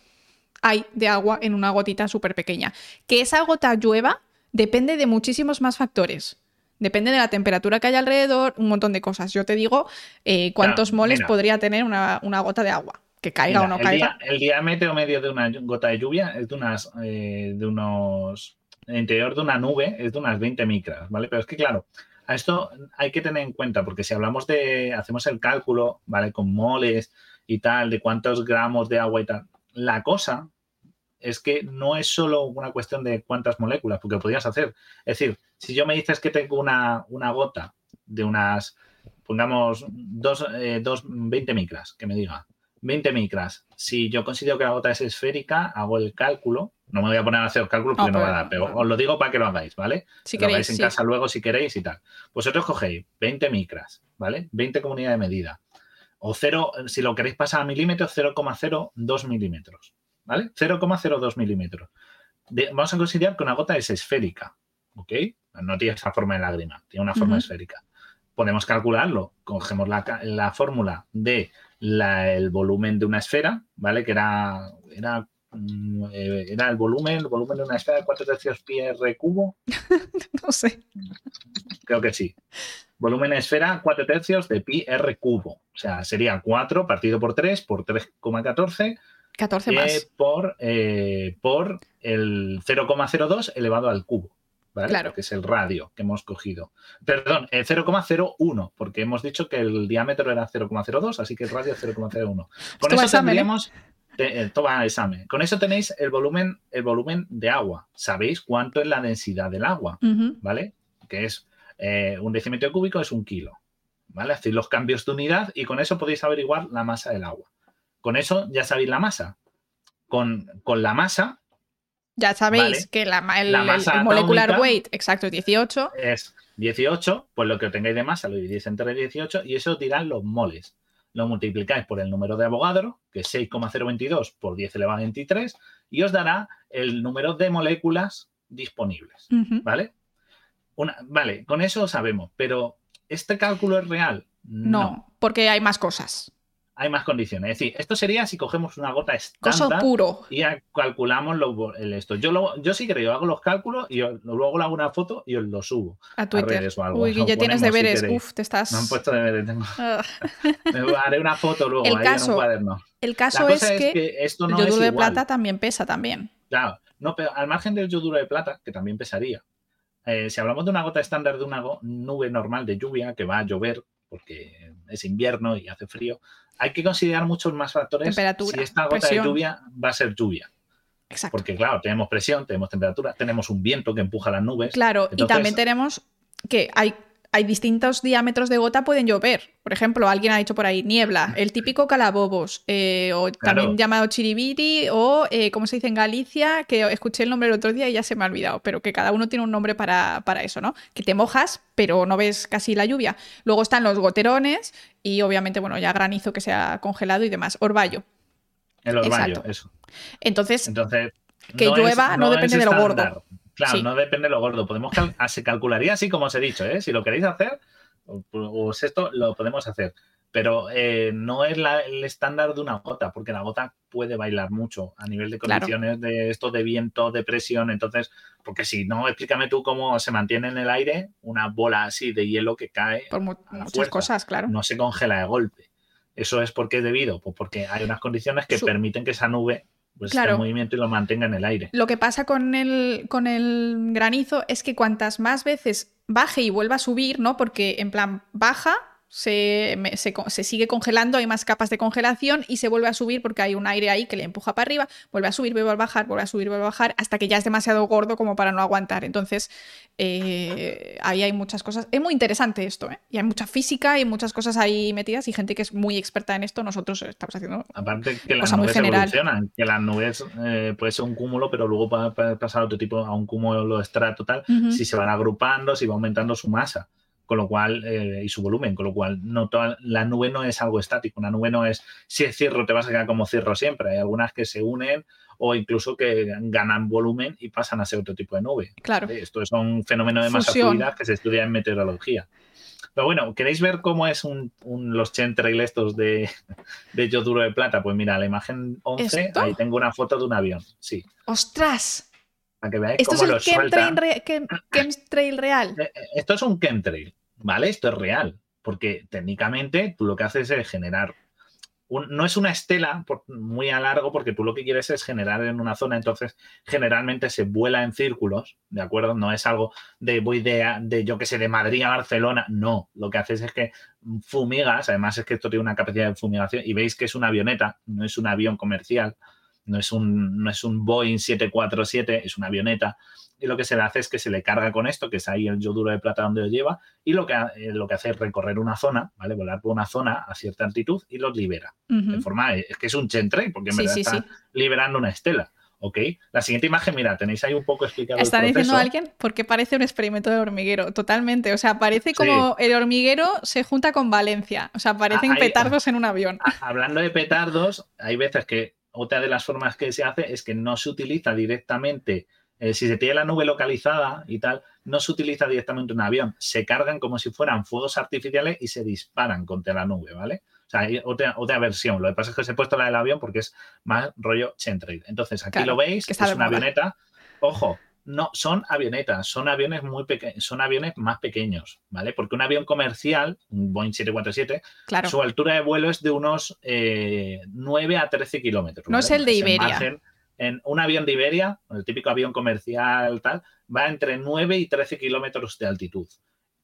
A: hay de agua en una gotita súper pequeña. Que esa gota llueva depende de muchísimos más factores. Depende de la temperatura que hay alrededor, un montón de cosas. Yo te digo eh, cuántos moles podría tener una, gota de agua. Que caiga o no caiga.
B: el diámetro medio de una gota de lluvia es de, unas, eh, de unos. El interior de una nube es de unas 20 micras, ¿vale? Pero es que, claro, a esto hay que tener en cuenta, porque si hablamos de. Hacemos el cálculo, ¿vale? Con moles y tal, de cuántos gramos de agua y tal. La cosa es que no es solo una cuestión de cuántas moléculas, porque podrías hacer. Es decir, si yo me dices que tengo una, gota de unas, pongamos, dos, eh, dos, 20 micras, que me diga, 20 micras. Si yo considero que la gota es esférica, hago el cálculo. No me voy a poner a hacer el cálculo porque no, va a dar, pero os lo digo para que lo hagáis, ¿vale?
A: Si
B: lo
A: hagáis
B: en casa luego si queréis y tal. Vosotros cogéis 20 micras, ¿vale? 20 comunidades de medida. O 0, si lo queréis pasar a milímetros, 0,02 milímetros. ¿Vale? 0,02 milímetros. vamos a considerar que una gota es esférica, ¿ok? No tiene esa forma de lágrima, tiene una forma esférica. Podemos calcularlo, cogemos la, fórmula de el volumen de una esfera, ¿vale? Que era, era, mm, eh, era el volumen, el volumen de una esfera de 4 tercios pi r cubo.
A: no sé.
B: Creo que sí. Volumen de esfera 4 tercios de pi r cubo. O sea, sería 4 partido por 3 por 3,14
A: 14 más.
B: Eh, por, eh, por el 0,02 elevado al cubo. ¿vale?
A: Claro.
B: Que es el radio que hemos cogido. Perdón, el 0,01, porque hemos dicho que el diámetro era 0,02, así que el radio es 0,01. Con eso tendríamos. Eh, toma examen. Con eso tenéis el volumen, el volumen de agua. Sabéis cuánto es la densidad del agua, ¿vale? Que es un decímetro cúbico es un kilo. ¿Vale? Hacéis los cambios de unidad y con eso podéis averiguar la masa del agua. Con eso ya sabéis la masa. Con, la masa.
A: Ya sabéis que la, el, molecular weight exacto es 18.
B: Es 18, pues lo que tengáis de masa lo dividís entre 18 y eso os dirán los moles. Lo multiplicáis por el número de Avogadro, que es 6,022 por 10 elevado a 23, y os dará el número de moléculas disponibles. ¿Vale? Una, vale, con eso sabemos, pero ¿este cálculo es real?
A: no, porque hay más cosas
B: hay más condiciones. Es decir, esto sería si cogemos una gota estándar
A: puro.
B: y calculamos el esto. Yo, lo, yo sí creo, hago los cálculos y luego le hago una foto y os lo subo.
A: A Twitter. o algo. Uy, ya tienes deberes. Uf, te estás.
B: Me han puesto deberes. Tengo... Ah. Me haré una foto luego
A: el
B: ahí
A: caso,
B: en un cuaderno.
A: El caso es, que, esto no el yoduro de plata también pesa también.
B: Claro, no, pero al margen del yoduro de plata, que también pesaría. Eh, si hablamos de una gota estándar de una nube normal de lluvia que va a llover porque es invierno y hace frío, hay que considerar muchos más factores
A: temperatura,
B: si esta gota de lluvia va a ser lluvia.
A: Exacto.
B: Porque, claro, tenemos presión, tenemos temperatura, tenemos un viento que empuja las nubes.
A: Claro, y también tenemos que hay hay distintos diámetros de gota pueden llover. Por ejemplo, alguien ha dicho por ahí niebla, el típico calabobos, eh, o también llamado chiribiri, o eh, como se dice en Galicia, que escuché el nombre el otro día y ya se me ha olvidado, pero que cada uno tiene un nombre para, eso, ¿no? Que te mojas, pero no ves casi la lluvia. Luego están los goterones y obviamente, bueno, ya granizo que se ha congelado y demás. Orvallo.
B: El orvallo, eso.
A: Entonces, Entonces que llueva no, depende de lo gordo.
B: Claro, no depende de lo gordo. Podemos ah, se calcularía así como os he dicho, ¿eh? Si lo queréis hacer, pues esto lo podemos hacer. Pero eh, no es el estándar de una gota, porque la gota puede bailar mucho a nivel de condiciones de esto de viento, de presión. Entonces, porque si no, explícame tú cómo se mantiene en el aire una bola así de hielo que cae.
A: Por muchas cosas, claro.
B: No se congela de golpe. ¿Eso es porque es debido? Pues porque hay unas condiciones que permiten que esa nube pues claro. movimiento y lo mantenga en el aire.
A: Lo que pasa con el, con el granizo es que cuantas más veces baje y vuelva a subir, ¿no? Porque en plan baja, se, se, sigue congelando, hay más capas de congelación y se vuelve a subir porque hay un aire ahí que le empuja para arriba, vuelve a subir, vuelve a bajar, vuelve a subir, vuelve a bajar, hasta que ya es demasiado gordo como para no aguantar. Entonces, eh, ahí hay muchas cosas. Es muy interesante esto, ¿eh? Y hay mucha física y muchas cosas ahí metidas y gente que es muy experta en esto. Nosotros estamos haciendo.
B: Aparte que las nubes evolucionan, que las nubes eh, puede ser un cúmulo, pero luego puede pasar a otro tipo, a un cúmulo estrato tal, si se van agrupando, si va aumentando su masa con lo cual, eh, y su volumen, con lo cual no toda, la nube no es algo estático, una nube no es, si es cierro te vas a quedar como cierro siempre, hay algunas que se unen o incluso que ganan volumen y pasan a ser otro tipo de nube.
A: Claro.
B: Esto es un fenómeno de masa fluida que se estudia en meteorología. Pero bueno, ¿queréis ver cómo es un, los chemtrail estos de, de yoduro de plata? Pues mira, la imagen 11, ahí tengo una foto de un avión, sí.
A: ¡Ostras!
B: Para que veáis
A: ¿Esto
B: cómo
A: es el chemtrail, real?
B: Eh, eh, esto es un chemtrail. ¿Vale? Esto es real, porque técnicamente tú lo que haces es generar no es una estela muy a largo porque tú lo que quieres es generar en una zona, entonces generalmente se vuela en círculos, ¿de acuerdo? No es algo de voy de, de yo que sé, de Madrid a Barcelona, no, lo que haces es que fumigas, además es que esto tiene una capacidad de fumigación y veis que es una avioneta, no es un avión comercial, no es un, no es un Boeing 747, es una avioneta, y lo que se le hace es que se le carga con esto, que es ahí el yoduro de plata donde lo lleva, y lo que, eh, lo que hace es recorrer una zona, ¿vale? Volar por una zona a cierta altitud y los libera. De forma, es que es un chemtrail, porque en verdad está liberando una estela. ¿Ok? La siguiente imagen, mira, tenéis ahí un poco explicado.
A: ¿Está diciendo alguien? Porque parece un experimento de hormiguero, totalmente. O sea, parece como el hormiguero se junta con Valencia. O sea, parecen ah, petardos en un avión.
B: Hablando de petardos, hay veces que otra de las formas que se hace es que no se utiliza directamente eh, si se tiene la nube localizada y tal, no se utiliza directamente un avión, se cargan como si fueran fuegos artificiales y se disparan contra la nube, ¿vale? O sea, hay otra, otra versión. Lo que pasa es que se he puesto la del avión porque es más rollo Chemtrail. Entonces, aquí lo veis, es una avioneta. Ojo, no, son avionetas, son aviones muy pequeños, son aviones más pequeños, ¿vale? Porque un avión comercial, un Boeing 747, su altura de vuelo es de unos 9 eh, a 13 kilómetros.
A: No es el de Iberia
B: en un avión de Iberia, el típico avión comercial, tal, va entre 9 y 13 kilómetros de altitud.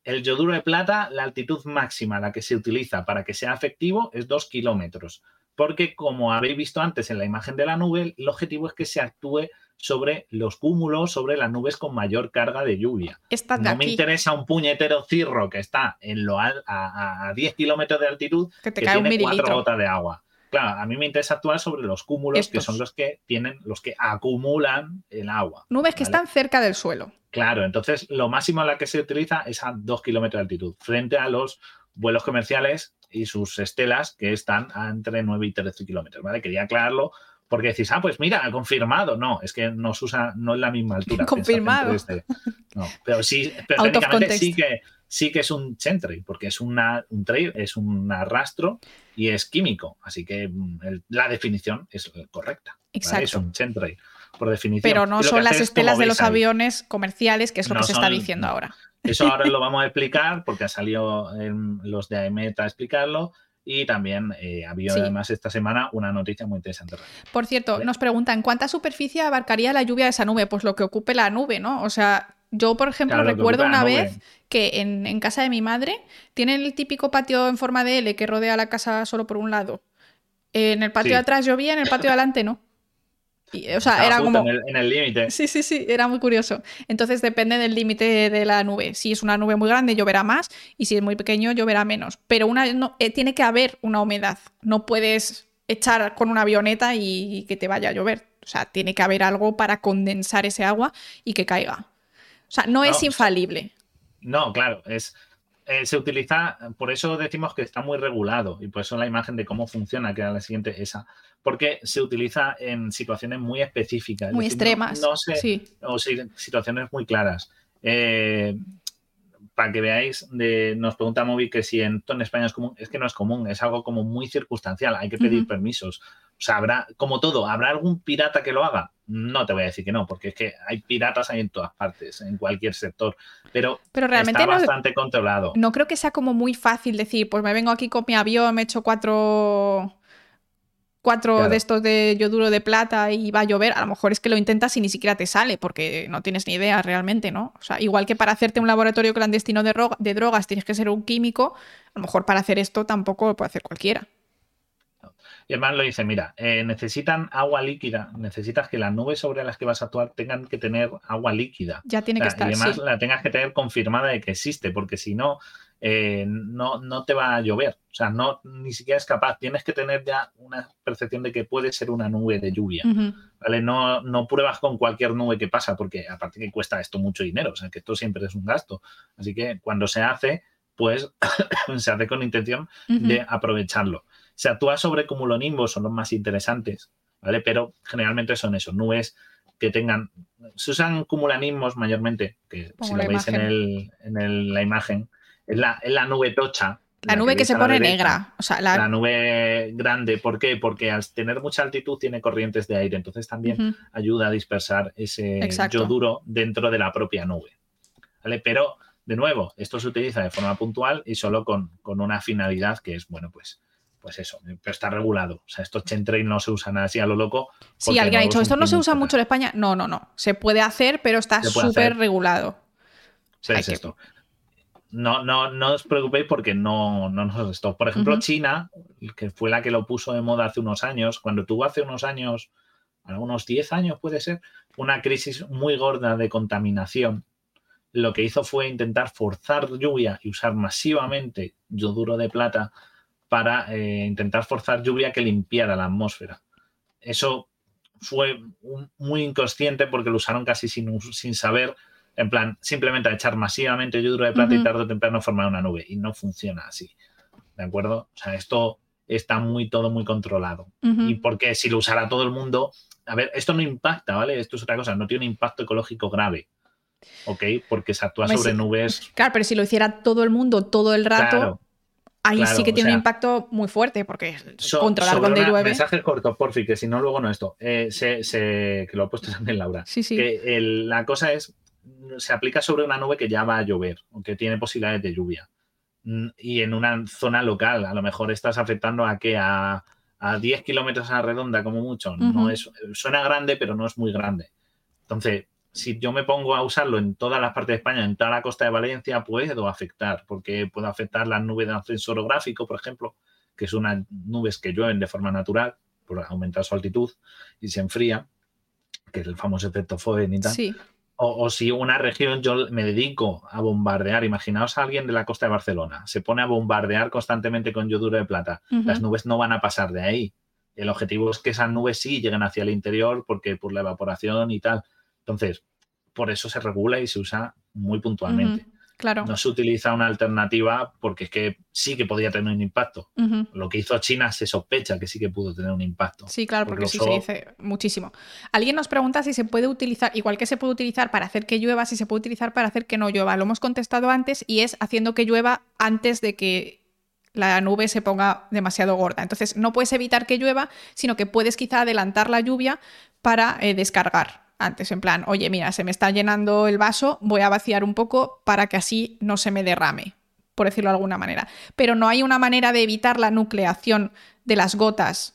B: El yoduro de plata, la altitud máxima, la que se utiliza para que sea efectivo, es 2 kilómetros. Porque, como habéis visto antes en la imagen de la nube, el objetivo es que se actúe sobre los cúmulos, sobre las nubes con mayor carga de lluvia. no me interesa un puñetero cirro que está en lo a, 10 kilómetros de altitud
A: que, te cae tiene
B: cuatro gotas de agua. Claro, a mí me interesa actuar sobre los cúmulos, que son los que tienen, los que acumulan el agua.
A: Nubes que están cerca del suelo.
B: Claro, entonces lo máximo a la que se utiliza es a 2 kilómetros de altitud, frente a los vuelos comerciales y sus estelas que están a entre 9 y 13 kilómetros, ¿vale? Quería aclararlo porque decís, ah, pues mira, confirmado. No, es que no usa, no es la misma altura.
A: confirmado.
B: No, pero sí, pero técnicamente sí que sí que es un chemtrail, porque es una, un trail, es un arrastro y es químico. Así que mm, la definición es correcta.
A: Exacto.
B: Es un chemtrail, por definición.
A: Pero no son las estelas de los aviones comerciales, que es lo que se está diciendo ahora.
B: Eso ahora lo vamos a explicar, porque ha salido en los de AEMET a explicarlo. Y también eh, ha habido además esta semana una noticia muy interesante.
A: Por cierto, nos preguntan, ¿cuánta superficie abarcaría la lluvia de esa nube? Pues lo que ocupe la nube, ¿no? O sea, yo, por ejemplo, recuerdo una vez que en, casa de mi madre tienen el típico patio en forma de L que rodea la casa solo por un lado. En el patio de atrás llovía, en el patio de adelante no. o sea, era como.
B: En el límite.
A: Sí, sí, sí, era muy curioso. Entonces depende del límite de la nube. Si es una nube muy grande, lloverá más. Y si es muy pequeño, lloverá menos. Pero una, eh, tiene que haber una humedad. No puedes echar con una avioneta y que te vaya a llover. O sea, tiene que haber algo para condensar ese agua y que caiga. O sea, no, es infalible.
B: No, claro, es. Eh, se utiliza, por eso decimos que está muy regulado y por eso la imagen de cómo funciona, que era la siguiente, esa, porque se utiliza en situaciones muy específicas.
A: Muy extremas.
B: No, sé,
A: sí.
B: o situaciones muy claras. Eh, para que veáis, de, nos pregunta Movi que si en, en España es común, es que no es común, es algo como muy circunstancial, hay que pedir permisos. O sea, habrá, como todo, ¿habrá algún pirata que lo haga? No te voy a decir que no, porque es que hay piratas ahí en todas partes, en cualquier sector. Pero,
A: pero realmente
B: está bastante controlado.
A: No creo que sea como muy fácil decir, pues me vengo aquí con mi avión, me echo cuatro cuatro
B: Claro.
A: de estos de yoduro de plata y va a llover, a lo mejor es que lo intentas y ni siquiera te sale porque no tienes ni idea realmente, ¿no? O sea, igual que para hacerte un laboratorio clandestino de, ro- de drogas tienes que ser un químico, a lo mejor para hacer esto tampoco lo puede hacer cualquiera.
B: Y además lo dice, mira, eh, necesitan agua líquida, necesitas que las nubes sobre las que vas a actuar tengan que tener agua líquida.
A: Ya tiene
B: O
A: que estar,
B: y además
A: sí.
B: la tengas que tener confirmada de que existe, porque si no, eh, no, no te va a llover. O sea, no, ni siquiera es capaz. Tienes que tener ya una percepción de que puede ser una nube de lluvia. ¿vale? No, no pruebas con cualquier nube que pasa, porque aparte que cuesta esto mucho dinero, o sea, que esto siempre es un gasto. Así que cuando se hace, pues se hace con intención de aprovecharlo. Se actúa sobre cumulonimbos, son los más interesantes, ¿vale? Pero generalmente son esos, nubes que tengan... Se usan cumulanismos mayormente, que
A: Pongo
B: si lo veis en, el, en el- la imagen, es la, es la nube tocha.
A: La nube que se pone
B: derecha
A: negra. O sea, la...
B: la nube grande. ¿Por qué? Porque al tener mucha altitud tiene corrientes de aire, entonces también ayuda a dispersar ese
A: Exacto.
B: yoduro dentro de la propia nube. ¿Vale? Pero, de nuevo, esto se utiliza de forma puntual y solo con, con una finalidad que es, bueno, pues, pues eso, pero está regulado. O sea, estos chemtrails no se usan así a lo loco.
A: Sí, alguien ha dicho, esto no se usa mucho en España. No, no, no. Se puede hacer, pero está súper regulado.
B: Es
A: que-
B: esto. No, no, no os preocupéis porque no, no nos esto. Por ejemplo. China, que fue la que lo puso de moda hace unos años, cuando tuvo hace unos años, unos 10 años puede ser, una crisis muy gorda de contaminación, lo que hizo fue intentar forzar lluvia y usar masivamente yoduro de plata para eh, intentar forzar lluvia que limpiara la atmósfera. Eso fue un- muy inconsciente porque lo usaron casi sin, sin saber, en plan, simplemente a echar masivamente yoduro de plata y tarde o temprano formar una nube. Y no funciona así. ¿De acuerdo? O sea, esto está muy todo muy controlado.
A: Ujú.
B: Y porque si lo usara todo el mundo, a ver, esto no impacta, ¿vale? Esto es otra cosa, no tiene un impacto ecológico grave. ¿Ok? Porque se actúa sobre
A: sí.
B: nubes.
A: Claro, pero si lo hiciera todo el mundo todo el rato,
B: Claro.
A: ahí
B: claro,
A: sí que
B: o
A: tiene
B: sea,
A: un impacto muy fuerte, porque
B: So-
A: controlar
B: una-
A: llueve.
B: Mensajes cortos, porfi, que si no, luego no esto. Eh, se- se- que lo ha puesto también Laura.
A: Sí, sí.
B: Que el- la cosa es, se aplica sobre una nube que ya va a llover, o que tiene posibilidades de lluvia. Mm, Y en una zona local, a lo mejor estás afectando a que a, a 10 kilómetros a la redonda, como mucho. No es, suena grande, pero no es muy grande. Entonces, si yo me pongo a usarlo en todas las partes de España, en toda la costa de Valencia, puedo afectar, porque puedo afectar las nubes de ascenso orográfico, por ejemplo, que son unas nubes que llueven de forma natural por aumentar su altitud y se enfría, que es el famoso efecto Foehn y tal.
A: Sí.
B: O, o si una región yo me dedico a bombardear, imaginaos a alguien de la costa de Barcelona, se pone a bombardear constantemente con yoduro de plata, las nubes no van a pasar de ahí. El objetivo es que esas nubes sí lleguen hacia el interior porque por la evaporación y tal. Entonces, por eso se regula y se usa muy puntualmente.
A: Claro.
B: No se utiliza una alternativa porque es que sí que podía tener un impacto. Lo que hizo China se sospecha que sí que pudo tener un impacto.
A: Sí, claro,
B: Porque
A: sí se dice muchísimo. Alguien nos pregunta si se puede utilizar, igual que se puede utilizar para hacer que llueva, si se puede utilizar para hacer que no llueva. Lo hemos contestado antes y es haciendo que llueva antes de que la nube se ponga demasiado gorda. Entonces, no puedes evitar que llueva, sino que puedes quizá adelantar la lluvia para eh, descargar antes, en plan, oye, mira, se me está llenando el vaso, voy a vaciar un poco para que así no se me derrame, por decirlo de alguna manera. Pero no hay una manera de evitar la nucleación de las gotas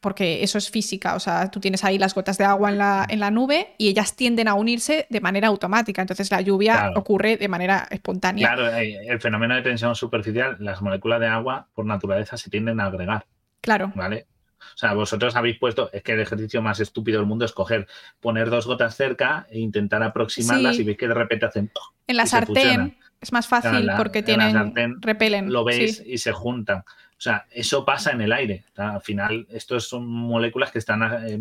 A: porque eso es física, o sea, tú tienes ahí las gotas de agua en la, en la nube y ellas tienden a unirse de manera automática, entonces la lluvia
B: Claro.
A: ocurre de manera espontánea.
B: Claro, eh, el fenómeno de tensión superficial, las moléculas de agua por naturaleza se tienden a agregar,
A: Claro,
B: ¿vale? O sea, vosotros habéis puesto, es que el ejercicio más estúpido del mundo es coger, poner dos gotas cerca e intentar aproximarlas
A: Sí.
B: y veis que de repente hacen,
A: en la sartén es más fácil
B: la-
A: porque tienen
B: sartén
A: repelen.
B: lo veis
A: sí.
B: y se juntan. O sea, eso pasa en el aire. Al final, estos son moléculas que están eh,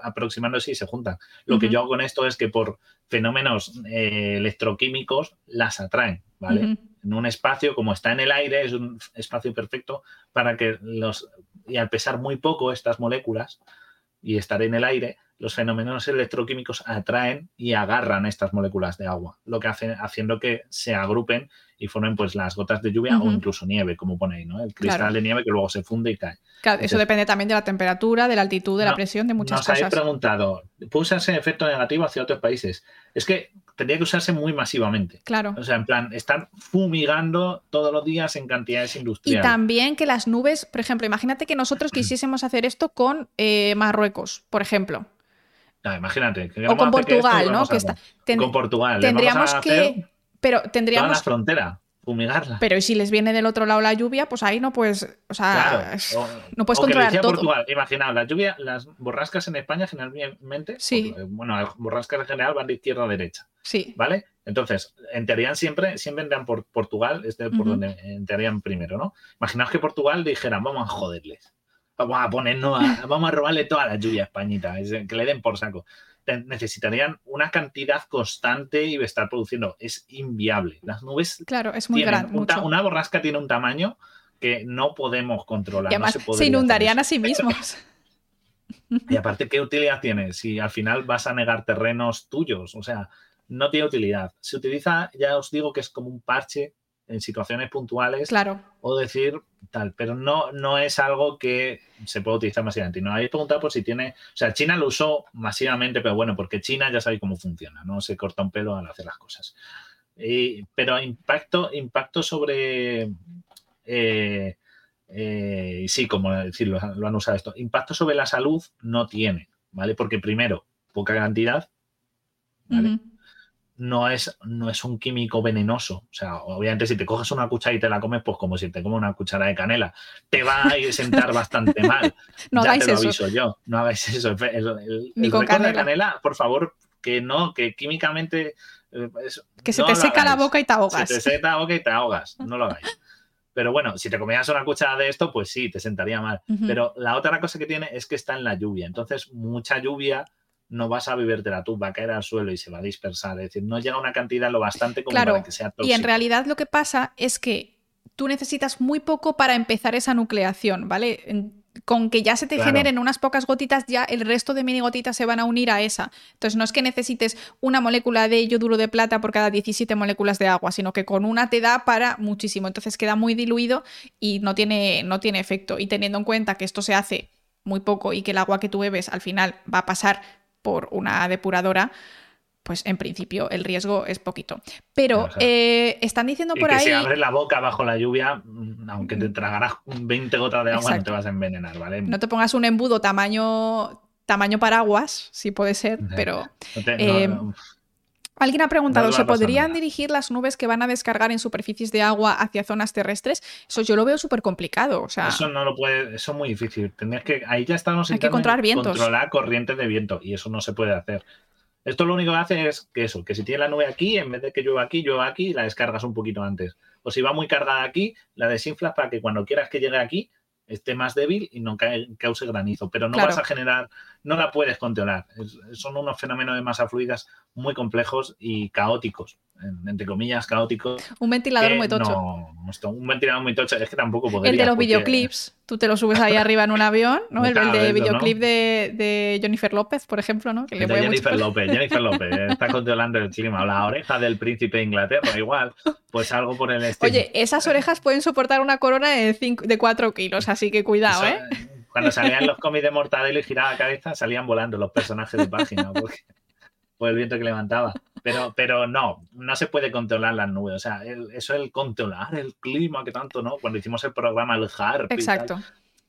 B: aproximándose y se juntan. Lo que yo hago con esto es que por fenómenos eh, electroquímicos las atraen, ¿vale? En un espacio, como está en el aire, es un espacio perfecto para que los. Y al pesar muy poco estas moléculas y estar en el aire, los fenómenos electroquímicos atraen y agarran estas moléculas de agua, lo que hace haciendo que se agrupen y formen pues las gotas de lluvia o incluso nieve, como pone ahí, ¿no? El cristal
A: Claro.
B: de nieve que luego se funde y cae.
A: Claro, eso depende también de la temperatura, de la altitud, de la presión, de muchas
B: Nos habéis
A: cosas.
B: preguntado, ¿puede usarse efecto negativo hacia otros países? Es que tendría que usarse muy masivamente.
A: Claro.
B: O sea, en plan, estar fumigando todos los días en cantidades
A: Y
B: industriales.
A: también que las nubes, por ejemplo, imagínate que nosotros quisiésemos hacer esto con eh, Marruecos, por ejemplo.
B: Ah, imagínate. que
A: O con
B: que esto
A: Portugal, ¿no? Que está, ten-
B: Con Portugal.
A: tendríamos que. Pero
B: Toda la
A: tendríamos.
B: frontera, fumigarla.
A: Pero ¿y si les viene del otro lado la lluvia? Pues ahí no puedes. O sea,
B: Claro,
A: es-
B: o-
A: no puedes
B: o que
A: controlar
B: decía
A: todo.
B: Portugal. Imaginaos, la lluvia, las borrascas en España generalmente,
A: Sí.
B: o- bueno, las borrascas en general van de izquierda a derecha,
A: Sí.
B: ¿vale? Entonces, en teoría siempre, siempre entran por Portugal, este por
A: Ujú.
B: donde entrarían primero, ¿no? Imaginaos que Portugal dijera, vamos a joderles, vamos a ponernos, a- vamos a robarle toda la lluvia a Españita, es que le den por saco. Necesitarían una cantidad constante y estar produciendo. Es inviable. Las nubes
A: Claro, es muy grande.
B: un una borrasca tiene un tamaño que no podemos controlar.
A: Y
B: no se,
A: se, inundarían a sí mismos.
B: Y aparte, ¿qué utilidad tiene? Si al final vas a negar terrenos tuyos, o sea, no tiene utilidad. Se utiliza, ya os digo que es como un parche en situaciones puntuales
A: claro.
B: o decir tal, pero no, no es algo que se pueda utilizar masivamente. Y nos habéis preguntado por si tiene, o sea, China lo usó masivamente, pero bueno, porque China ya sabe cómo funciona, no se corta un pelo al hacer las cosas. Y- pero impacto, impacto sobre, eh, eh, sí, como decirlo, lo han usado esto, impacto sobre la salud no tiene, ¿vale? Porque primero, poca cantidad, ¿vale? No es, no es un químico venenoso. O sea, obviamente si te coges una cuchara y te la comes, pues como si te comes una cuchara de canela, te va a ir sentar bastante mal.
A: No
B: ya
A: hagáis
B: te lo
A: eso.
B: aviso yo, no hagáis eso. El, el-
A: Ni
B: el
A: con
B: récord de
A: canela.
B: canela, por favor, que no, que químicamente... eh, es-
A: Que se
B: no
A: te seca la boca y te ahogas.
B: Se te seca la boca y te ahogas, no lo hagáis. Pero bueno, si te comías una cuchara de esto, pues sí, te sentaría mal. Pero la otra cosa que tiene es que está en la lluvia. Entonces, mucha lluvia no vas a bebértela tú, va a caer al suelo y se va a dispersar. Es decir, no llega una cantidad lo bastante como
A: Claro,
B: para que sea tóxico.
A: Y en realidad lo que pasa es que tú necesitas muy poco para empezar esa nucleación, ¿vale? Con que ya se te
B: Claro.
A: generen unas pocas gotitas, ya el resto de mini gotitas se van a unir a esa. Entonces no es que necesites una molécula de yoduro de plata por cada 17 moléculas de agua, sino que con una te da para muchísimo. Entonces queda muy diluido y no tiene, no tiene efecto. Y teniendo en cuenta que esto se hace muy poco y que el agua que tú bebes al final va a pasar por una depuradora, pues en principio el riesgo es poquito. Pero eh, están diciendo
B: Y
A: por
B: que
A: ahí.
B: si abres la boca bajo la lluvia, mm, aunque te tragarás 20 gotas de agua, no te vas a envenenar, ¿vale?
A: No te pongas un embudo tamaño, tamaño paraguas, si puede ser, pero
B: No te-
A: eh, alguien ha preguntado,
B: No
A: ¿se podrían
B: nada.
A: dirigir las nubes que van a descargar en superficies de agua hacia zonas terrestres? Eso yo lo veo súper complicado. O sea,
B: Eso no lo puede, eso es muy difícil. Tendrías que, ahí ya estamos
A: Hay que controlar vientos.
B: controlar corrientes de viento y eso no se puede hacer. Esto lo único que hace es que eso, que si tiene la nube aquí, en vez de que llueva aquí, llueva aquí, la descargas un poquito antes. O si va muy cargada aquí, la desinflas para que cuando quieras que llegue aquí esté más débil y no cae- cause granizo. Pero no
A: Claro.
B: vas a generar, no la puedes controlar. Es- son unos fenómenos de masa fluidas muy complejos y caóticos, en- entre comillas, caóticos.
A: un ventilador muy tocho.
B: no- un ventilador muy tocho, es que tampoco podría.
A: el de los videoclips, tú te lo subes ahí arriba en un avión, ¿no? El, de videoclip de, de Jennifer López, por ejemplo, ¿no? Que le
B: Jennifer
A: mucho-
B: López, Jennifer López, está controlando el clima. La oreja del príncipe de Inglaterra, igual. Pues algo por el estilo.
A: Oye, esas orejas pueden soportar una corona de, cinco- de 4 kilos, así que cuidado, ¿eh?
B: Cuando salían los cómics de Mortadelo y giraba la cabeza, salían volando los personajes de página porque- por el viento que levantaba. Pero, pero no, no se puede controlar las nubes. O sea, el- eso es el controlar el clima, que tanto, ¿no? Cuando hicimos el programa, el HARP. y tal,
A: Exacto.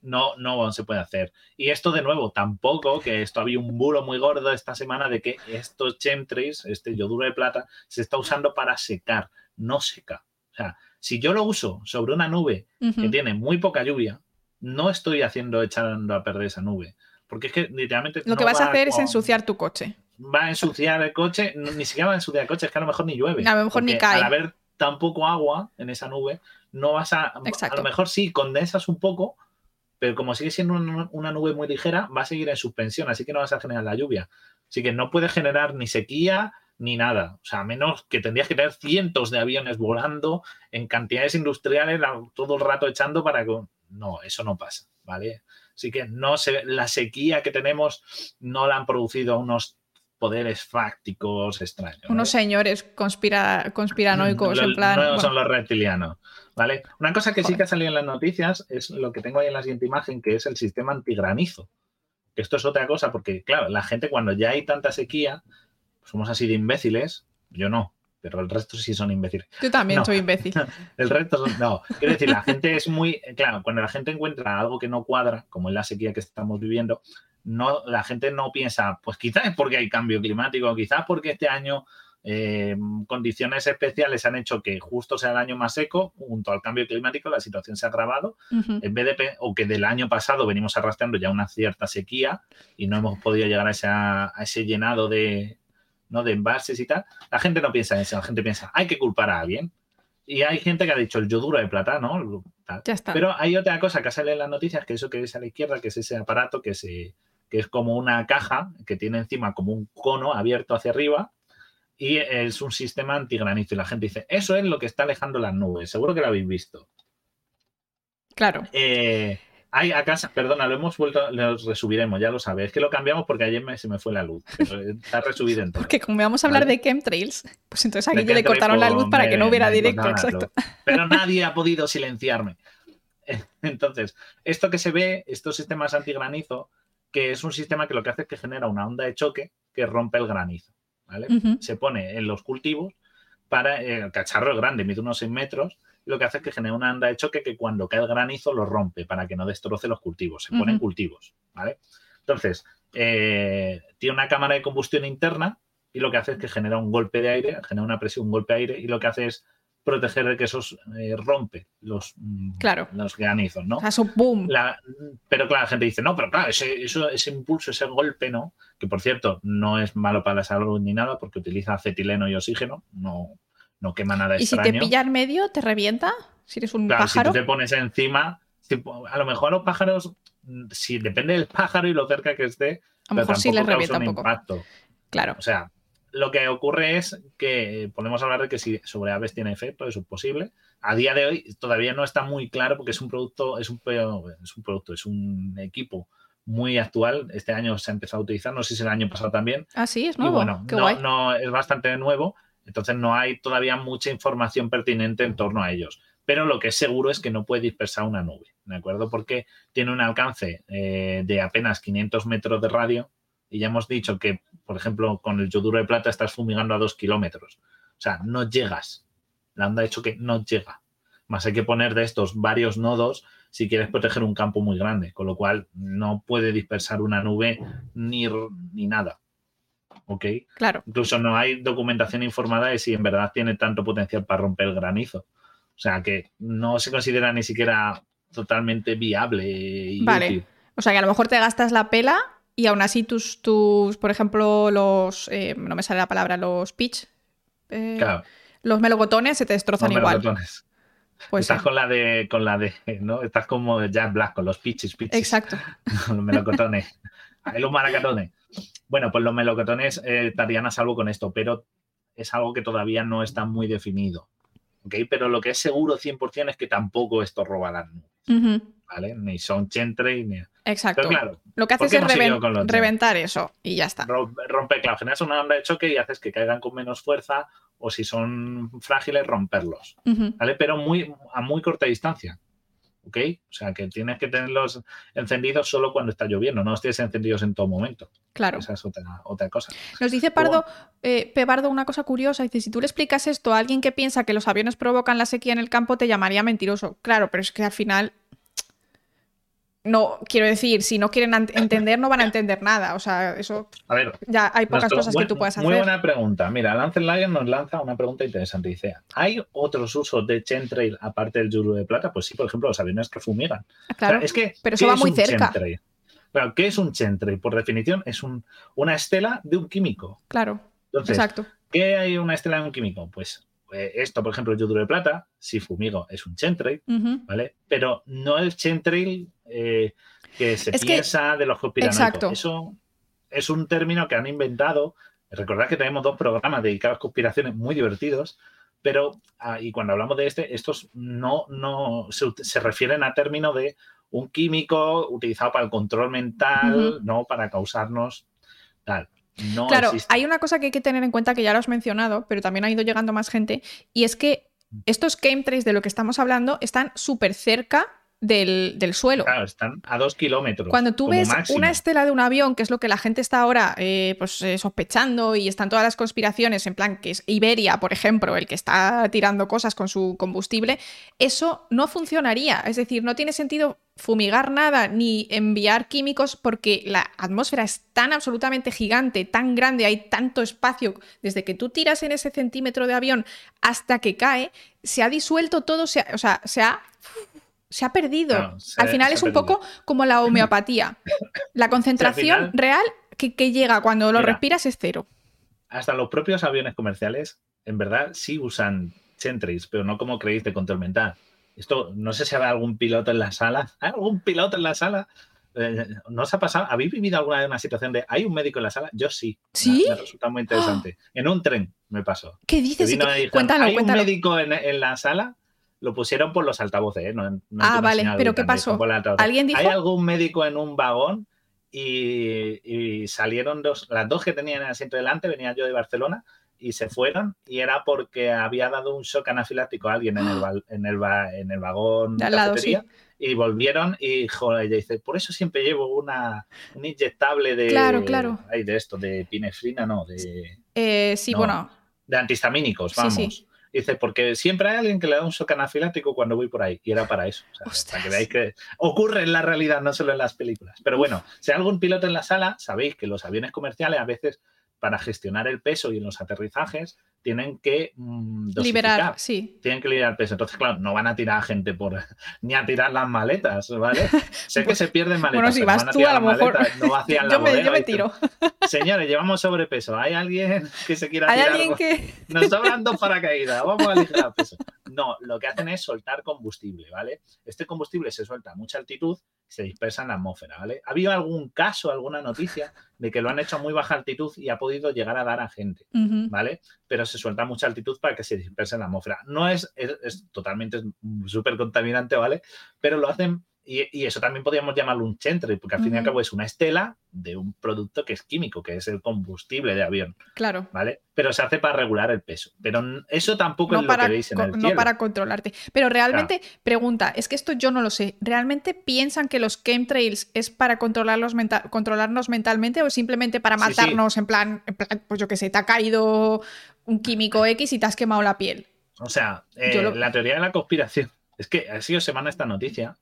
B: no, no se puede hacer. Y esto de nuevo, tampoco, que esto había un bulo muy gordo esta semana de que estos chemtrails, este yoduro de plata, se está usando para secar, no seca. O sea, si yo lo uso sobre una nube que tiene muy poca lluvia, no estoy haciendo echando a perder esa nube. Porque es que literalmente.
A: Lo que vas a hacer es ensuciar tu coche.
B: Va a ensuciar el coche, ni siquiera va a ensuciar el coche, es que a lo mejor ni llueve.
A: A lo mejor ni cae.
B: Al haber tan poco agua en esa nube, no vas a. A
A: Exacto.
B: lo mejor sí, condensas un poco, pero como sigue siendo una, una nube muy ligera, va a seguir en suspensión, así que no vas a generar la lluvia. Así que no puedes generar ni sequía ni nada. O sea, a menos que tendrías que tener cientos de aviones volando en cantidades industriales todo el rato echando para que. No, eso no pasa, ¿vale? Así que no se, la sequía que tenemos no la han producido unos poderes fácticos extraños. ¿vale?
A: Unos señores conspira, conspiranoicos,
B: Lo-
A: en plan.
B: No
A: bueno,
B: son los reptilianos. ¿Vale? Una cosa que sí que ha salido en las noticias es lo que tengo ahí en la siguiente imagen, que es el sistema antigranizo. Esto es otra cosa, porque, claro, la gente cuando ya hay tanta sequía, somos así de imbéciles, Yo no, pero el resto sí son imbéciles.
A: Yo también
B: No.
A: soy imbécil.
B: El resto son, no. Quiero decir, la gente es muy, claro, cuando la gente encuentra algo que no cuadra, como es la sequía que estamos viviendo, no, la gente no piensa, pues quizás es porque hay cambio climático, quizás porque este año eh, condiciones especiales han hecho que justo sea el año más seco, junto al cambio climático la situación se ha agravado, en vez de, o que del año pasado venimos arrastrando ya una cierta sequía y no hemos podido llegar a, esa- a ese llenado de, ¿no? de envases y tal, la gente no piensa en eso, la gente piensa, hay que culpar a alguien. Y hay gente que ha dicho el yoduro de plata, ¿no?
A: Ya está.
B: Pero hay otra cosa que sale en las noticias, que eso que ves a la izquierda, que es ese aparato que, se, que es como una caja que tiene encima como un cono abierto hacia arriba y es un sistema antigranizo. Y la gente dice, eso es lo que está alejando las nubes. Seguro que lo habéis visto.
A: Claro.
B: Eh, hay acá, perdona, lo hemos vuelto, lo resubiremos, ya lo sabéis. Es que lo cambiamos porque ayer me- se me fue la luz. Pero está resubido entero.
A: Porque como vamos a hablar
B: Vale.
A: de chemtrails, pues entonces aquí le cortaron la luz para que no hubiera directo, exacto.
B: Pero nadie ha podido silenciarme. Entonces, esto que se ve, estos sistemas antigranizo, que es un sistema que lo que hace es que genera una onda de choque que rompe el granizo. ¿vale? Se pone en los cultivos para eh, el cacharro es grande, mide unos 6 metros, lo que hace es que genera una onda de choque que cuando cae el granizo lo rompe para que no destroce los cultivos. Se pone en
A: Ujú.
B: cultivos. ¿vale? Entonces, eh, tiene una cámara de combustión interna y lo que hace es que genera un golpe de aire, genera una presión, un golpe de aire, y lo que hace es proteger de que esos eh, rompe los, mm,
A: Claro.
B: los granizos, ¿no?
A: Sea, eso boom.
B: La- pero claro, la gente dice, no, pero claro, ese, eso- ese impulso, ese golpe, ¿no? Que por cierto, no es malo para la salud ni nada, porque utiliza acetileno y oxígeno, no, no quema nada
A: Y si
B: extraño.
A: te pilla en medio, te revienta. Si eres un
B: Claro,
A: pájaro.
B: si tú te pones encima, si a lo mejor a los pájaros, si depende del pájaro y lo cerca que esté,
A: A lo mejor sí les revienta un poco.
B: impacto.
A: Claro.
B: O sea, lo que ocurre es que eh, podemos hablar de que si sobre aves tiene efecto, eso es posible. A día de hoy todavía no está muy claro porque es un producto, es un, es un producto, es un equipo muy actual. Este año se ha empezado a utilizar, no sé si el año pasado también.
A: Ah, sí, es
B: Y
A: nuevo.
B: bueno,
A: Qué
B: no,
A: guay.
B: no es bastante nuevo, entonces no hay todavía mucha información pertinente en torno a ellos. Pero lo que es seguro es que no puede dispersar una nube, ¿de acuerdo? Porque tiene un alcance eh, de apenas 500 metros de radio y ya hemos dicho que, por ejemplo, con el yoduro de plata estás fumigando a 2 kilómetros. O sea, no llegas. La onda de choque no llega. Más hay que poner de estos varios nodos si quieres proteger un campo muy grande, con lo cual no puede dispersar una nube ni, ni nada. ¿Ok?
A: Claro.
B: Incluso no hay documentación informada de si en verdad tiene tanto potencial para romper el granizo. O sea que no se considera ni siquiera totalmente viable y
A: Vale.
B: útil.
A: O sea, que a lo mejor te gastas la pela y aún así tus, tus por ejemplo, los. eh, no me sale la palabra, los pitch. eh,
B: Claro,
A: Los melocotones se te destrozan
B: los
A: igual.
B: melocotones.
A: Pues
B: Estás
A: sí.
B: con la de, con la de, ¿no? Estás como Jack Black, con los pitches, pitches.
A: Exacto.
B: los melocotones. Ay, los maracatones. Bueno, pues los melocotones eh, estarían a salvo con esto, pero es algo que todavía no está muy definido. ¿ok? Pero lo que es seguro 100% es que tampoco esto roba las nubes, ¿vale? Ni son chentry, ni...
A: Exacto.
B: Pero claro,
A: Lo que
B: ¿por
A: haces es reven- reventar eso y ya está.
B: rom- rompe, claro, generas una onda de choque y haces que caigan con menos fuerza o si son frágiles, romperlos, ¿vale? Pero muy, a muy corta distancia, ¿ok? O sea, que tienes que tenerlos encendidos solo cuando está lloviendo, no los tienes encendidos en todo momento.
A: Claro.
B: Esa es otra, otra cosa.
A: Nos dice Pardo, eh, P. Pardo una cosa curiosa. Dice, si tú le explicas esto a alguien que piensa que los aviones provocan la sequía en el campo, te llamaría mentiroso. Claro, pero es que al final... No, quiero decir, si no quieren entender, no van a entender nada. O sea, eso
B: A ver,
A: ya hay pocas
B: nuestro-
A: cosas que tú puedas
B: Muy
A: hacer.
B: buena pregunta. Mira, Lancel Lager nos lanza una pregunta interesante. Dice, ¿hay otros usos de chemtrail aparte del yuro de plata? Pues sí, por ejemplo, los aviones que fumigan.
A: Claro.
B: O sea, es que,
A: pero eso
B: ¿qué
A: va
B: es
A: muy cerca.
B: chemtrail? Pero, ¿qué es un chemtrail? Por definición, es un- una estela de un químico.
A: Claro,
B: Entonces,
A: exacto.
B: ¿qué hay una estela de un químico? Pues eh, esto, por ejemplo, el yoduro de plata, si fumigo, es un chemtrail,
A: Ujú.
B: ¿vale? Pero no el chemtrail eh, que se
A: Es que-
B: piensa de los conspiranoicos.
A: Exacto.
B: Eso es un término que han inventado. Recordad que tenemos dos programas dedicados a conspiraciones muy divertidos, pero ah, y cuando hablamos de este, estos no, no se, se refieren a término de un químico utilizado para el control mental, no para causarnos tal. No
A: Claro,
B: existe.
A: hay una cosa que hay que tener en cuenta que ya lo has mencionado, pero también ha ido llegando más gente, y es que estos chemtrails de lo que estamos hablando están súper cerca del, del suelo.
B: Claro, están a dos kilómetros.
A: Cuando tú ves
B: máximo.
A: una estela de un avión, que es lo que la gente está ahora eh, pues, eh, sospechando y están todas las conspiraciones, en plan que es Iberia, por ejemplo, el que está tirando cosas con su combustible, eso no funcionaría. Es decir, no tiene sentido fumigar nada ni enviar químicos porque la atmósfera es tan absolutamente gigante, tan grande, hay tanto espacio, desde que tú tiras en ese centímetro de avión hasta que cae, se ha disuelto todo, se ha- o sea, se ha se ha perdido.
B: Se-
A: al final es un
B: perdido.
A: poco como la homeopatía. La concentración
B: final-
A: real que, que llega cuando lo
B: Mira.
A: respiras es cero.
B: Hasta los propios aviones comerciales, en verdad, sí usan Chemtrails, pero no como creéis de control mental. Esto, no sé si habrá algún piloto en la sala. ¿Hay algún piloto en la sala? Eh, ¿No os ha pasado? ¿Habéis vivido alguna vez una situación de hay un médico en la sala? Yo sí.
A: ¿Sí?
B: Me, me resulta muy interesante. En un tren me pasó.
A: ¿Qué dices?
B: vino
A: ¿Qué-
B: ahí, dijeron,
A: Cuéntalo,
B: hay
A: cuéntalo.
B: un médico en, en la sala. Lo pusieron por los altavoces, ¿eh? No, no
A: Ah, vale, pero ¿qué pasó? ¿Alguien dijo?
B: ¿Hay algún médico en un vagón? Y, y salieron dos, las dos que tenían el asiento delante, venía yo de Barcelona, y se fueron, y era porque había dado un shock anafiláctico a alguien en el, en el, va- en el vagón
A: De al lado,
B: cafetería, y volvieron, y joder, ella dice, por eso siempre llevo una, un inyectable de,
A: Claro, claro.
B: ay, de esto, de pinefrina, no, de,
A: Eh, sí,
B: No.
A: bueno,
B: de antihistamínicos,
A: Sí,
B: vamos.
A: sí.
B: Dice, porque siempre hay alguien que le da un shock anafilático cuando voy por ahí. Y era para eso. O sea, para que veáis que ocurre en la realidad, no solo en las películas. Pero bueno, si hay algún piloto en la sala, sabéis que los aviones comerciales a veces, para gestionar el peso y en los aterrizajes, tienen que mm,
A: liberar, sí.
B: Tienen que liberar peso. Entonces, claro, no van a tirar a gente por ni a tirar las maletas, ¿vale? sé que se pierden maletas.
A: Bueno, si vas
B: van
A: tú, a lo mejor-
B: maletas, no vacían la
A: Yo me, yo tiro.
B: Señores, llevamos sobrepeso. ¿Hay alguien que se quiera
A: Hay
B: tirar?
A: alguien que.
B: Nos sobran dos paracaídas, vamos a aligerar peso. No, lo que hacen es soltar combustible, ¿vale? Este combustible se suelta a mucha altitud y se dispersa en la atmósfera, ¿vale? ¿Ha habido algún caso, alguna noticia de que lo han hecho a muy baja altitud y ha podido llegar a dar a gente. ¿vale? Pero se suelta a mucha altitud para que se disperse en la atmósfera. No es, es, es totalmente súper contaminante, ¿vale? Pero lo hacen, y, y eso también podríamos llamarlo un chemtrail, porque al fin y al cabo es una estela de un producto que es químico, que es el combustible de avión.
A: Claro.
B: ¿vale? Pero se hace para regular el peso. Pero eso tampoco
A: No
B: es lo
A: para,
B: que veis en el
A: no
B: cielo.
A: para controlarte. Pero realmente, pregunta, es que esto yo no lo sé. ¿Realmente piensan que los chemtrails es para controlarlos menta- controlarnos mentalmente o simplemente para
B: Sí, sí.
A: matarnos en plan, en plan, pues yo que sé, te ha caído un químico X y te has quemado la piel?
B: O sea, eh,
A: lo-
B: la teoría de la conspiración es que ha sido semana esta noticia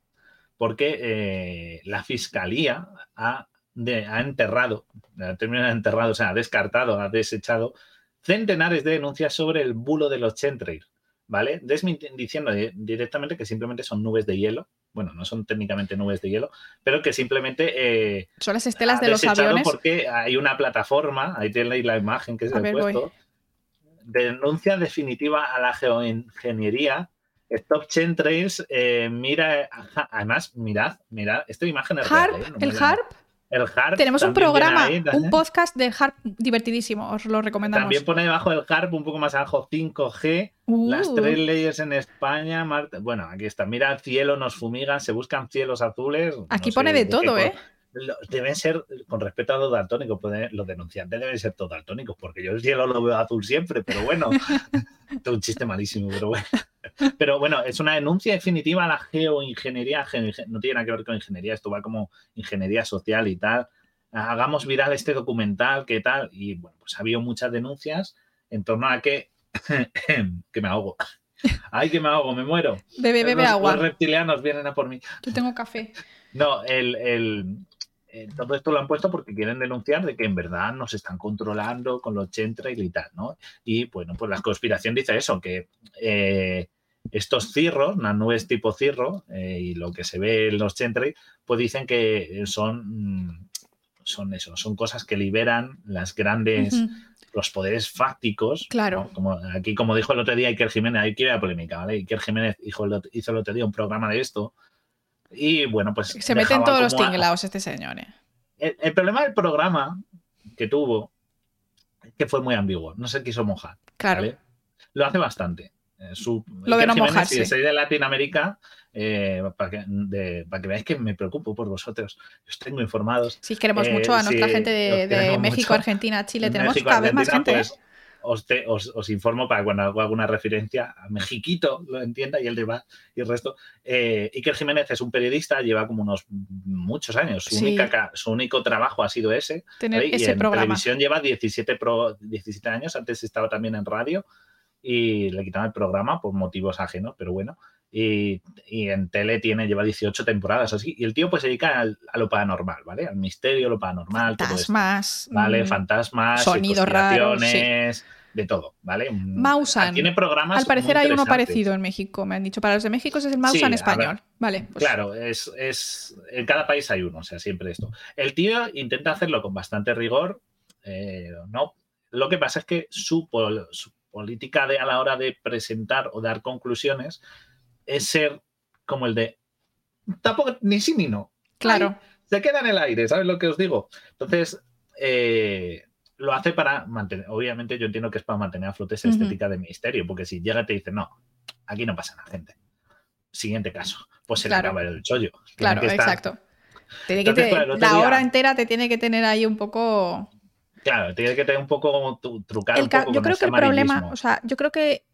B: porque eh, la fiscalía ha, de- ha enterrado, el término de enterrado, o sea, ha descartado, ha desechado centenares de denuncias sobre el bulo de los chemtrails, ¿vale? Diciendo di- directamente que simplemente son nubes de hielo. Bueno, no son técnicamente nubes de hielo, pero que simplemente eh,
A: Son las estelas
B: ha
A: de los aviones.
B: porque hay una plataforma, ahí tenéis la imagen que se ha puesto, denuncia definitiva a la geoingeniería. Stop Chemtrails, eh, mira, además, mirad, mirad, esta imagen es
A: HARP,
B: ¿eh? No
A: el HARP.
B: El HARP.
A: Tenemos un programa,
B: ahí,
A: un podcast de HARP divertidísimo, os lo recomendamos.
B: También pone debajo el HARP, un poco más abajo, 5G,
A: Uh,
B: las tres leyes en España. Marte- Bueno, aquí está. Mira, el cielo nos fumigan, se buscan cielos azules. no
A: Aquí
B: sé
A: pone de todo, ¿eh?
B: Deben ser, con respecto a los daltónicos, los denunciantes deben ser todos daltónicos, porque yo el cielo lo veo azul siempre, pero bueno, es un chiste malísimo, pero bueno. Pero bueno, es una denuncia definitiva a la geoingeniería, ge- no tiene nada que ver con ingeniería, esto va como ingeniería social y tal. Hagamos viral este documental, ¿qué tal? Y bueno, pues ha habido muchas denuncias en torno a que, que me ahogo. Ay, que me ahogo, me muero.
A: Bebe, bebe
B: los,
A: agua.
B: los reptilianos vienen a por mí.
A: Yo tengo café.
B: No, el, el- eh, todo esto lo han puesto porque quieren denunciar de que en verdad nos están controlando con los chemtrails y tal, ¿no? Y bueno, pues la conspiración dice eso, que eh, estos cirros, las nubes tipo cirro eh, y lo que se ve en los chemtrails, pues dicen que son, mm, son eso, son cosas que liberan las grandes, los poderes fácticos.
A: Claro.
B: ¿no? Como aquí, como dijo el otro día Iker Jiménez, hay que ir a la polémica, ¿vale? Iker Jiménez hizo hizo el otro día un programa de esto. Y bueno, pues.
A: Se meten todos los tinglaos este señor. ¿eh?
B: El, el problema del programa que tuvo que fue muy ambiguo, no se quiso mojar.
A: Claro.
B: ¿vale? Lo hace bastante. Eh, su-
A: Lo de no
B: Jiménez,
A: mojarse.
B: Si sois de Latinoamérica, eh, para, que, de- para que veáis que me preocupo por vosotros, os tengo informados.
A: Sí, queremos
B: Eh,
A: mucho a nuestra
B: sí,
A: gente de, México,
B: mucho.
A: Argentina, Chile.
B: En
A: Tenemos
B: México,
A: cada vez más gente.
B: pues, os, te- os- os informo para cuando hago alguna referencia a Mexiquito lo entienda y el demás y el resto. Eh, Iker Jiménez es un periodista, lleva como unos muchos años. Su,
A: Sí.
B: única ca- su único trabajo ha sido ese.
A: Tener
B: ¿vale? Y
A: ese
B: en
A: programa.
B: televisión lleva 17, pro- 17 años, antes estaba también en radio y le quitaron el programa por motivos ajenos, pero bueno. Y, y en tele tiene, lleva 18 temporadas así. Y el tío pues se dedica al- a lo paranormal, ¿vale? Al misterio, lo paranormal, todo esto.
A: Fantasmas.
B: ¿Vale?
A: mm,
B: Fantasmas,
A: sonidos raros,
B: conspiraciones, de todo, ¿vale?
A: Mausan.
B: Tiene programas.
A: Al parecer hay uno parecido en México, me han dicho. Para los de México ese es el Mausan
B: Sí, a ver.
A: español. Vale, pues
B: Claro, es, es. En cada país hay uno, o sea, siempre esto. El tío intenta hacerlo con bastante rigor. eh, no. Lo que pasa es que su, pol- su política de a la hora de presentar o dar conclusiones es ser como el de. Tampoco ni sí ni no.
A: claro.
B: se queda en el aire, ¿sabes lo que os digo? Entonces, eh, lo hace para mantener, obviamente yo entiendo que es para mantener a flote esa estética de misterio, porque si llega y te dice, no, aquí no pasa nada, gente. Siguiente caso, pues se
A: Claro.
B: le acaba el chollo.
A: Claro,
B: que
A: exacto. Tiene que
B: Entonces,
A: te-
B: claro, el otro
A: la
B: día-
A: hora entera te tiene que tener ahí un poco.
B: Claro, tiene que tener un poco un poco
A: yo creo que el problema, o sea, yo creo que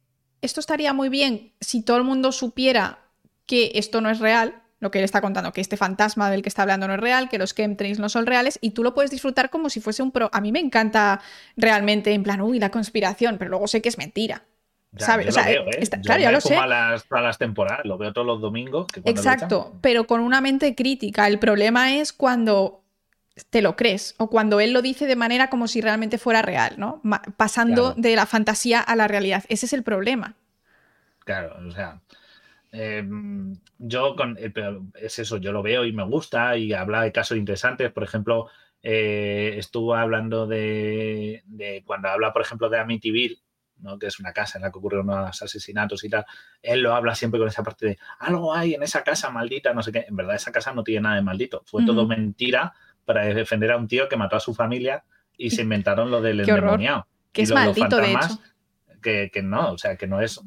A: esto estaría muy bien si todo el mundo supiera que esto no es real, lo que él está contando, que este fantasma del que está hablando no es real, que los chemtrails no son reales, y tú lo puedes disfrutar como si fuese un pro. A mí me encanta realmente, en plan, uy, la conspiración, pero luego sé que es mentira.
B: Ya,
A: ¿sabes?
B: yo
A: O sea,
B: lo veo, ¿eh?
A: está-
B: Yo
A: claro, ya
B: me
A: lo
B: fumo
A: sé.
B: A las, a las temporadas, lo veo todos los domingos. que lo
A: Exacto, pero con una mente crítica. El problema es cuando te lo crees o cuando él lo dice de manera como si realmente fuera real, ¿no? Ma- pasando
B: Claro.
A: de la fantasía a la realidad. Ese es el problema.
B: Claro, o sea, eh, yo con el- pero es eso, yo lo veo y me gusta y habla de casos interesantes. Por ejemplo, eh, estuvo hablando de, de cuando habla, por ejemplo, de Amityville, ¿no? que es una casa en la que ocurrieron unos asesinatos y tal. Él lo habla siempre con esa parte de algo hay en esa casa maldita, no sé qué. En verdad, esa casa no tiene nada de maldito. Fue todo mentira para defender a un tío que mató a su familia y se inventaron lo del endemoniado.
A: Que es
B: lo-
A: maldito, de hecho.
B: Que, que no, o sea, que no es,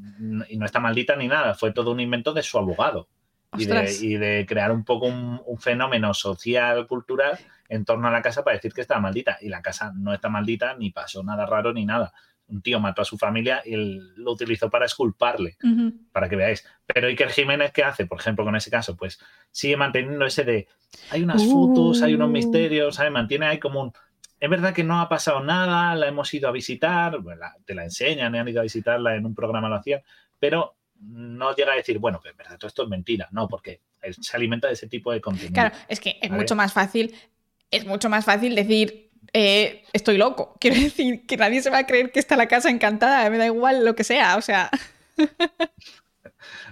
B: y no está maldita ni nada, fue todo un invento de su abogado. Y de, y de crear un poco un, un fenómeno social, cultural en torno a la casa para decir que estaba maldita. Y la casa no está maldita, ni pasó nada raro ni nada. Un tío mató a su familia y él lo utilizó para esculparle,
A: Ujú.
B: para que veáis. Pero Iker Jiménez, ¿qué hace? Por ejemplo, con ese caso, pues sigue manteniendo ese de hay unas fotos, hay unos
A: Uh.
B: misterios, ¿sabes? Mantiene ahí como un. Es verdad que no ha pasado nada, la hemos ido a visitar, bueno, la- te la enseñan, han ido a visitarla en un programa, lo hacían, pero no llega a decir, bueno, pues en verdad todo esto es mentira, no, porque él se alimenta de ese tipo de contenido.
A: Claro, es que es
B: ¿Vale?
A: mucho más fácil, es mucho más fácil decir eh, estoy loco. Quiero decir que nadie se va a creer que está la casa encantada, me da igual lo que sea, o sea.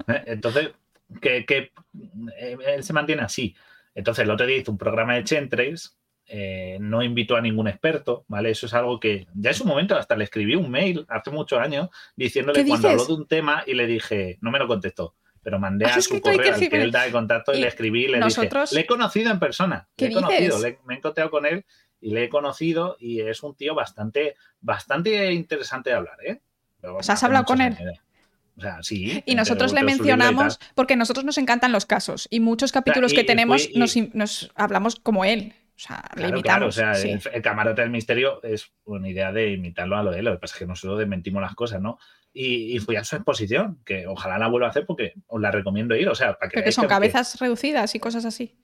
B: ¿eh? Entonces, que, que, eh, él se mantiene así. Entonces, el otro día hizo un programa de Chentrails, eh, no invitó a ningún experto, ¿vale? Eso es algo que ya en su momento hasta le escribí un mail hace muchos años diciéndole
A: ¿Qué
B: cuando habló de un tema y le dije, no me lo contestó, pero mandé
A: ¿Has
B: a su correo al que él da de contacto y,
A: Y
B: le escribí y le
A: nosotros-
B: dije, le he conocido en persona,
A: ¿Qué
B: le he conocido, le- me he encontrado con él y le he conocido y es un tío bastante, bastante interesante de hablar, ¿eh? Pero,
A: O sea, ¿has hablado con él?
B: años. O sea, sí.
A: Y nosotros le mencionamos porque a nosotros nos encantan los casos y muchos capítulos
B: y-
A: que tenemos
B: fui- y-
A: nos, nos hablamos como él. O sea,
B: Claro, claro, o sea,
A: sí.
B: el, el camarote del misterio es una idea de imitarlo a lo de él. Lo que pasa es que nosotros desmentimos las cosas, ¿no? Y, y fui a su exposición, que ojalá la vuelva a hacer porque os la recomiendo ir. O sea, para que
A: Pero que son
B: que-
A: cabezas reducidas y cosas así.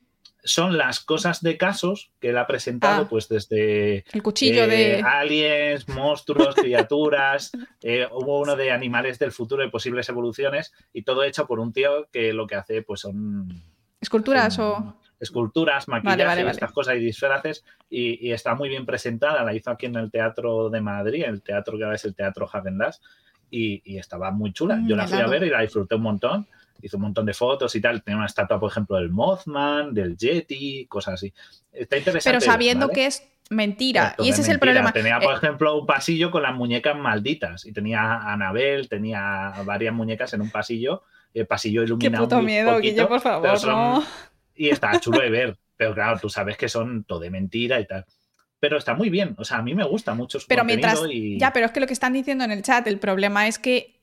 B: son las cosas de casos que él ha presentado,
A: Ah.
B: pues desde
A: El cuchillo
B: eh,
A: de.
B: aliens, monstruos, criaturas. eh, hubo uno de animales del futuro, de posibles evoluciones, y todo hecho por un tío que lo que hace, pues son
A: esculturas
B: son
A: o.
B: esculturas, maquillaje,
A: vale, vale.
B: estas cosas y disfraces, y, y está muy bien presentada. La hizo aquí en el Teatro de Madrid, el teatro que ahora es el Teatro Hagendas, y, y estaba muy chula.
A: Mm,
B: Yo la fui a
A: helado.
B: ver y la disfruté un montón. Hizo un montón de fotos y tal. Tenía una estatua, por ejemplo, del Mothman, del Yeti, cosas así. Está interesante.
A: Pero sabiendo
B: ¿vale?
A: que es mentira.
B: Exacto,
A: y ese es el
B: mentira.
A: problema.
B: Tenía, por
A: Eh,
B: ejemplo, un pasillo con las muñecas malditas. Y tenía a Anabel, tenía varias muñecas en un pasillo. El pasillo
A: Qué
B: iluminado.
A: puto
B: muy
A: miedo,
B: poquito,
A: Guille, por favor,
B: son-
A: no.
B: Y está chulo de ver. Pero claro, tú sabes que son todo de mentira y tal. Pero está muy bien. O sea, a mí me gusta mucho su
A: Pero mientras.
B: y...
A: Ya, pero es que lo que están diciendo en el chat, el problema es que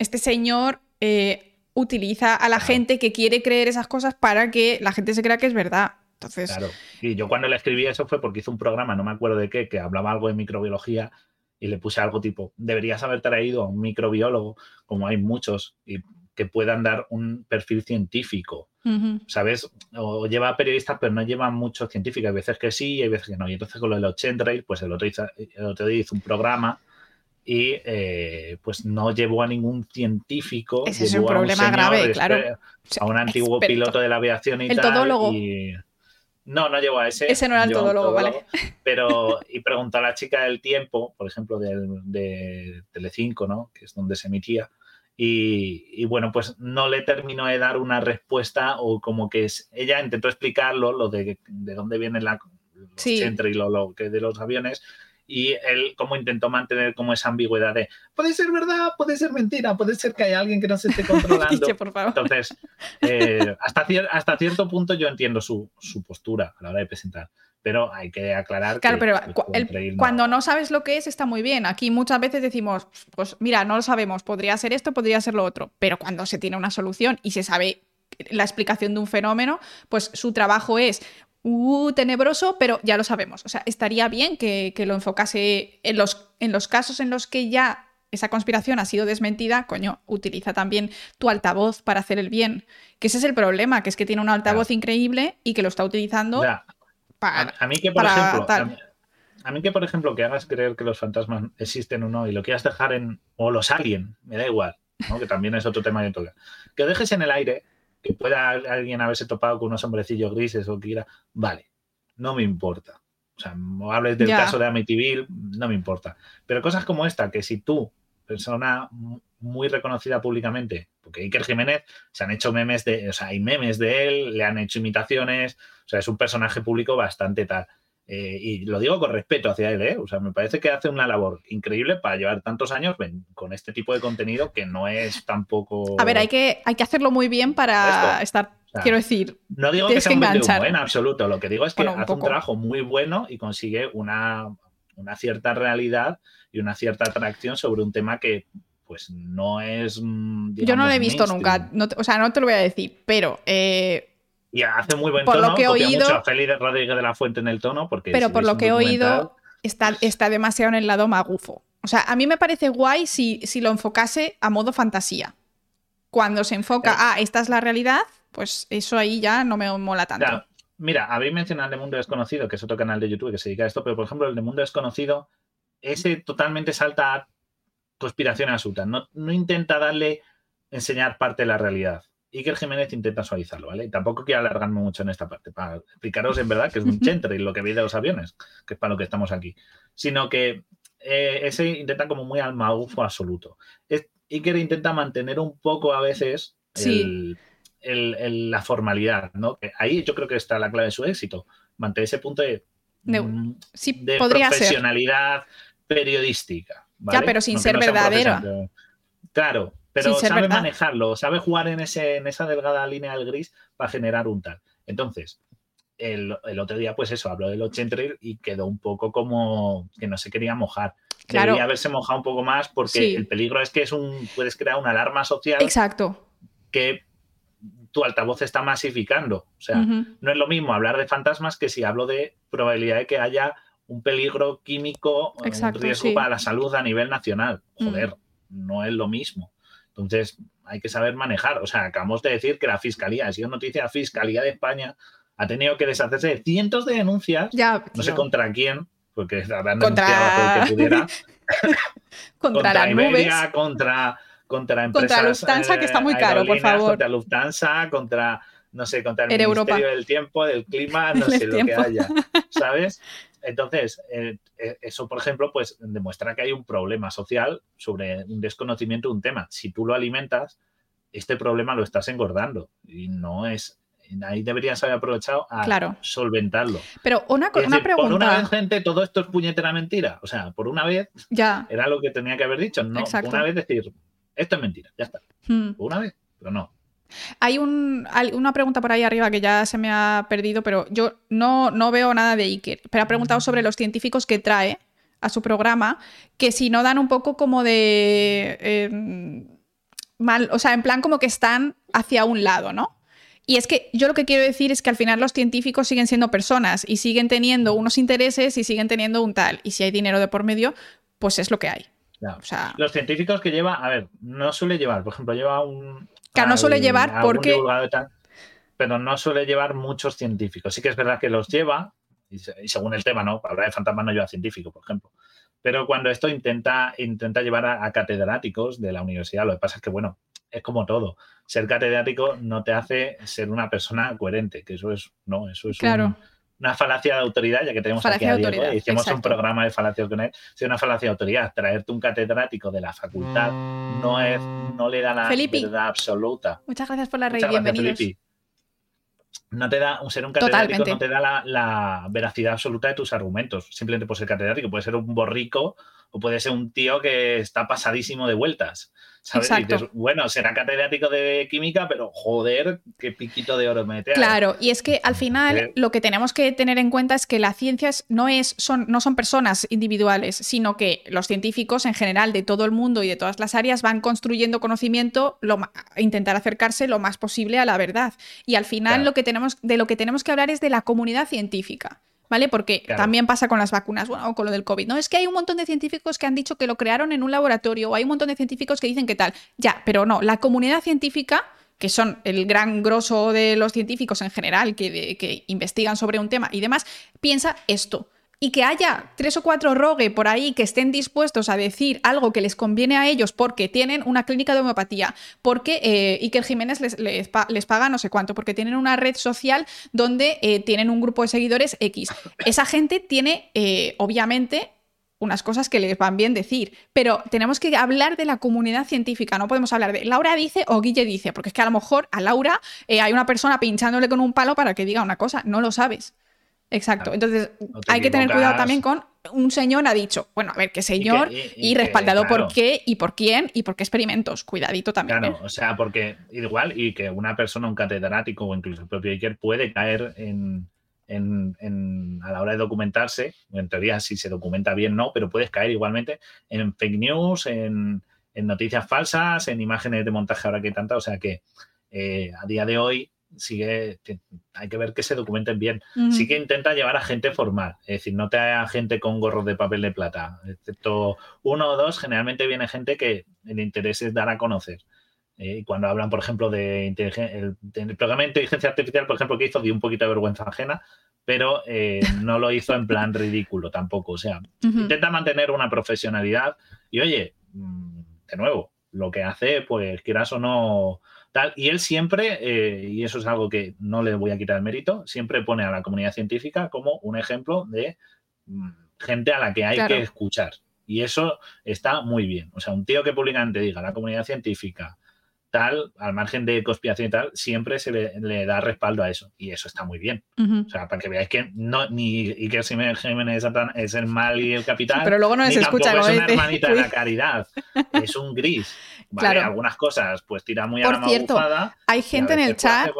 A: este señor eh, utiliza a la
B: Claro.
A: gente que quiere creer esas cosas para que la gente se crea que es verdad. Entonces,
B: Claro. Y yo cuando le escribí eso fue porque hizo un programa, no me acuerdo de qué, que hablaba algo de microbiología y le puse algo tipo, deberías haber traído a un microbiólogo, como hay muchos, y que puedan dar un perfil científico, ¿sabes? O lleva periodistas, pero no lleva muchos científicos. Hay veces que sí y hay veces que no. Y entonces con lo del Chemtrail, pues el otro, el otro día hizo un programa y eh, pues no llevó a ningún científico.
A: Ese es un problema grave, claro.
B: A un antiguo piloto de la aviación y
A: el
B: tal.
A: Todólogo.
B: No, no llevó a ese.
A: Ese no era el todólogo, vale.
B: Pero, y preguntó a la chica del tiempo, por ejemplo, del, de Telecinco, ¿no? Que es donde se emitía. Y, bueno, pues no le terminó de dar una respuesta o como que es, ella intentó explicarlo, lo de, de dónde viene la, los y lo, lo que de los aviones, y él como intentó mantener como esa ambigüedad de puede ser verdad, puede ser mentira, puede ser que haya alguien que no se esté controlando. Entonces, eh, hasta, hasta cierto punto yo entiendo su, postura a la hora de presentar. Pero hay que aclarar
A: claro, pero cuando no sabes lo que es, está muy bien. Aquí muchas veces decimos, pues mira, no lo sabemos, podría ser esto, podría ser lo otro. Pero cuando se tiene una solución y se sabe la explicación de un fenómeno, pues su trabajo es uh, tenebroso, pero ya lo sabemos. O sea, estaría bien que, lo enfocase en los, en los casos en los que ya esa conspiración ha sido desmentida, coño, utiliza también tu altavoz para hacer el bien. Que ese es el problema, que es que tiene un altavoz increíble y que lo está utilizando para.
B: A, mí que, por ejemplo. A mí, que, por ejemplo, que hagas creer que los fantasmas existen o no y lo quieras dejar en. o los alien, me da igual, que también es otro tema de toca. Que dejes en el aire que pueda alguien haberse topado con unos hombrecillos grises o quiera, vale, no me importa. O sea, no hables del caso de Amityville, no me importa. Pero cosas como esta, que si tú, persona muy reconocida públicamente, porque Iker Jiménez se han hecho memes de, o sea, hay memes de él, le han hecho imitaciones, o sea, es un personaje público bastante tal. Eh, y lo digo con respeto hacia él, ¿eh? O sea, me parece que hace una labor increíble para llevar tantos años con este tipo de contenido que no es tampoco.
A: A ver, hay que, hay que hacerlo muy bien para estar. quiero decir.
B: No digo que sea un en absoluto. Lo que digo es que hace un trabajo muy bueno y consigue una, una cierta realidad y una cierta atracción sobre un tema que pues no es.
A: Mm, Yo no lo he visto nunca, o sea, no te lo voy a decir, pero eh,
B: y hace muy buen por tono. Lo que he oído, mucho a Félix Rodríguez de la Fuente en el tono. Porque
A: pero por lo que he oído, está, está demasiado en el lado magufo. O sea, a mí me parece guay si, si lo enfocase a modo fantasía. Cuando se enfoca, a ah, esta es la realidad, pues eso ahí ya no me mola tanto.
B: Mira, habéis mencionado el de Mundo Desconocido, que es otro canal de YouTube que se dedica a esto, pero por ejemplo, el de Mundo Desconocido, ese totalmente salta a conspiración absoluta. No, no intenta darle, enseñar parte de la realidad. Iker Jiménez intenta suavizarlo, ¿vale? Y tampoco quiero alargarme mucho en esta parte, para explicaros en verdad que es un y lo que veis de los aviones, que es para lo que estamos aquí. Sino que eh, ese intenta como muy al magufo absoluto. Iker intenta mantener un poco a veces la formalidad, ¿no? ahí yo creo que está la clave de su éxito. Mantener ese punto de,
A: mm,
B: de profesionalidad periodística.
A: Ya, pero sin ser verdadera.
B: Claro, pero sabe manejarlo, sabe jugar en, ese, en esa delgada línea del gris para generar un tal. Entonces, el, otro día, pues eso, habló del 80 y quedó un poco como que no se quería mojar. Claro. Debería haberse mojado un poco más porque el peligro es que es un, puedes crear una alarma social.
A: Exacto.
B: Que tu altavoz está masificando. O sea, no es lo mismo hablar de fantasmas que si hablo de probabilidad de que haya un peligro químico, un riesgo para la salud a nivel nacional. Joder, no es lo mismo. Entonces, hay que saber manejar. O sea, acabamos de decir que la Fiscalía, ha sido noticia, la Fiscalía de España ha tenido que deshacerse de cientos de denuncias,
A: ya,
B: no sé contra quién, porque habrán denunciado todo que pudiera.
A: contra, la
B: Iberia, contra, contra empresas.
A: Contra Lufthansa, que está muy caro, por favor.
B: Contra Lufthansa, contra, no sé, contra el Ministerio del Tiempo, del Clima, no sé lo que haya, ¿sabes? Entonces, eh, eh, eso, por ejemplo, pues demuestra que hay un problema social sobre un desconocimiento de un tema. Si tú lo alimentas, este problema lo estás engordando y no es ahí deberías haber aprovechado a solventarlo.
A: Pero una, una pregunta.
B: Por una vez, gente, todo esto es puñetera mentira. O sea, por una vez ya. era lo que tenía que haber dicho. No, una vez decir, esto es mentira, ya está. Hmm. una vez, pero no.
A: Hay una pregunta por ahí arriba que ya se me ha perdido, pero yo no, no veo nada de Iker. Pero ha preguntado sobre los científicos que trae a su programa, que si no dan un poco como de... Em, mal, o sea, en plan como que están hacia un lado, ¿no? Y es que yo lo que quiero decir es que al final los científicos siguen siendo personas y siguen teniendo unos intereses y siguen teniendo un tal. Y si hay dinero de por medio, pues es lo que hay.
B: Ya.
A: O sea,
B: Los científicos que lleva, a ver, no suele llevar, por ejemplo, lleva un.
A: Claro, no suele llevar porque-
B: tal, pero no suele llevar muchos científicos. Sí que es verdad que los lleva, y, se- y según el tema, ¿no? Hablar de fantasmas no lleva científico, por ejemplo. Pero cuando esto intenta, intenta llevar a, a catedráticos de la universidad, lo que pasa es que, bueno, es como todo. Ser catedrático no te hace ser una persona coherente, que eso es, no, eso es un-
A: Claro.
B: Una falacia de autoridad, ya que tenemos
A: Falacia
B: aquí a Diego, y hicimos un programa de falacias con él, es una falacia de autoridad. Traerte un catedrático de la facultad no es, no le da la
A: Felipe.
B: verdad absoluta.
A: muchas gracias por la rey,
B: Muchas gracias. Felipe. No te da, un ser un catedrático
A: Totalmente.
B: no te da la, la veracidad absoluta de tus argumentos. Simplemente por ser catedrático, puede ser un borrico o puede ser un tío que está pasadísimo de vueltas. ¿sabes? Y
A: Exacto.
B: dices, bueno, será catedrático de química, pero joder, qué piquito de oro mete.
A: Claro, y es que al final
B: Eh.
A: lo que tenemos que tener en cuenta es que las ciencias no, es, son, no son personas individuales, sino que los científicos en general de todo el mundo y de todas las áreas van construyendo conocimiento, lo, intentar acercarse lo más posible a la verdad. Y al final
B: Claro.
A: lo que tenemos, de lo que tenemos que hablar es de la comunidad científica. ¿Vale? Porque
B: Claro.
A: también pasa con las vacunas, bueno, o con lo del COVID. No es que hay un montón de científicos que han dicho que lo crearon en un laboratorio, o hay un montón de científicos que dicen que tal. Ya, pero no, la comunidad científica que son el gran grosso de los científicos en general que, que investigan sobre un tema y demás, piensa esto. Y que haya tres o cuatro rogue por ahí que estén dispuestos a decir algo que les conviene a ellos porque tienen una clínica de homeopatía, porque eh, Iker Jiménez les, les pa- les paga no sé cuánto, porque tienen una red social donde eh, tienen un grupo de seguidores X. Esa gente tiene, eh, obviamente, unas cosas que les van bien decir, pero tenemos que hablar de la comunidad científica, no podemos hablar de Laura dice o Guille dice, porque es que a lo mejor a Laura eh, hay una persona pinchándole con un palo para que diga una cosa, no lo sabes. Exacto, entonces
B: No
A: hay que tener cuidado también con un señor ha dicho, bueno, a ver, qué señor y,
B: que- y que,
A: respaldado
B: claro.
A: por qué y por quién y por qué experimentos, cuidadito también.
B: Claro,
A: ¿eh?
B: o sea, porque igual y que una persona, un catedrático o incluso el propio Iker puede caer en, en- en- a la hora de documentarse, en teoría si se documenta bien no, pero puedes caer igualmente en fake news, en, en noticias falsas, en imágenes de montaje ahora que hay tanta, o sea que eh, a día de hoy sigue, hay que ver que se documenten bien.
A: Ujú.
B: Sí que intenta llevar a gente formal, es decir, no te a gente con gorros de papel de plata, excepto uno o dos, generalmente viene gente que el interés es dar a conocer. Eh, y cuando hablan, por ejemplo, de inteligencia, el, el programa de inteligencia artificial, por ejemplo, que hizo, dio un poquito de vergüenza ajena, pero eh, no lo hizo en plan ridículo tampoco. O sea, intenta mantener una profesionalidad y, oye, mm, de nuevo, lo que hace, pues quieras o no, tal. Y él siempre, eh, y eso es algo que no le voy a quitar el mérito, siempre pone a la comunidad científica como un ejemplo de mm, gente a la que hay
A: Claro.
B: que escuchar. Y eso está muy bien. O sea, un tío que públicamente diga la comunidad científica, tal, al margen de conspiración y tal, siempre se le, le da respaldo a eso. Y eso está muy bien. O sea, para que veáis que no, ni Iker Jiménez es el mal y el capital.
A: Pero luego no les
B: ni
A: escucha,
B: es una hermanita de la caridad. Es un gris. ¿vale?
A: Claro.
B: Algunas cosas, pues tira muy
A: Por
B: a la
A: cierto, Hay gente en el chat.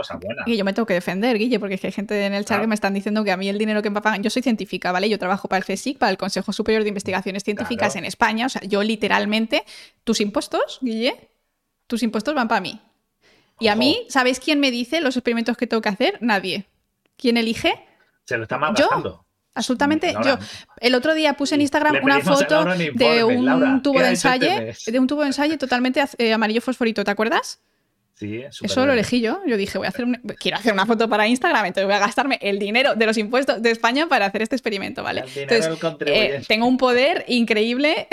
A: Y yo me tengo que defender, Guille, porque es que hay gente en el chat
B: Claro.
A: que me están diciendo que a mí el dinero que me pagan. Yo soy científica, ¿vale? Yo trabajo para el CSIC, para el Consejo Superior de Investigaciones Científicas
B: Claro.
A: en España. O sea, yo literalmente. Tus impuestos, Guille, tus impuestos van para mí. Y a mí, ¿sabéis quién me dice los experimentos que tengo que hacer? Nadie. ¿Quién elige?
B: Se lo está malgastando.
A: Absolutamente
B: Laura,
A: yo. El otro día puse en Instagram una foto de un
B: Laura,
A: tubo
B: ¿qué
A: de ensayo, de un tubo de ensayo totalmente eh, amarillo fosforito, ¿te acuerdas?
B: Sí,
A: Eso lo
B: bien.
A: elegí yo. Yo dije, voy a hacer un- quiero hacer una foto para Instagram, entonces voy a gastarme el dinero de los impuestos de España para hacer este experimento, ¿vale? Entonces, eh, tengo un poder increíble.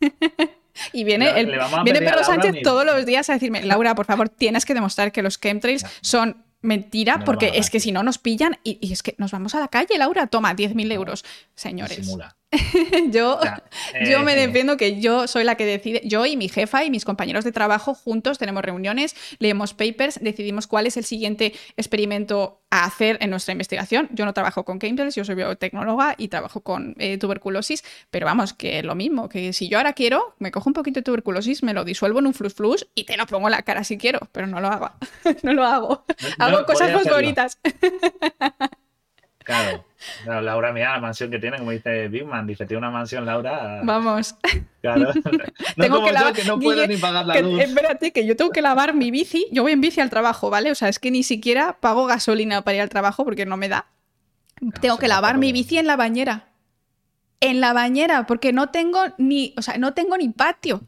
A: y viene, el, viene Pedro Sánchez todos los días a decirme, Laura, por favor, tienes que demostrar que los chemtrails son mentira,
B: No
A: porque es que si no nos pillan y, y es que nos vamos a la calle, Laura, toma 10.000 euros. Señores,
B: Simula.
A: yo,
B: Ya,
A: yo me
B: eh,
A: defiendo que yo soy la que decide, yo y mi jefa y mis compañeros de trabajo juntos tenemos reuniones, leemos papers, decidimos cuál es el siguiente experimento a hacer en nuestra investigación. Yo no trabajo con chemtrails, yo soy biotecnóloga y trabajo con eh, tuberculosis, pero vamos, que lo mismo, que si yo ahora quiero, me cojo un poquito de tuberculosis, me lo disuelvo en un flus flus y te lo pongo en la cara si quiero, pero no lo hago, no lo hago.
B: No,
A: hago
B: no,
A: cosas
B: podría hacerlo. Claro. Claro, Laura, mira la mansión que tiene, como dice Big Man. Dice, tiene una mansión, Laura.
A: Vamos.
B: Claro. No
A: Tengo
B: como
A: que
B: yo,
A: lavar-
B: que no puedo
A: Guille,
B: ni pagar la
A: Que-
B: luz.
A: espérate, que yo tengo que lavar mi bici. Yo voy en bici al trabajo, ¿vale? O sea, es que ni siquiera pago gasolina para ir al trabajo porque no me da. tengo que lavar mi bici en la bañera. en la bañera porque no tengo ni, o sea, no tengo ni patio.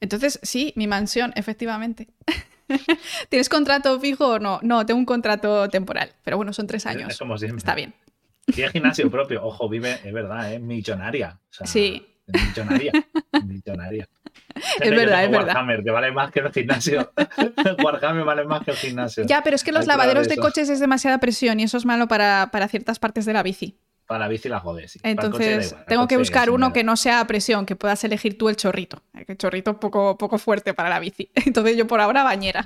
A: Entonces, sí, mi mansión, efectivamente. ¿Tienes contrato fijo o no? No, tengo un contrato temporal, pero bueno, son tres años.
B: Es como.
A: Está bien.
B: Tiene gimnasio propio. Ojo, vive, es verdad, es millonaria.
A: sí.
B: Millonaria. millonaria.
A: Es verdad, es verdad.
B: Warhammer, que vale más que el gimnasio. Warhammer vale más que el gimnasio.
A: Ya, pero es que los lavaderos de coches es demasiada presión y eso es malo para, para ciertas partes de la bici.
B: Para la bici la jodes.
A: Entonces, tengo que buscar uno que no sea a presión, que puedas elegir tú el chorrito. El chorrito poco, poco fuerte para la bici. Entonces, yo por ahora bañera.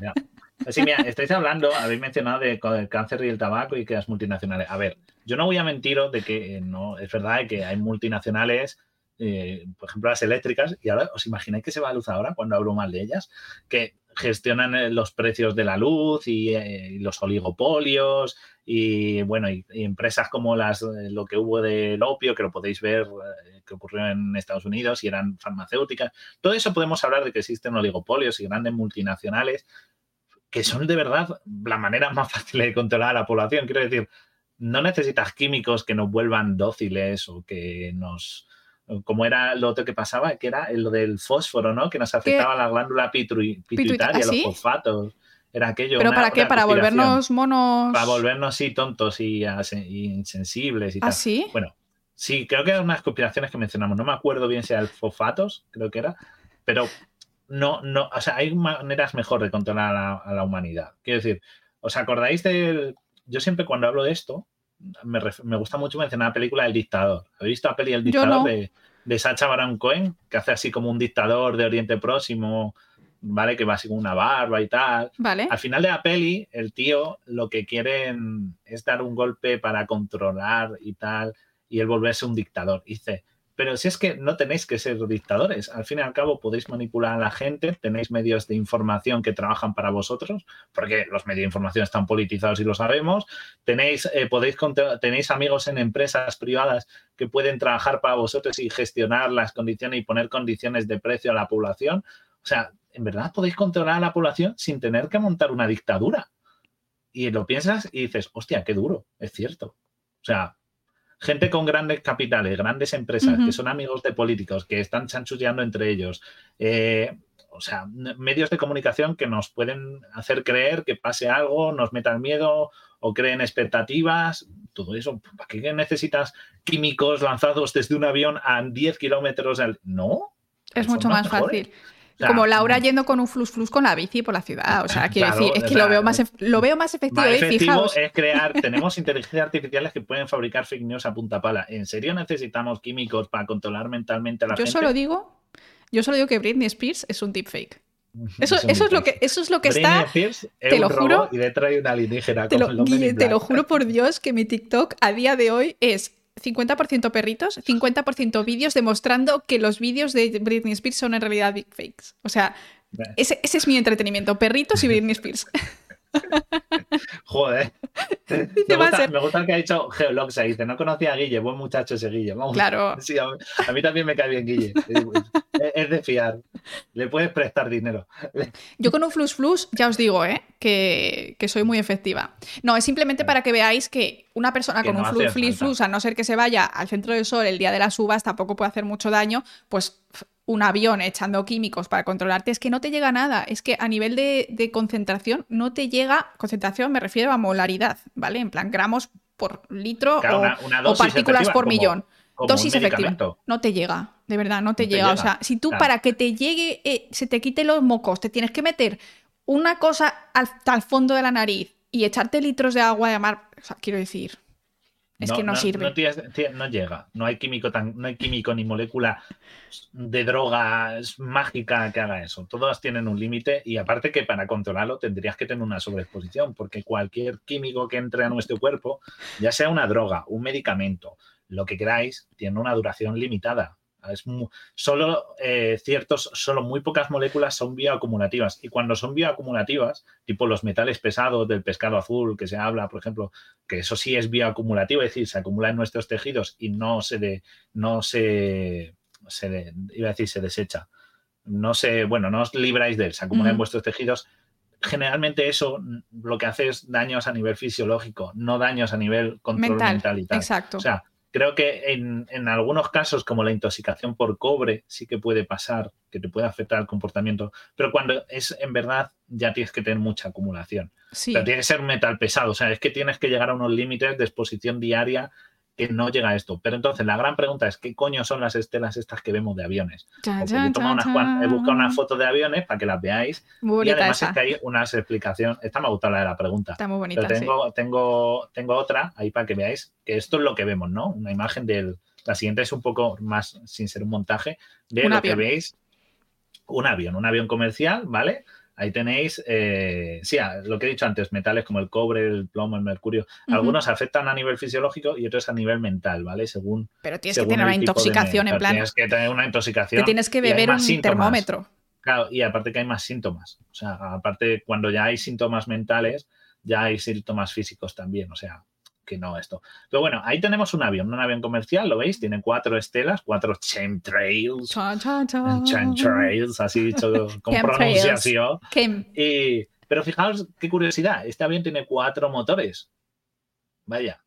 B: Sí, mira, estáis hablando, habéis mencionado de, del cáncer y el tabaco y que las multinacionales. A ver, yo no voy a mentiros de que no, es verdad que hay multinacionales eh, por ejemplo, las eléctricas, y ahora os imagináis que se va a luz ahora cuando hablo mal de ellas, que gestionan eh, los precios de la luz y, eh, los oligopolios y bueno, y, empresas como las lo que hubo del opio, que lo podéis ver que ocurrió en Estados Unidos y eran farmacéuticas. Todo eso podemos hablar de que existen oligopolios y grandes multinacionales que son de verdad la manera más fácil de controlar a la población. Quiero decir, no necesitas químicos que nos vuelvan dóciles o que nos como era lo otro que pasaba, que era lo del fósforo, ¿no? Que nos afectaba la glándula pituitaria, los fosfatos. Era aquello.
A: ¿Pero para qué? ¿Para volvernos monos?
B: Para volvernos, sí, tontos y, insensibles y
A: ¿Ah, sí?
B: Bueno, sí, creo que eran unas conspiraciones que mencionamos. No me acuerdo bien si era el fosfatos, creo que era. Pero no, no, o sea, hay maneras mejor de controlar a la, humanidad. Quiero decir, ¿os acordáis del. Yo siempre cuando hablo de esto, me, gusta mucho mencionar la película El Dictador. ¿Habéis visto la peli El Dictador de, Sacha Baron Cohen? Que hace así como un dictador de Oriente Próximo, ¿vale? Que va así con una barba y tal.
A: Vale.
B: Al final de la peli, el tío lo que quiere es dar un golpe para controlar y tal, y él volverse un dictador. dice, pero si es que no tenéis que ser dictadores, al fin y al cabo podéis manipular a la gente, tenéis medios de información que trabajan para vosotros, porque los medios de información están politizados y lo sabemos, tenéis, eh, podéis, amigos en empresas privadas que pueden trabajar para vosotros y gestionar las condiciones y poner condiciones de precio a la población. O sea, en verdad podéis controlar a la población sin tener que montar una dictadura. Y lo piensas y dices, hostia, qué duro, es cierto. O sea, gente con grandes capitales, grandes empresas, que son amigos de políticos, que están chanchulleando entre ellos. Eh, o sea, medios de comunicación que nos pueden hacer creer que pase algo, nos metan miedo o creen expectativas, todo eso. ¿Para qué necesitas químicos lanzados desde un avión a 10 kilómetros? Al... No.
A: Es mucho más fácil como Laura mm. yendo con un flus flus con la bici por la ciudad. O sea, quiero decir, es que lo veo más, lo veo más efectivo. Más efectivo
B: es crear, tenemos inteligencias artificiales que pueden fabricar fake news a punta pala. ¿En serio necesitamos químicos para controlar mentalmente a la
A: yo
B: gente?
A: Solo digo, yo solo digo que Britney Spears es un deepfake. Eso, es, eso es lo que, eso es lo que está.
B: Spears te lo juro. Y detrás hay una alienígena.
A: Te lo, te lo juro por Dios que mi TikTok a día de hoy es 50% perritos, 50% vídeos demostrando que los vídeos de Britney Spears son en realidad fakes. O sea, ese, es mi entretenimiento, perritos y Britney Spears.
B: Joder. Me gusta, me gusta, que ha dicho Geoloxa. Dice, no conocía a Guille, buen muchacho ese Guille.
A: claro.
B: a, mí, también me cae bien Guille. Es, de fiar. Le puedes prestar dinero.
A: Yo con un flus flus, ya os digo, ¿eh? que, soy muy efectiva. No, es simplemente para que veáis que una persona con un flus flus, a no ser que se vaya al centro del sol el día de las uvas, tampoco puede hacer mucho daño, pues un avión echando químicos para controlarte, es que no te llega nada. Es que a nivel de, concentración no te llega, concentración me refiero a molaridad, ¿vale? En plan gramos por litro o, partículas por millón. dosis efectiva. No te llega, de verdad, no te, llega. O sea, si tú para que te llegue, eh, se te quite los mocos, te tienes que meter una cosa hasta el fondo de la nariz y echarte litros de agua de mar, o sea, quiero decir, es que no, sirve.
B: No, llega. No hay químico tan, no hay químico ni molécula de droga mágica que haga eso. Todas tienen un límite y aparte que para controlarlo tendrías que tener una sobreexposición, porque cualquier químico que entre a nuestro cuerpo, ya sea una droga, un medicamento, lo que queráis, tiene una duración limitada. Es solo eh, ciertos, solo muy pocas moléculas son bioacumulativas. Y cuando son bioacumulativas, tipo los metales pesados del pescado azul que se habla, por ejemplo, que eso sí es bioacumulativo, es decir, se acumula en nuestros tejidos y no se de, no se, se iba a decir se desecha. No se, bueno, no os libráis de él, se acumula en vuestros tejidos. Generalmente eso lo que hace es daños a nivel fisiológico, no daños a nivel control mental, y tal.
A: Exacto.
B: O sea, Creo que en, en, algunos casos, como la intoxicación por cobre, sí que puede pasar, que te puede afectar el comportamiento, pero cuando es en verdad ya tienes que tener mucha acumulación.
A: Sí.
B: Pero tiene que ser metal pesado, o sea, es que tienes que llegar a unos límites de exposición diaria que no llega a esto. Pero entonces la gran pregunta es, ¿qué coño son las estelas estas que vemos de aviones?
A: Chan,
B: unas cuan- he buscado
A: chan.
B: una foto de aviones para que las veáis
A: Muy
B: y además
A: esa.
B: es que hay unas explicaciones. Esta me ha gustado la de la pregunta.
A: Está muy bonita,
B: Pero
A: sí.
B: tengo, tengo, tengo otra ahí para que veáis que esto es lo que vemos, ¿no? Una imagen del. La siguiente es un poco más, sin ser un montaje, de
A: Un
B: lo
A: avión.
B: que veis. Un avión, un avión comercial, ¿vale? Ahí tenéis, eh, sí, lo que he dicho antes, metales como el cobre, el plomo, el mercurio. Algunos afectan a nivel fisiológico y otros a nivel mental, ¿vale? Según.
A: Pero tienes que tener una intoxicación en plan.
B: Tienes que tener una intoxicación.
A: Te tienes que beber un
B: síntomas.
A: termómetro.
B: Claro, y aparte que hay más síntomas. O sea, aparte, cuando ya hay síntomas mentales, ya hay síntomas físicos también. O sea, que no esto. Pero bueno, ahí tenemos un avión, un avión comercial, ¿lo veis? Tiene cuatro estelas, cuatro chemtrails.
A: Chan, chan, chan.
B: Chemtrails, así dicho con pronunciación. Y, pero fijaos qué curiosidad, este avión tiene cuatro motores. Vaya.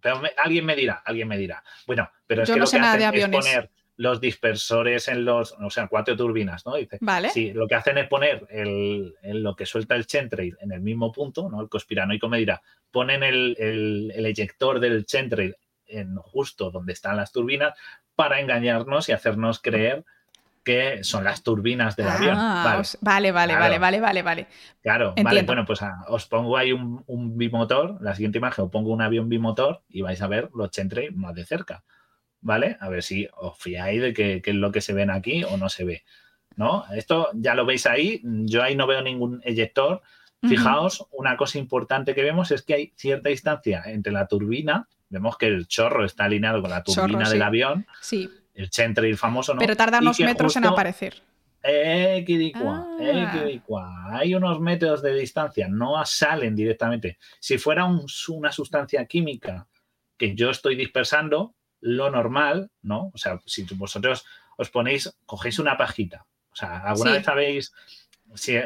B: Pero me- alguien me dirá, alguien me dirá. Bueno, pero es
A: Yo
B: que
A: no
B: lo
A: sé
B: que
A: nada
B: hacen
A: de
B: es
A: aviones.
B: poner los dispersores en los, o sea, cuatro turbinas, ¿no? Dice,
A: Vale.
B: Sí, lo que hacen es poner el, el- lo que suelta el Chentrail en el mismo punto, ¿no? El conspiranoico me dirá, ponen el, el- el eyector del Chentrail en justo donde están las turbinas para engañarnos y hacernos creer que son las turbinas del avión.
A: Ah,
B: Vale,
A: os- vale, vale,
B: Claro.
A: vale, vale, vale, vale.
B: claro, vale, bueno, pues ah, os pongo ahí un, un bimotor, la siguiente imagen, os pongo un avión bimotor y vais a ver los Chentrail más de cerca, ¿vale? A ver si os fiáis de que es lo que se ven aquí o no se ve. ¿No? Esto ya lo veis ahí, yo ahí no veo ningún eyector. Fijaos, una cosa importante que vemos es que hay cierta distancia entre la turbina. Vemos que el chorro está alineado con la
A: Chorro,
B: turbina
A: sí.
B: del avión,
A: Sí,
B: el Chentrail famoso, ¿no?
A: pero tarda unos metros en aparecer.
B: Eh, quiricua,
A: Ah.
B: eh, quiricua. Hay unos metros de distancia, no salen directamente. Si fuera un- una sustancia química que yo estoy dispersando, lo normal, ¿no? O sea, si vosotros os ponéis, cogéis una pajita. O sea, ¿alguna
A: Sí.
B: vez sabéis si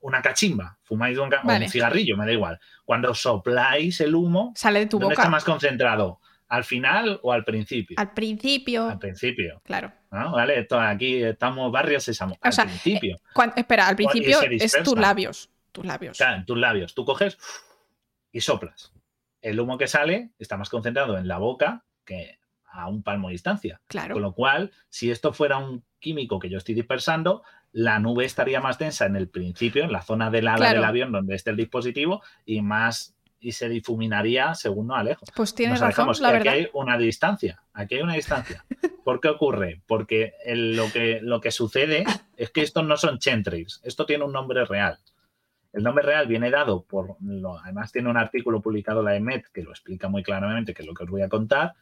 B: una cachimba? Fumáis un, o un cigarrillo, me da igual. Cuando sopláis el humo,
A: Sale de tu
B: ¿dónde está
A: boca.
B: más concentrado? ¿Al final o al principio?
A: Al principio.
B: Al principio.
A: Claro.
B: ¿no? ¿Vale? Esto, aquí estamos barrios sésamo. Al
A: sea,
B: principio.
A: Cuan- espera, al principio es tus labios. Tus labios.
B: Claro, tus labios. Tú coges y soplas. El humo que sale está más concentrado en la boca que a un palmo de distancia.
A: Claro.
B: Con lo cual, si esto fuera un químico que yo estoy dispersando, la nube estaría más densa en el principio, en la zona del ala
A: Claro.
B: del avión donde esté el dispositivo, y más y se difuminaría según no alejo.
A: Pues tienes
B: Nos
A: razón, la
B: aquí hay una distancia. Aquí hay una distancia. ¿Por qué ocurre? Porque el- lo, que, lo que sucede es que estos no son chemtrails. Esto tiene un nombre real. El nombre real viene dado por. lo- además, tiene un artículo publicado en la EMET que lo explica muy claramente, que es lo que os voy a contar,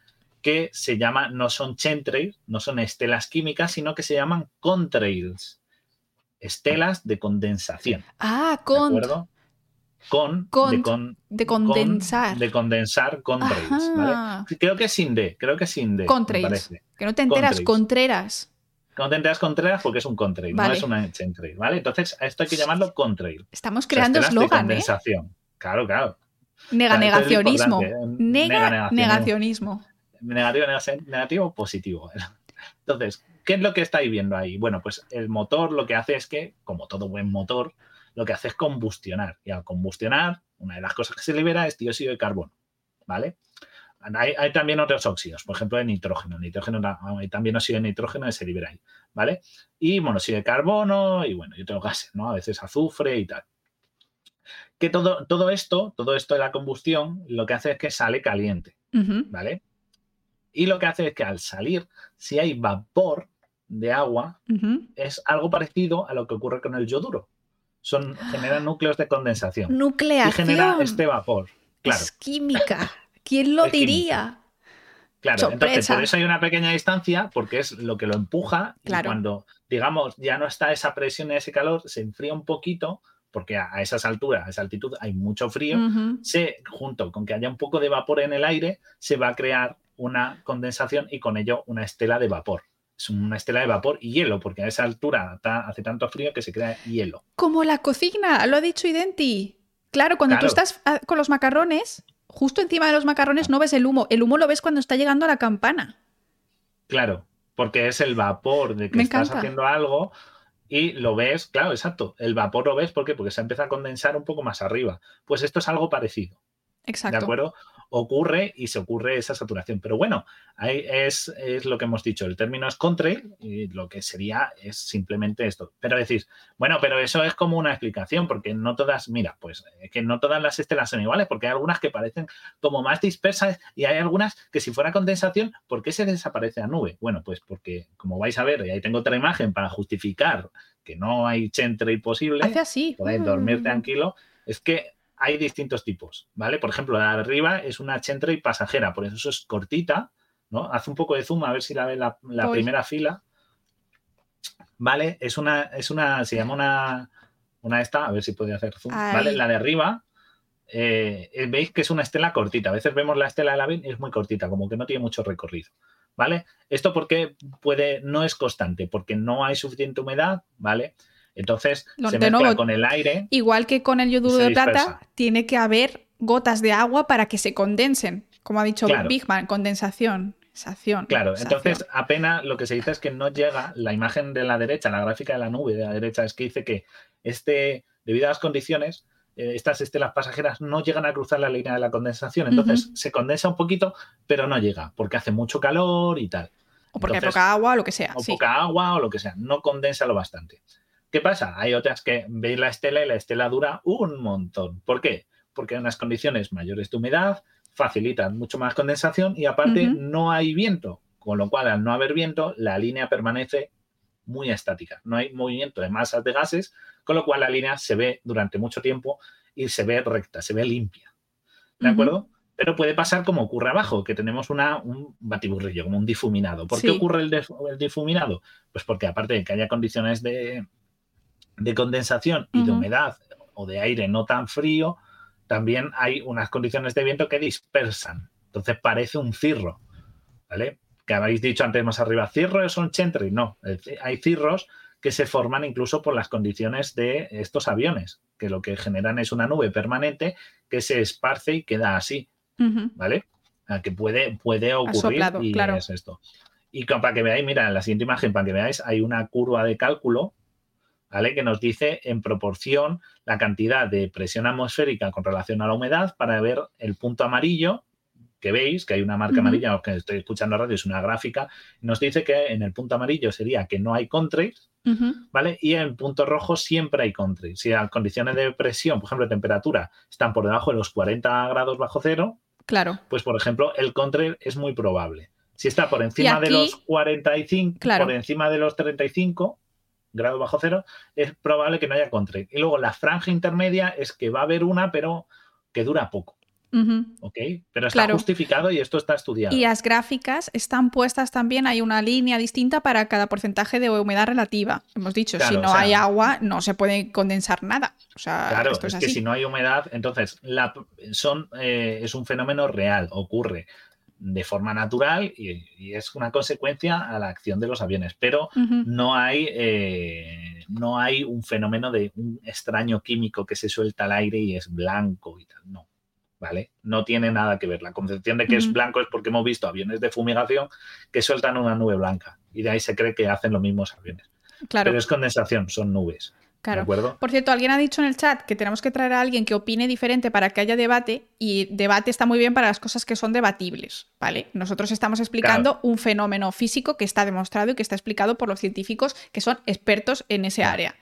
B: que se llama, no son chemtrails, no son estelas químicas, sino que se llaman contrails. Estelas de condensación.
A: Ah,
B: ¿De
A: con.
B: acuerdo? Con, de, con-
A: de
B: con-
A: condensar.
B: de condensar contrails, ¿vale? Creo que es sin D, creo que es sin D.
A: Contrails. Que no te enteras,
B: Contrails.
A: Contreras.
B: No te enteras contrails porque es un contrail,
A: Vale.
B: no es una chemtrail, ¿vale? Entonces, a esto hay que llamarlo contrail.
A: Estamos
B: O
A: creando
B: de
A: eslogan, ¿eh?
B: condensación. Claro, claro.
A: Nega negacionismo.
B: ¿eh?
A: Nega negacionismo.
B: Negativo, negativo, positivo. Entonces, ¿qué es lo que estáis viendo ahí? Bueno, pues el motor lo que hace es que, como todo buen motor, lo que hace es combustionar. Y al combustionar, una de las cosas que se libera es dióxido de carbono, ¿vale? Hay, hay también otros óxidos, por ejemplo, el nitrógeno. Nitrógeno hay también óxido de nitrógeno que se libera ahí, ¿vale? Y monóxido de carbono y bueno, y otros gases, ¿no? A veces azufre y tal. Que todo, todo esto, todo esto de la combustión, lo que hace es que sale caliente. ¿vale? Y lo que hace es que al salir, si hay vapor de agua, es algo parecido a lo que ocurre con el yoduro. Son, generan núcleos de condensación. Y genera
A: Nucleación.
B: este vapor. Claro,
A: Es química. ¿Quién lo
B: Es química.
A: diría?
B: claro. Entonces, por eso hay una pequeña distancia, porque es lo que lo empuja.
A: Claro.
B: Y cuando, digamos, ya no está esa presión y ese calor, se enfría un poquito, porque a, esas alturas, a esa altitud, hay mucho frío. Se, junto con que haya un poco de vapor en el aire, se va a crear una condensación y con ello una estela de vapor. Es una estela de vapor y hielo, porque a esa altura ta- hace tanto frío que se crea hielo.
A: Como la cocina, lo ha dicho Identi. Claro, cuando tú estás ah, con los macarrones, justo encima de los macarrones no ves el humo. El humo lo ves cuando está llegando a la campana.
B: Claro, porque es el vapor de que
A: Me
B: estás
A: encanta.
B: haciendo algo y lo ves, claro, exacto. El vapor lo ves ¿por qué? porque se empieza a condensar un poco más arriba. Pues esto es algo parecido.
A: Exacto.
B: ¿De acuerdo? Ocurre y se ocurre esa saturación. Pero bueno, ahí es, es lo que hemos dicho. El término es contrail y lo que sería es simplemente esto. Pero decís, bueno, pero eso es como una explicación, porque no todas, mira, pues es que no todas las estelas son iguales, porque hay algunas que parecen como más dispersas y hay algunas que si fuera condensación, ¿por qué se desaparece la nube? Bueno, pues porque, como vais a ver, y ahí tengo otra imagen para justificar que no hay centre posible
A: Hace así.
B: podéis dormir
A: Mm.
B: tranquilo, es que hay distintos tipos, ¿vale? Por ejemplo, la de arriba es una Chentrey pasajera, por eso es cortita, ¿no? Haz un poco de zoom a ver si la ve la, primera fila. ¿Vale? Es una, es una, se llama una, una esta, a ver si puede hacer zoom, ¿vale? La de arriba, eh, eh, veis que es una estela cortita. A veces vemos la estela de la y es muy cortita, como que no tiene mucho recorrido. ¿Vale? Esto porque puede, no es constante, porque no hay suficiente humedad, ¿vale? Entonces se mezcla
A: nuevo,
B: con el aire.
A: Igual que con el yoduro de plata, tiene que haber gotas de agua para que se condensen. Como ha dicho
B: Claro.
A: Bigman, condensación. Exhacción,
B: Claro, entonces apenas lo que se dice es que no llega la imagen de la derecha, la gráfica de la nube de la derecha, es que dice que este, debido a las condiciones, eh, estas estelas pasajeras no llegan a cruzar la línea de la condensación. Entonces se condensa un poquito, pero no llega, porque hace mucho calor y tal.
A: O porque hay poca agua o lo que sea.
B: O
A: sí.
B: poca agua o lo que sea, no condensa lo bastante. ¿Qué pasa? Hay otras que veis la estela y la estela dura un montón. ¿Por qué? Porque hay unas condiciones mayores de humedad, facilitan mucho más condensación y aparte no hay viento, con lo cual al no haber viento la línea permanece muy estática. No hay movimiento de masas de gases, con lo cual la línea se ve durante mucho tiempo y se ve recta, se ve limpia. ¿De acuerdo? Pero puede pasar como ocurre abajo, que tenemos una, un batiburrillo, como un difuminado. ¿Por
A: Sí.
B: qué ocurre el difuminado? Pues porque aparte de que haya condiciones de, de condensación y de humedad o de aire no tan frío, también hay unas condiciones de viento que dispersan. Entonces parece un cirro, ¿vale? Que habéis dicho antes más arriba, cirro es un chentry. No, hay cirros que se forman incluso por las condiciones de estos aviones, que lo que generan es una nube permanente que se esparce y queda así,
A: Ujú.
B: ¿vale? Ah, Que puede, puede ocurrir
A: soplado,
B: y
A: claro.
B: es esto. Y para que veáis, mira, en la siguiente imagen, para que veáis, hay una curva de cálculo, ¿vale? Que nos dice en proporción la cantidad de presión atmosférica con relación a la humedad para ver el punto amarillo que veis, que hay una marca amarilla, que estoy escuchando radio, es una gráfica, nos dice que en el punto amarillo sería que no hay contrails,
A: Ujú.
B: ¿vale? Y en el punto rojo siempre hay contrails. Si las condiciones de presión, por ejemplo, de temperatura, están por debajo de los 40 grados bajo cero,
A: Claro.
B: pues por ejemplo, el contrail es muy probable. Si está por encima de los 45,
A: Claro.
B: por encima de los 35 grados bajo cero, es probable que no haya contrail. Y luego la franja intermedia es que va a haber una, pero que dura poco. ¿ok? Pero está
A: Claro.
B: justificado y esto está estudiado.
A: Y las gráficas están puestas también, hay una línea distinta para cada porcentaje de humedad relativa. Hemos dicho, si no
B: o sea-
A: hay agua, no se puede condensar nada. O sea,
B: Claro,
A: esto
B: es,
A: es,
B: que si no hay humedad, entonces la, son, eh, es un fenómeno real, ocurre de forma natural y, y es una consecuencia a la acción de los aviones, pero no hay, eh, no hay un fenómeno de un extraño químico que se suelta al aire y es blanco y tal, no. ¿Vale? No tiene nada que ver. La concepción de que es blanco es porque hemos visto aviones de fumigación que sueltan una nube blanca y de ahí se cree que hacen los mismos aviones.
A: Claro,
B: Pero es condensación, son nubes. ¿De
A: claro.
B: acuerdo?
A: Por cierto, alguien ha dicho en el chat que tenemos que traer a alguien que opine diferente para que haya debate y debate está muy bien para las cosas que son debatibles, ¿vale? Nosotros estamos explicando un fenómeno físico que está demostrado y que está explicado por los científicos que son expertos en ese
B: Claro.
A: área.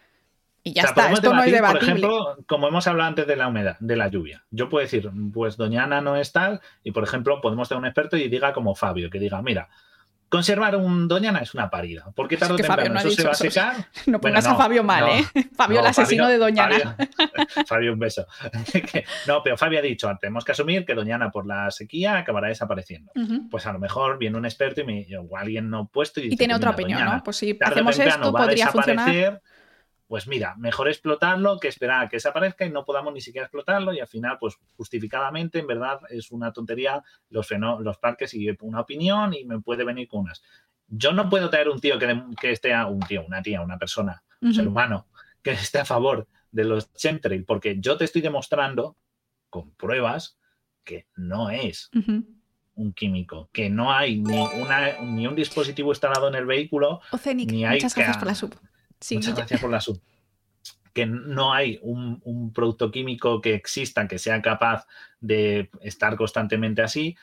A: Y ya
B: O sea,
A: está, esto no es debatible.
B: Por ejemplo, como hemos hablado antes de la humedad, de la lluvia. Yo puedo decir, pues doña Ana no es tal, y por ejemplo, podemos tener un experto y diga como Fabio, que diga, mira, conservar un doña Ana es una parida, porque
A: Es
B: tarde o temprano
A: no
B: eso se va a secar.
A: No
B: Bueno,
A: pongas a Fabio mal,
B: no,
A: ¿eh? Fabio, el
B: No,
A: asesino
B: Fabio-
A: de Doña Ana.
B: Fabio, Fabio, un beso. No, pero Fabio ha dicho, tenemos que asumir que doña Ana por la sequía acabará desapareciendo. Pues a lo mejor viene un experto y, me, o alguien no puesto y,
A: Y
B: dice,
A: tiene
B: pues
A: otra opinión, ¿no? Pues si hacemos
B: temprano
A: esto, podría funcionar.
B: Pues mira, mejor explotarlo que esperar a que desaparezca y no podamos ni siquiera explotarlo y al final, pues justificadamente, en verdad es una tontería los, parques y una opinión y me puede venir con unas. Yo no puedo traer un tío que, que esté, a, un tío, una tía, una persona, un ser humano, que esté a favor de los chemtrails, porque yo te estoy demostrando con pruebas que no es un químico, que no hay ni, una, ni un dispositivo instalado en el vehículo, ni hay
A: muchas gracias por la sub.
B: Muchas gracias por la sub. Que no hay un, producto químico que exista que sea capaz de estar constantemente así.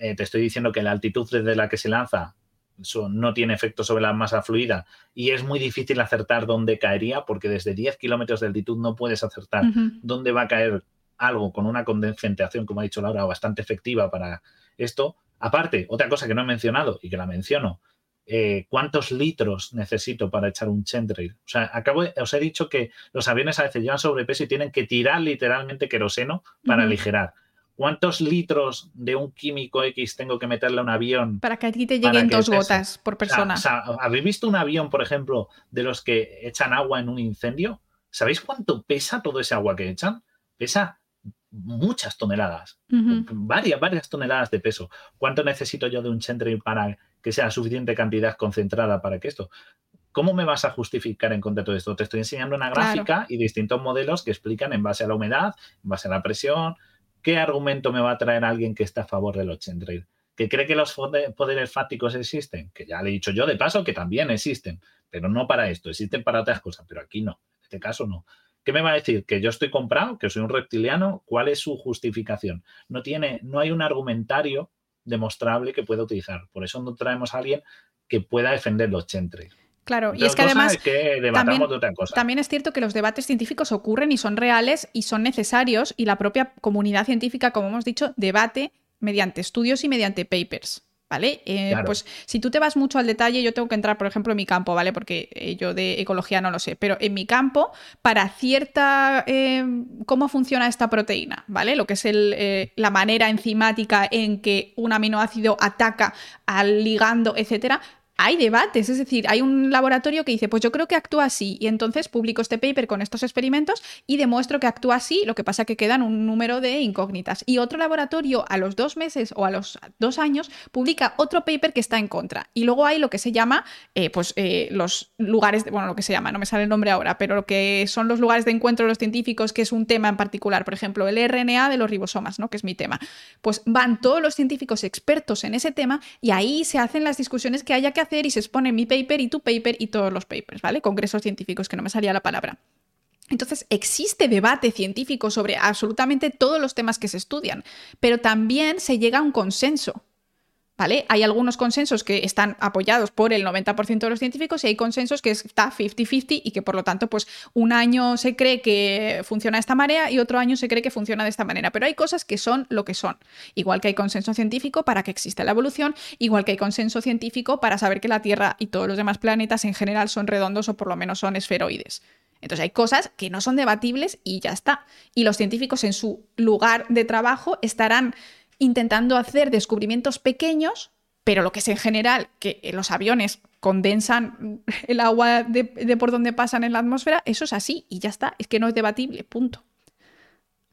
B: Eh, te estoy diciendo que la altitud desde la que se lanza eso no tiene efecto sobre la masa fluida y es muy difícil acertar dónde caería porque desde 10 kilómetros de altitud no puedes acertar dónde va a caer algo con una concentración, como ha dicho Laura, bastante efectiva para esto. Aparte, otra cosa que no he mencionado y que la menciono, eh, ¿cuántos litros necesito para echar un Chentrail? O sea, acabo os he dicho que los aviones a veces llevan sobrepeso y tienen que tirar literalmente queroseno para aligerar. ¿Cuántos litros de un químico X tengo que meterle a un avión?
A: Para que a ti te lleguen dos gotas por persona.
B: ¿Habéis visto un avión, por ejemplo, de los que echan agua en un incendio? ¿Sabéis cuánto pesa todo ese agua que echan? Pesa muchas toneladas, varias, varias toneladas de peso. ¿Cuánto necesito yo de un Chentrail para que sea suficiente cantidad concentrada para que esto? ¿Cómo me vas a justificar en contra de todo esto? Te estoy enseñando una gráfica y distintos modelos que explican en base a la humedad, en base a la presión, qué argumento me va a traer alguien que está a favor de los Chentrail. ¿Que cree que los poderes fácticos existen? Que ya le he dicho yo de paso que también existen, pero no para esto, existen para otras cosas, pero aquí no, en este caso no. ¿Qué me va a decir? ¿Que yo estoy comprado? ¿Que soy un reptiliano? ¿Cuál es su justificación? No, tiene, no hay un argumentario demostrable que pueda utilizar. Por eso no traemos a alguien que pueda defender los chentres.
A: Claro, y es que además también, es cierto que los debates científicos ocurren y son reales y son necesarios y la propia comunidad científica, como hemos dicho, debate mediante estudios y mediante papers. ¿Vale? Eh, pues si tú te vas mucho al detalle, yo tengo que entrar, por ejemplo, en mi campo, ¿vale? Porque eh, yo de ecología no lo sé, pero en mi campo, para cierta... Eh, ¿Cómo funciona esta proteína? ¿Vale? Lo que es el, la manera enzimática en que un aminoácido ataca al ligando, etcétera, hay debates, es decir, hay un laboratorio que dice, pues yo creo que actúa así, y entonces publico este paper con estos experimentos y demuestro que actúa así, lo que pasa que quedan un número de incógnitas. Y otro laboratorio a los dos meses o a los dos años publica otro paper que está en contra. Y luego hay lo que se llama, eh, pues eh, los lugares, de, bueno, lo que se llama, no me sale el nombre ahora, pero lo que son los lugares de encuentro de los científicos, que es un tema en particular, por ejemplo, el RNA de los ribosomas, ¿no? Que es mi tema. Pues van todos los científicos expertos en ese tema y ahí se hacen las discusiones que haya que hacer y se expone mi paper y tu paper y todos los papers, ¿vale? Congresos científicos, que no me salía la palabra. Entonces, existe debate científico sobre absolutamente todos los temas que se estudian, pero también se llega a un consenso. ¿Vale? Hay algunos consensos que están apoyados por el 90% de los científicos y hay consensos que está 50-50 y que por lo tanto, pues un año se cree que funciona de esta manera y otro año se cree que funciona de esta manera. Pero hay cosas que son lo que son. Igual que hay consenso científico para que exista la evolución, igual que hay consenso científico para saber que la Tierra y todos los demás planetas en general son redondos o por lo menos son esferoides. Entonces hay cosas que no son debatibles y ya está. Y los científicos en su lugar de trabajo estarán intentando hacer descubrimientos pequeños, pero lo que es en general, que los aviones condensan el agua de, por donde pasan en la atmósfera, eso es así y ya está, es que no es debatible, punto.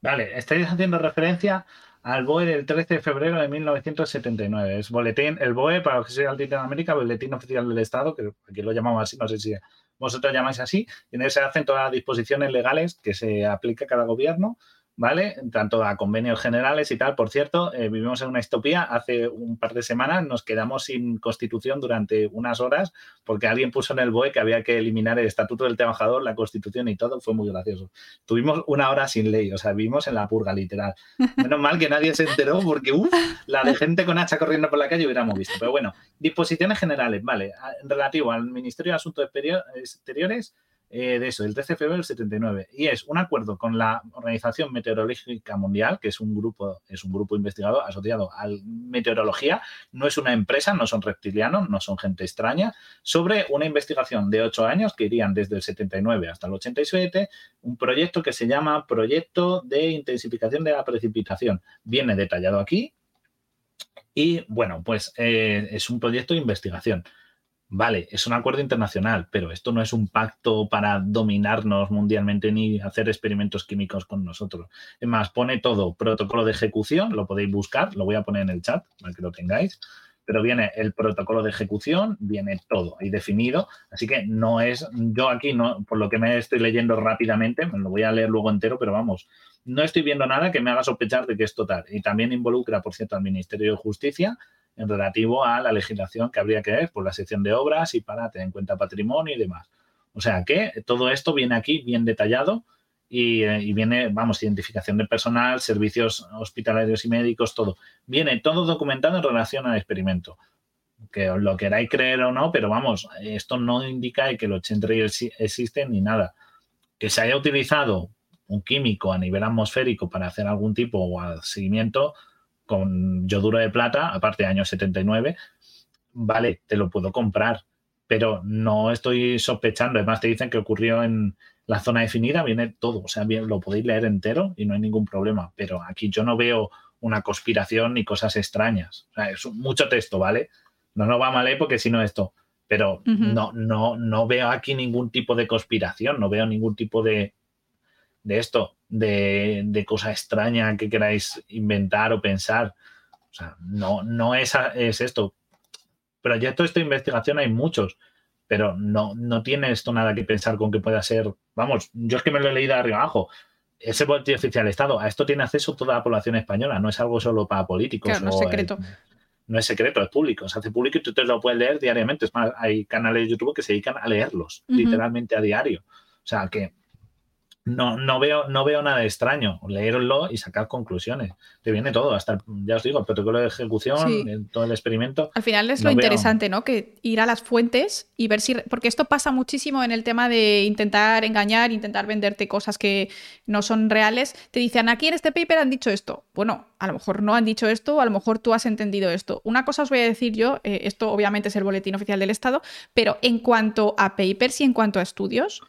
B: Vale, estáis haciendo referencia al BOE del 13 de febrero de 1979. Es boletín, el BOE, para los que sean de América, Boletín Oficial del Estado, que aquí lo llamamos así, no sé si vosotros llamáis así, y en él se hacen todas las disposiciones legales que se aplica a cada gobierno ¿vale? Tanto a convenios generales y tal. Por cierto, eh, vivimos en una distopía. Hace un par de semanas nos quedamos sin constitución durante unas horas porque alguien puso en el BOE que había que eliminar el Estatuto del Trabajador, la constitución y todo. Fue muy gracioso. Tuvimos una hora sin ley, o sea, vivimos en la purga literal. Menos mal que nadie se enteró porque uf, la de gente con hacha corriendo por la calle hubiéramos visto. Pero bueno, disposiciones generales, ¿vale? Relativo al Ministerio de Asuntos Exteriores eh, de eso, del 13 de febrero del 79. Y es un acuerdo con la Organización Meteorológica Mundial, que es un grupo, es un grupo investigado asociado a meteorología, no es una empresa, no son reptilianos, no son gente extraña, sobre una investigación de ocho años que irían desde el 79 hasta el 87, un proyecto que se llama Proyecto de Intensificación de la Precipitación. Viene detallado aquí. Y bueno, pues eh, es un proyecto de investigación. Vale, es un acuerdo internacional, pero esto no es un pacto para dominarnos mundialmente ni hacer experimentos químicos con nosotros. Es más, pone todo, protocolo de ejecución, lo podéis buscar, lo voy a poner en el chat para que lo tengáis. pero viene el protocolo de ejecución, viene todo ahí definido, así que no es, yo aquí, no, por lo que me estoy leyendo rápidamente, me lo voy a leer luego entero, pero vamos, no estoy viendo nada que me haga sospechar de que es total. Y también involucra, por cierto, al Ministerio de Justicia en relativo a la legislación que habría que ver por la sección de obras y para tener en cuenta patrimonio y demás. O sea que todo esto viene aquí bien detallado eh, y, viene, vamos, identificación de personal, servicios hospitalarios y médicos, todo. Viene todo documentado en relación al experimento. Que os lo queráis creer o no, pero vamos, esto no indica que los chemtrails existen ni nada. Que se haya utilizado un químico a nivel atmosférico para hacer algún tipo de seguimiento con yoduro de plata, aparte de año 79, vale, te lo puedo comprar, pero no estoy sospechando. Además, te dicen que ocurrió en, la zona definida viene todo, o sea, bien, lo podéis leer entero y no hay ningún problema, pero aquí yo no veo una conspiración ni cosas extrañas. O sea, es mucho texto, ¿vale? No nos va mal ¿eh? porque si no esto, pero no, no, no veo aquí ningún tipo de conspiración, no veo ningún tipo de, de esto, de, de cosa extraña que queráis inventar o pensar. O sea, no, no es, es esto. Proyectos de investigación hay muchos pero no, no tiene esto nada que pensar con que pueda ser, vamos, yo es que me lo he leído arriba abajo, ese boletín oficial de Estado, a esto tiene acceso toda la población española, no es algo solo para políticos.
A: no es secreto.
B: no es secreto, es público, se hace público y tú te lo puedes leer diariamente. Es más, hay canales de YouTube que se dedican a leerlos, literalmente a diario. O sea que no, no, veo, no veo nada extraño. Leerlo y sacar conclusiones. Te viene todo, hasta, ya os digo, el protocolo de ejecución, todo el experimento.
A: Al final es lo interesante, ¿no? Que ir a las fuentes y ver si. Porque esto pasa muchísimo en el tema de intentar engañar, intentar venderte cosas que no son reales. Te dicen, aquí en este paper han dicho esto. Bueno, a lo mejor no han dicho esto, o a lo mejor tú has entendido esto. Una cosa os voy a decir yo, eh, esto obviamente es el boletín oficial del Estado, pero en cuanto a papers y en cuanto a estudios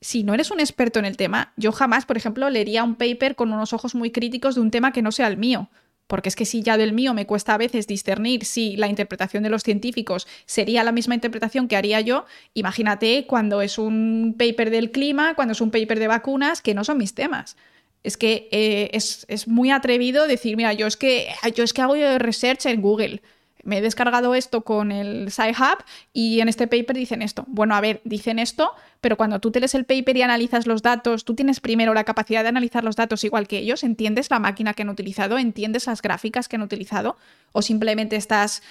A: si no eres un experto en el tema, yo jamás, por ejemplo, leería un paper con unos ojos muy críticos de un tema que no sea el mío. Porque es que si ya del mío me cuesta a veces discernir si la interpretación de los científicos sería la misma interpretación que haría yo, imagínate cuando es un paper del clima, cuando es un paper de vacunas, que no son mis temas. Es que eh, es, es, muy atrevido decir, mira, yo es que, yo es que hago research en Google me he descargado esto con el Sci-Hub y en este paper dicen esto. Bueno, a ver, dicen esto, pero cuando tú te lees el paper y analizas los datos, tú tienes primero la capacidad de analizar los datos igual que ellos, entiendes la máquina que han utilizado, entiendes las gráficas que han utilizado, o simplemente estás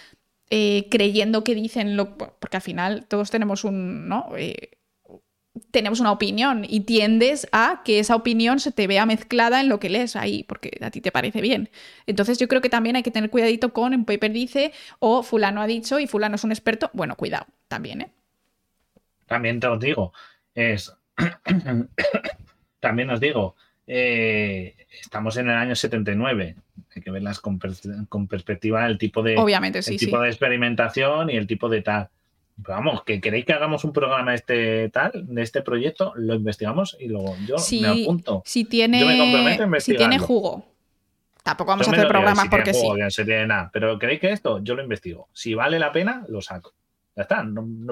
A: eh, creyendo que dicen lo. Porque al final todos tenemos un. ¿no? Eh, tenemos una opinión y tiendes a que esa opinión se te vea mezclada en lo que lees ahí, porque a ti te parece bien. Entonces yo creo que también hay que tener cuidadito con un paper dice o fulano ha dicho y fulano es un experto. Bueno, cuidado, también, ¿eh?
B: También te os digo, es... también os digo, eh, estamos en el año 79. Hay que verlas con, perspectiva del tipo de,
A: Obviamente, sí,
B: tipo de experimentación y el tipo de tal vamos, que queréis que hagamos un programa este tal, de este proyecto, lo investigamos y luego yo me apunto.
A: Si tiene, si tiene jugo. Tampoco vamos a hacer programas porque sí.
B: nada. Pero queréis que esto, yo lo investigo. Si vale la pena, lo saco. Ya está.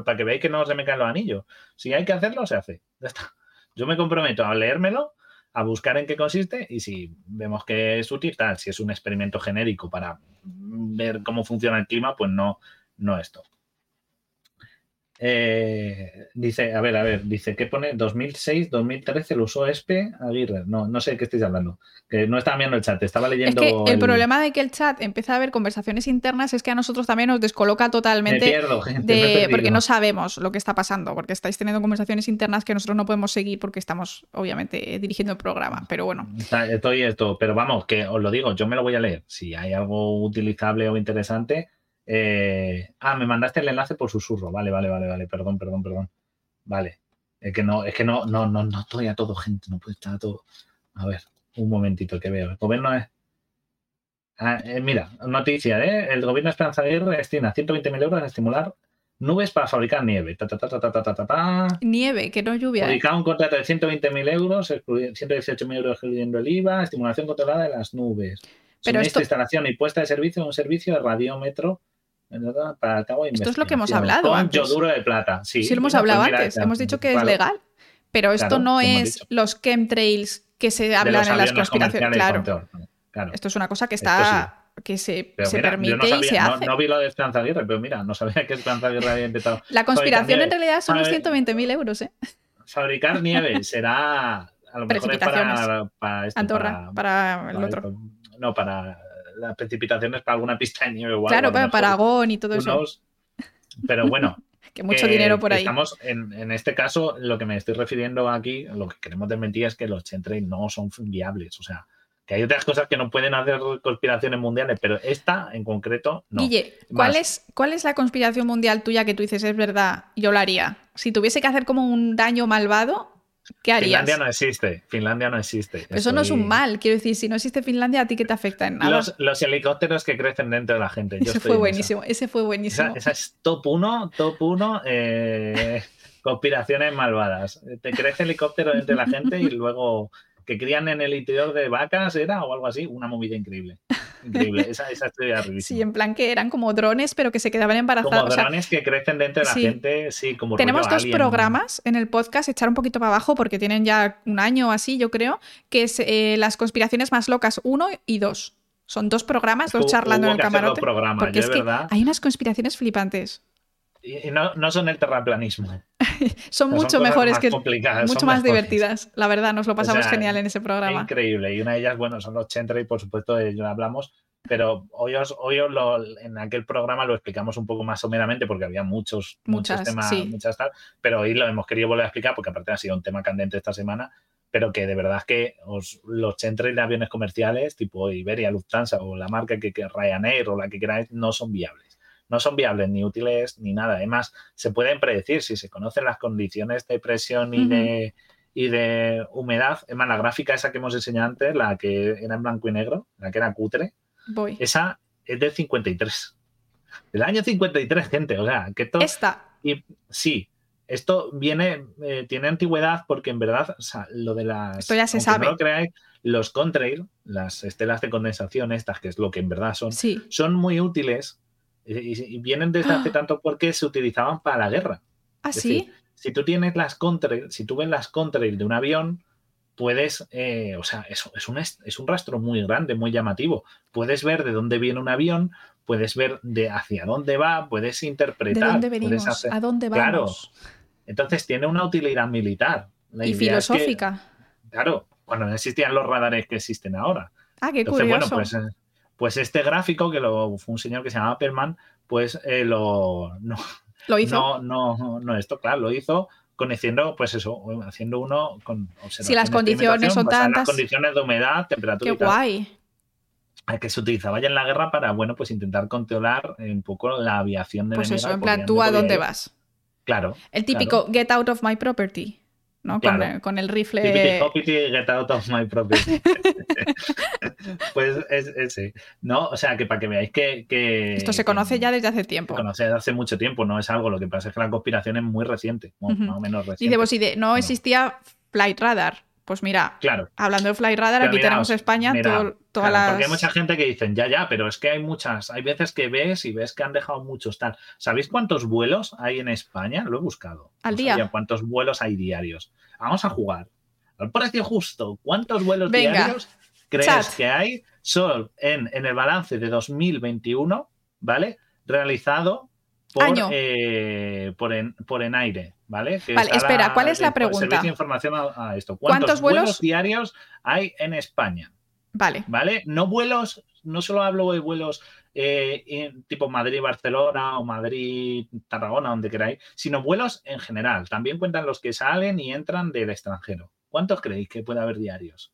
B: para que veáis que no se me caen los anillos. Si hay que hacerlo, se hace. Ya está. Yo me comprometo a leérmelo, a buscar en qué consiste y si vemos que es útil, tal, si es un experimento genérico para ver cómo funciona el clima, pues no, no esto. Eh, dice, a ver, a ver, dice que pone 2006, 2013 lo usó ESPE Aguirre. No, no sé de qué estáis hablando. Que no estaba viendo el chat, estaba leyendo.
A: Es que el, problema de que el chat empieza a haber conversaciones internas es que a nosotros también nos descoloca totalmente.
B: Me pierdo, gente,
A: porque no sabemos lo que está pasando, porque estáis teniendo conversaciones internas que nosotros no podemos seguir porque estamos, obviamente, dirigiendo el programa. Pero bueno.
B: Estoy esto, pero vamos, que os lo digo, yo me lo voy a leer. Si hay algo utilizable o interesante, eh, ah, me mandaste el enlace por susurro. Vale, vale, vale, vale. Perdón, perdón, perdón. Vale. Es que no, es que no, no, no, no estoy a todo, gente. No puede estar a todo. A ver, un momentito que veo. El gobierno es. Ah, eh, mira, noticia, ¿eh? El gobierno de Esperanza Aguirre destina 120.000 euros a estimular nubes para fabricar nieve.
A: nieve, que no lluvia.
B: Fabricar un contrato de 120.000 euros, 118.000 euros incluyendo el IVA, estimulación controlada de las nubes. Pero esto... instalación y puesta de servicio de un servicio de radiómetro
A: Esto es lo que hemos hablado
B: con yoduro de plata. Sí,
A: sí lo hemos hablado pues antes. hemos dicho que es legal. Pero esto no es los chemtrails que se hablan en las conspiraciones. Claro. claro. Esto es una cosa que está que se,
B: Pero
A: se
B: mira, yo
A: permite
B: no,
A: y se
B: no-
A: hace.
B: no vi lo de Esperanza Aguirre, pero mira, no sabía que Esperanza Aguirre había intentado.
A: La conspiración en realidad son los
B: nieve.
A: 120.000 euros, ¿eh?
B: Fabricar nieve será a lo mejor es para,
A: Precipitaciones.
B: para esto,
A: Andorra,
B: para-
A: para el
B: para
A: otro.
B: esto. No, para las precipitaciones para alguna pista de nieve o
A: Claro, para,
B: mejor.
A: para Aragón y todo
B: Who
A: eso.
B: Pero bueno,
A: Que mucho
B: que-
A: dinero por ahí.
B: Estamos en, en este caso, lo que me estoy refiriendo aquí, lo que queremos desmentir es que los chemtrails no son viables. O sea, que hay otras cosas que no pueden hacer conspiraciones mundiales, pero esta en concreto no.
A: Guille, ¿cuál
B: Más.
A: es, ¿cuál es la conspiración mundial tuya que tú dices es verdad? Yo la haría. Si tuviese que hacer como un daño malvado, ¿qué harías?
B: Finlandia no existe. Finlandia no existe.
A: Eso no es un mal, quiero decir, si no existe Finlandia, ¿a ti qué te afecta en nada?
B: Los, los helicópteros que crecen dentro de la gente. Yo
A: ese
B: estoy
A: fue
B: en
A: buenísimo, ese fue buenísimo.
B: esa, esa es top 1, top 1, conspiraciones malvadas. Te crece helicóptero entre la gente y luego que crían en el interior de vacas, ¿era? O algo así. Una movida increíble. Increíble. Esa, esa estoy
A: Sí, en plan que eran como drones, pero que se quedaban
B: Como
A: embarazados. O sea,
B: drones que crecen dentro de la
A: sí.
B: gente, sí, como
A: tenemos dos
B: alien.
A: programas en el podcast, echar un poquito para abajo porque tienen ya un año o así, yo creo, que es eh, las conspiraciones más locas 1 y 2. Son dos programas, dos charlando
B: hubo
A: en el
B: dos
A: camarote. Porque
B: yo
A: es que
B: verdad.
A: hay unas conspiraciones flipantes.
B: Y no, no son el terraplanismo.
A: Son
B: Son
A: mucho
B: cosas
A: mejores
B: más
A: que
B: complicadas,
A: mucho
B: son
A: más divertidas. La verdad, nos lo pasamos
B: sea,
A: genial en ese programa.
B: Increíble. Y una de ellas, bueno, son los chemtrails, por supuesto, de ello hablamos. Pero hoy, os, hoy os lo- en aquel programa lo explicamos un poco más someramente porque había muchos, muchos temas,
A: sí.
B: muchas tal. Pero hoy lo hemos querido volver a explicar porque aparte ha sido un tema candente esta semana. Pero que de verdad es que os, los chemtrails de aviones comerciales tipo Iberia, Lufthansa o la marca que, que Ryanair o la que queráis no son viables. No son viables ni útiles ni nada. Además, se pueden predecir si se conocen las condiciones de presión y de y de humedad. Es más, la gráfica esa que hemos enseñado antes, la que era en blanco y negro, la que era cutre,
A: Voy.
B: esa es del 53. Del año 53, gente. O sea, que esto.
A: Esta.
B: Y sí, esto viene, eh, tiene antigüedad porque en verdad, o sea, lo de las.
A: Esto ya se sabe.
B: No lo creáis, los contrail, las estelas de condensación, estas, que es lo que en verdad son,
A: Sí.
B: son muy útiles y, y vienen desde hace
A: Ah.
B: tanto porque se utilizaban para la guerra.
A: ¿Ah,
B: Es
A: sí?
B: decir, si tú tienes las contrail, si tú ves las contrail de un avión, puedes, eh, o sea, es, es, un, es un rastro muy grande, muy llamativo. Puedes ver de dónde viene un avión, puedes ver de hacia dónde va, puedes
A: ¿De
B: interpretar.
A: dónde
B: puedes
A: venimos?
B: hacer-
A: ¿A dónde
B: Claro,
A: vamos?
B: Entonces tiene una utilidad militar. La
A: y
B: idea es que,
A: filosófica.
B: claro, cuando no existían los radares que existen ahora.
A: Ah, qué
B: Entonces, bueno,
A: curioso.
B: pues, eh, pues este gráfico, que lo, fue un señor que se llamaba Perman, pues eh, lo, no,
A: Lo hizo.
B: no, no, no, esto, claro, lo hizo conociendo, pues eso, haciendo uno con observación
A: Si las condiciones son tantas.
B: las condiciones de humedad, temperatura
A: qué
B: y tal,
A: guay.
B: eh, que se utilizaba ya en la guerra para, bueno, pues intentar controlar un poco la aviación de
A: Pues
B: enemiga
A: eso, en plan, ¿tú a dónde
B: ir.
A: vas?
B: Claro.
A: El típico get out of my property. ¿No? Con,
B: Claro.
A: el, con el rifle.
B: Hoppity, get out of my property. pues es ese. No, o sea, que para que veáis que. que-
A: Esto se
B: que
A: conoce ya desde hace
B: Se
A: tiempo.
B: conoce desde hace mucho tiempo, no es algo. Lo que pasa es que la conspiración es muy reciente,
A: Ujú.
B: más o menos reciente.
A: Dice, pues si de- no
B: No.
A: existía Flight Radar. Pues mira,
B: Claro.
A: hablando de Flight Radar,
B: Pero
A: aquí tenemos España, todo- todas
B: Claro,
A: las.
B: Porque hay mucha gente que dicen, ya, ya, pero es que hay muchas, hay veces que ves y ves que han dejado muchos tal. ¿Sabéis cuántos vuelos hay en España? Lo he buscado.
A: Al
B: No
A: día.
B: cuántos vuelos hay diarios. Vamos a jugar. Al precio justo, ¿cuántos vuelos
A: Venga.
B: diarios crees
A: Chat.
B: que hay solo en, en el balance de 2021, ¿vale? Realizado por, eh, por, en, por en aire, ¿vale? Que
A: Vale, espera, ¿cuál es la pregunta?
B: Servicio de información a, a esto.
A: ¿Cuántos
B: ¿Cuántos,
A: vuelos?
B: vuelos diarios hay en España?
A: Vale.
B: ¿vale? No vuelos, no solo hablo de vuelos eh, en tipo Madrid-Barcelona o Madrid-Tarragona, donde queráis, sino vuelos en general. También cuentan los que salen y entran del extranjero. ¿Cuántos creéis que puede haber diarios?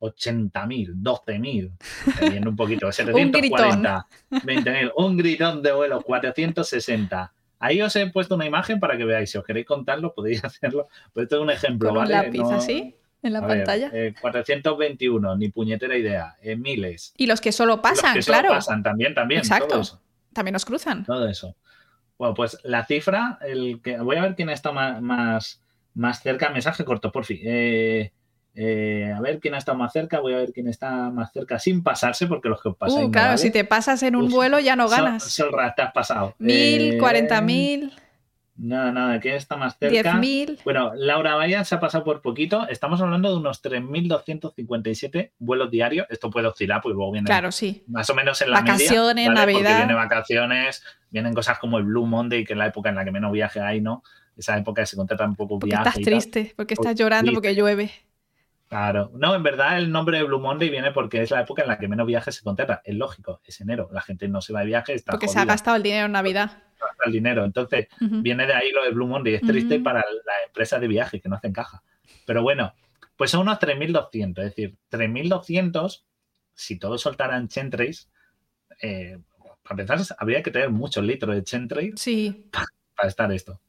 B: 80.000, 12.000, viendo un poquito, 740, 20.000, un gritón de vuelo, 460. Ahí os he puesto una imagen para que veáis. Si os queréis contarlo, podéis hacerlo. Pues esto es un ejemplo,
A: Con un lápiz
B: No-
A: así, en la
B: a ver,
A: pantalla.
B: eh, 421, ni puñetera idea, eh, miles.
A: Y los que solo
B: Los
A: pasan,
B: que solo
A: claro.
B: pasan también, también.
A: Exacto.
B: Todo eso.
A: También nos cruzan.
B: todo eso. Bueno, pues la cifra, el que voy a ver quién está más, más, más cerca. Mensaje corto, por fin. Eh, eh, a ver quién ha estado más cerca. Voy a ver quién está más cerca sin pasarse, porque los que os pasáis.
A: Uh,
B: no
A: claro,
B: vale.
A: si te pasas en un
B: Uf,
A: vuelo ya no
B: Sol-
A: ganas.
B: Solra, te has pasado.
A: Mil,
B: Eh,
A: cuarenta mil.
B: Nada, nada, ¿quién está más cerca?
A: 10.000.
B: Bueno, Laura Vaya se ha pasado por poquito. Estamos hablando de unos 3.257 vuelos diarios. Esto puede oscilar, pues luego viene
A: Claro, sí.
B: más o menos en la
A: Vacaciones,
B: media, ¿vale? Porque
A: Navidad.
B: viene vacaciones, vienen cosas como el Blue Monday, que es la época en la que menos viaje hay, ¿no? Esa época que se contrata un poco
A: Porque
B: viaje
A: estás triste, porque estás
B: Porque
A: llorando, porque llueve.
B: Claro. No, en verdad el nombre de Blue Monday viene porque es la época en la que menos viajes se contrata. Es lógico, es enero. La gente no se va de viaje, está
A: Porque se ha gastado el dinero en Navidad.
B: gasta el dinero. Entonces, viene de ahí lo de Blue Monday. Es triste para la empresa de viaje que no hacen caja. Pero bueno, pues son unos 3.200. Es decir, 3.200, si todos soltaran Chentrace, eh, para empezar, habría que tener muchos litros de Chentrace
A: Sí,
B: para estar esto.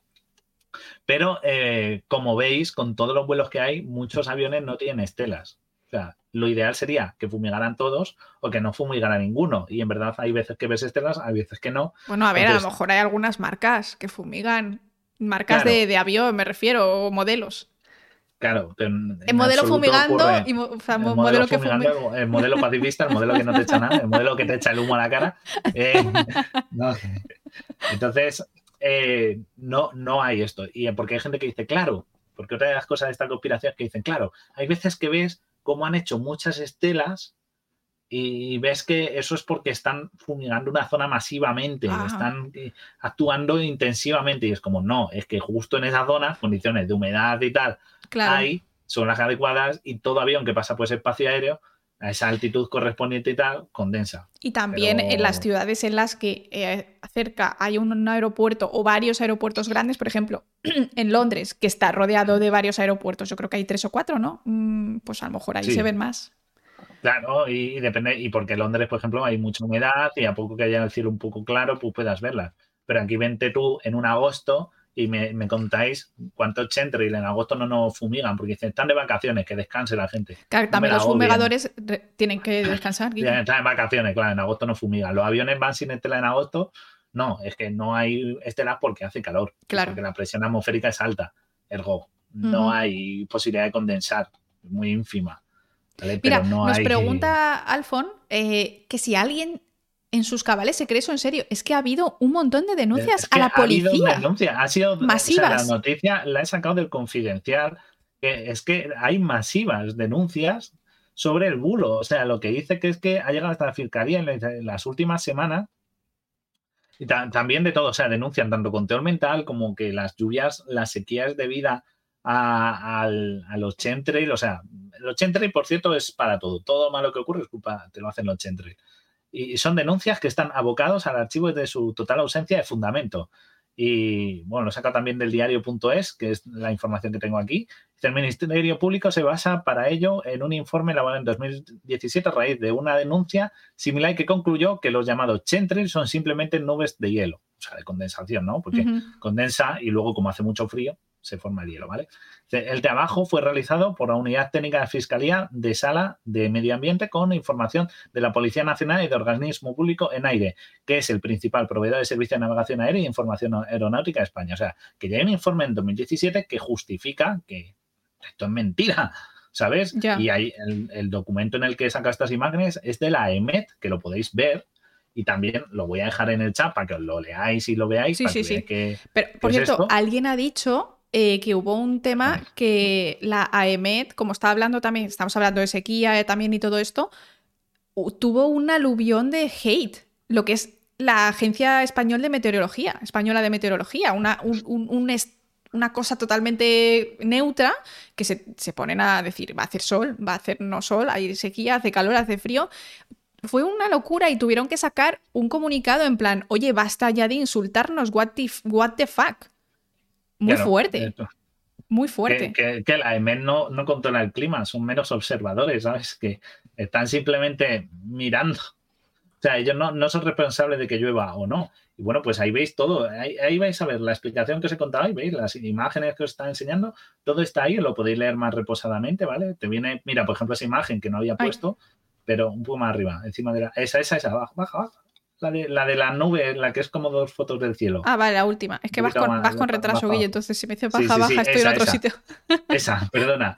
B: Pero eh, como veis, con todos los vuelos que hay, muchos aviones no tienen estelas. O sea, lo ideal sería que fumigaran todos o que no fumigara ninguno. Y en verdad hay veces que ves estelas, hay veces que no.
A: Bueno, a ver, a lo mejor hay algunas marcas que fumigan. Marcas
B: Claro.
A: de, de avión, me refiero, o modelos.
B: Claro, en,
A: El modelo fumigando
B: ocurre-
A: y o sea,
B: el
A: mo-
B: modelo,
A: modelo que
B: fumigando, el modelo pacifista, el modelo que no te echa nada, el modelo que te echa el humo a la cara. Eh, no. Entonces, eh, no, no hay esto. Y porque hay gente que dice, claro, porque otra de las cosas de esta conspiración es que dicen, claro, hay veces que ves cómo han hecho muchas estelas y ves que eso es porque están fumigando una zona masivamente,
A: Ah.
B: están eh, actuando intensivamente y es como, no, es que justo en esa zona, condiciones de humedad y tal,
A: Claro.
B: hay, son las adecuadas y todo avión que pasa por ese espacio aéreo, a esa altitud correspondiente y tal, condensa.
A: Y también
B: Pero-
A: en las ciudades en las que eh, cerca hay un aeropuerto o varios aeropuertos grandes, por ejemplo, en Londres, que está rodeado de varios aeropuertos, yo creo que hay tres o cuatro, ¿no? Mm, pues a lo mejor ahí
B: Sí.
A: se ven más.
B: Claro, y, y depende, y porque en Londres, por ejemplo, hay mucha humedad y a poco que haya el cielo un poco claro, pues puedas verlas. Pero aquí vente tú en un agosto y me, me contáis cuántos Chentrail en agosto no nos fumigan, porque dicen, están de vacaciones, que descanse la gente.
A: Claro, también los fumigadores re- tienen que descansar. Guille.
B: Ya están en vacaciones, claro, en agosto no fumigan. Los aviones van sin estela en agosto. No, es que no hay estelas porque hace calor.
A: Claro.
B: Porque la presión atmosférica es alta. Ergo, no hay posibilidad de condensar. Muy ínfima. ¿vale?
A: Mira,
B: Pero no
A: nos
B: hay-
A: pregunta Alfon eh, que si alguien en sus cabales se cree eso en serio. Es que ha habido un montón de denuncias
B: Es que
A: a la
B: ha habido una
A: policía.
B: denuncia, ha sido
A: Masivas.
B: o sea, la noticia la he sacado del confidencial. que es que hay masivas denuncias sobre el bulo. O sea, lo que dice que es que ha llegado hasta la fiscalía en, la- en las últimas semanas. Y ta- también de todo, o sea, denuncian tanto control mental como que las lluvias, las sequías debidas a, al- a los o sea, los chemtrail, por cierto, es para todo. Todo malo que ocurre es culpa, te lo hacen los chemtrail. Y son denuncias que están abocados al archivo de su total ausencia de fundamento. Y bueno, lo saca también del diario.es, que es la información que tengo aquí. El Ministerio Público se basa para ello en un informe elaborado en 2017 a raíz de una denuncia similar que concluyó que los llamados chemtrails son simplemente nubes de hielo, o sea, de condensación, ¿no? Porque condensa y luego, como hace mucho frío, se forma el hielo, ¿vale? El trabajo fue realizado por la Unidad Técnica de Fiscalía de Sala de Medio Ambiente con información de la Policía Nacional y de Organismo Público en Aire, que es el principal proveedor de servicio de navegación aérea e información aeronáutica de España. O sea, que ya hay un informe en 2017 que justifica que esto es mentira. ¿Sabes? Y hay el, el documento en el que saca estas imágenes es de la EMET, que lo podéis ver, y también lo voy a dejar en el chat para que os lo leáis y lo veáis.
A: Sí,
B: para
A: sí,
B: que
A: sí.
B: que,
A: Pero, por cierto, alguien ha dicho eh, que hubo un tema que la AEMET, como está hablando también, estamos hablando de sequía eh, también y todo esto, tuvo un aluvión de hate, lo que es la Agencia Española de Meteorología, Española de Meteorología, una, un- un- un est- una cosa totalmente neutra que se, se ponen a decir, va a hacer sol, va a hacer no sol, hay sequía, hace calor, hace frío. Fue una locura y tuvieron que sacar un comunicado en plan, oye, basta ya de insultarnos, what the, what the fuck. Muy
B: Claro,
A: fuerte,
B: esto.
A: muy fuerte.
B: que- que la EMET no, no controla el clima, son meros observadores, ¿sabes? Que están simplemente mirando. O sea, ellos no, no son responsables de que llueva o no. Y bueno, pues ahí veis todo. Ahí, ahí vais a ver la explicación que os he contado, ahí veis las imágenes que os está enseñando. Todo está ahí, lo podéis leer más reposadamente, ¿vale? Te viene, mira, por ejemplo, esa imagen que no había
A: Ay.
B: puesto, pero un poco más arriba, encima de la. Esa, esa, esa, abajo, baja, baja. La de, la de la nube, la que es como dos fotos del cielo.
A: Ah, vale, la última. Es que vas con,
B: más,
A: vas con retraso. Guille, entonces si me dice
B: Sí,
A: baja,
B: sí, sí,
A: baja, estoy
B: esa,
A: en otro
B: esa.
A: sitio.
B: Esa, perdona.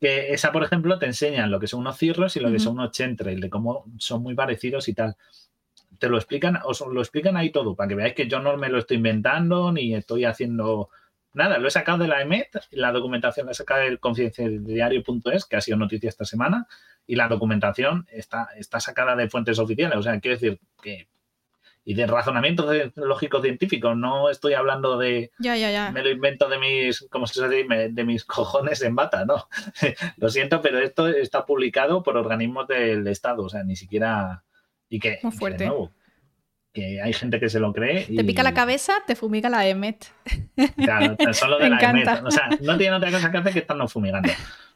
B: Que esa, por ejemplo, te enseñan lo que son unos cirros y lo que son unos chemtrails, de cómo son muy parecidos y tal. te lo explican, os lo explican ahí todo, para que veáis que yo no me lo estoy inventando ni estoy haciendo nada, lo he sacado de la EMET, la documentación la he sacado del confidencialdiario.es, que ha sido noticia esta semana, y la documentación está, está sacada de fuentes oficiales. O sea, quiero decir que. Y de razonamiento lógico científico, no estoy hablando de.
A: Ya, ya, ya.
B: Me lo invento de mis, ¿cómo se dice? De mis cojones en bata, ¿no? lo siento, pero esto está publicado por organismos del Estado, o sea, ni siquiera. Y que.
A: Muy fuerte.
B: de nuevo, que hay gente que se lo cree.
A: Te pica la cabeza, te fumiga la EMET.
B: Claro, solo de
A: Me
B: la EMET.
A: encanta.
B: O sea, no tiene otra cosa que hacer que estarnos fumigando.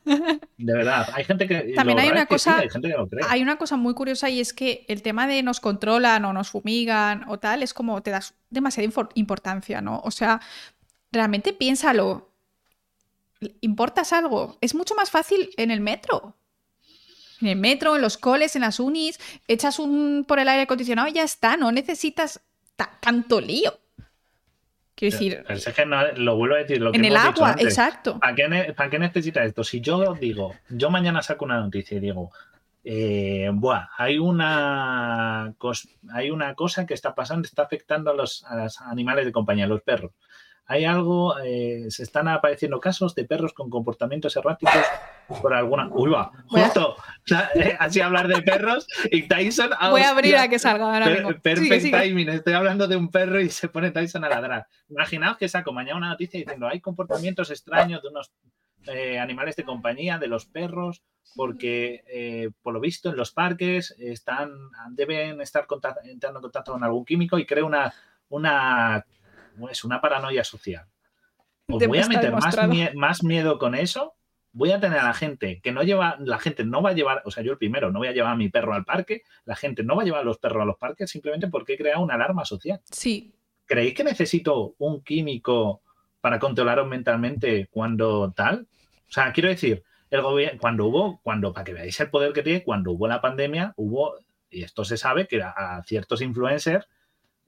B: De verdad, hay gente que.
A: También hay una
B: que sí,
A: cosa-
B: hay gente que lo cree.
A: Hay una cosa muy curiosa y es que el tema de nos controlan o nos fumigan o tal es como te das demasiada importancia, ¿no? O sea, realmente piénsalo. ¿Importas algo? Es mucho más fácil en el metro. En el metro, en los coles, en las unis, echas un por el aire acondicionado y ya está, no necesitas ta- tanto lío. Quiero decir,
B: Pero es que no- lo vuelvo a decir. Lo que
A: en el
B: dicho
A: agua,
B: antes.
A: exacto.
B: ¿Para qué, para qué necesita esto? Si yo digo, yo mañana saco una noticia y digo, eh, buah, hay una, hay una cosa que está pasando, está afectando a los, a los animales de compañía, a los perros. Hay algo, eh, se están apareciendo casos de perros con comportamientos erráticos por alguna. Uy, va,
A: a-
B: justo. eh, así hablar de perros y Tyson. ah,
A: Voy a abrir
B: hostia,
A: a que salga ahora
B: Per- perfect
A: Sigue, sigue.
B: timing. Estoy hablando de un perro y se pone Tyson a ladrar. Imaginaos que saco mañana una noticia diciendo hay comportamientos extraños de unos eh, animales de compañía, de los perros, porque eh, por lo visto en los parques están, deben estar entrando en contacto con algún químico y crea una, una, es una paranoia social. Os voy a meter más, mie- más miedo con eso. Voy a tener a la gente que no lleva, la gente no va a llevar, o sea, yo el primero, no voy a llevar a mi perro al parque, la gente no va a llevar a los perros a los parques simplemente porque he creado una alarma social.
A: Sí,
B: ¿Creéis que necesito un químico para controlaros mentalmente cuando tal? O sea, quiero decir, el gobierno, cuando hubo, cuando, para que veáis el poder que tiene, cuando hubo la pandemia, hubo, y esto se sabe, que a, a ciertos influencers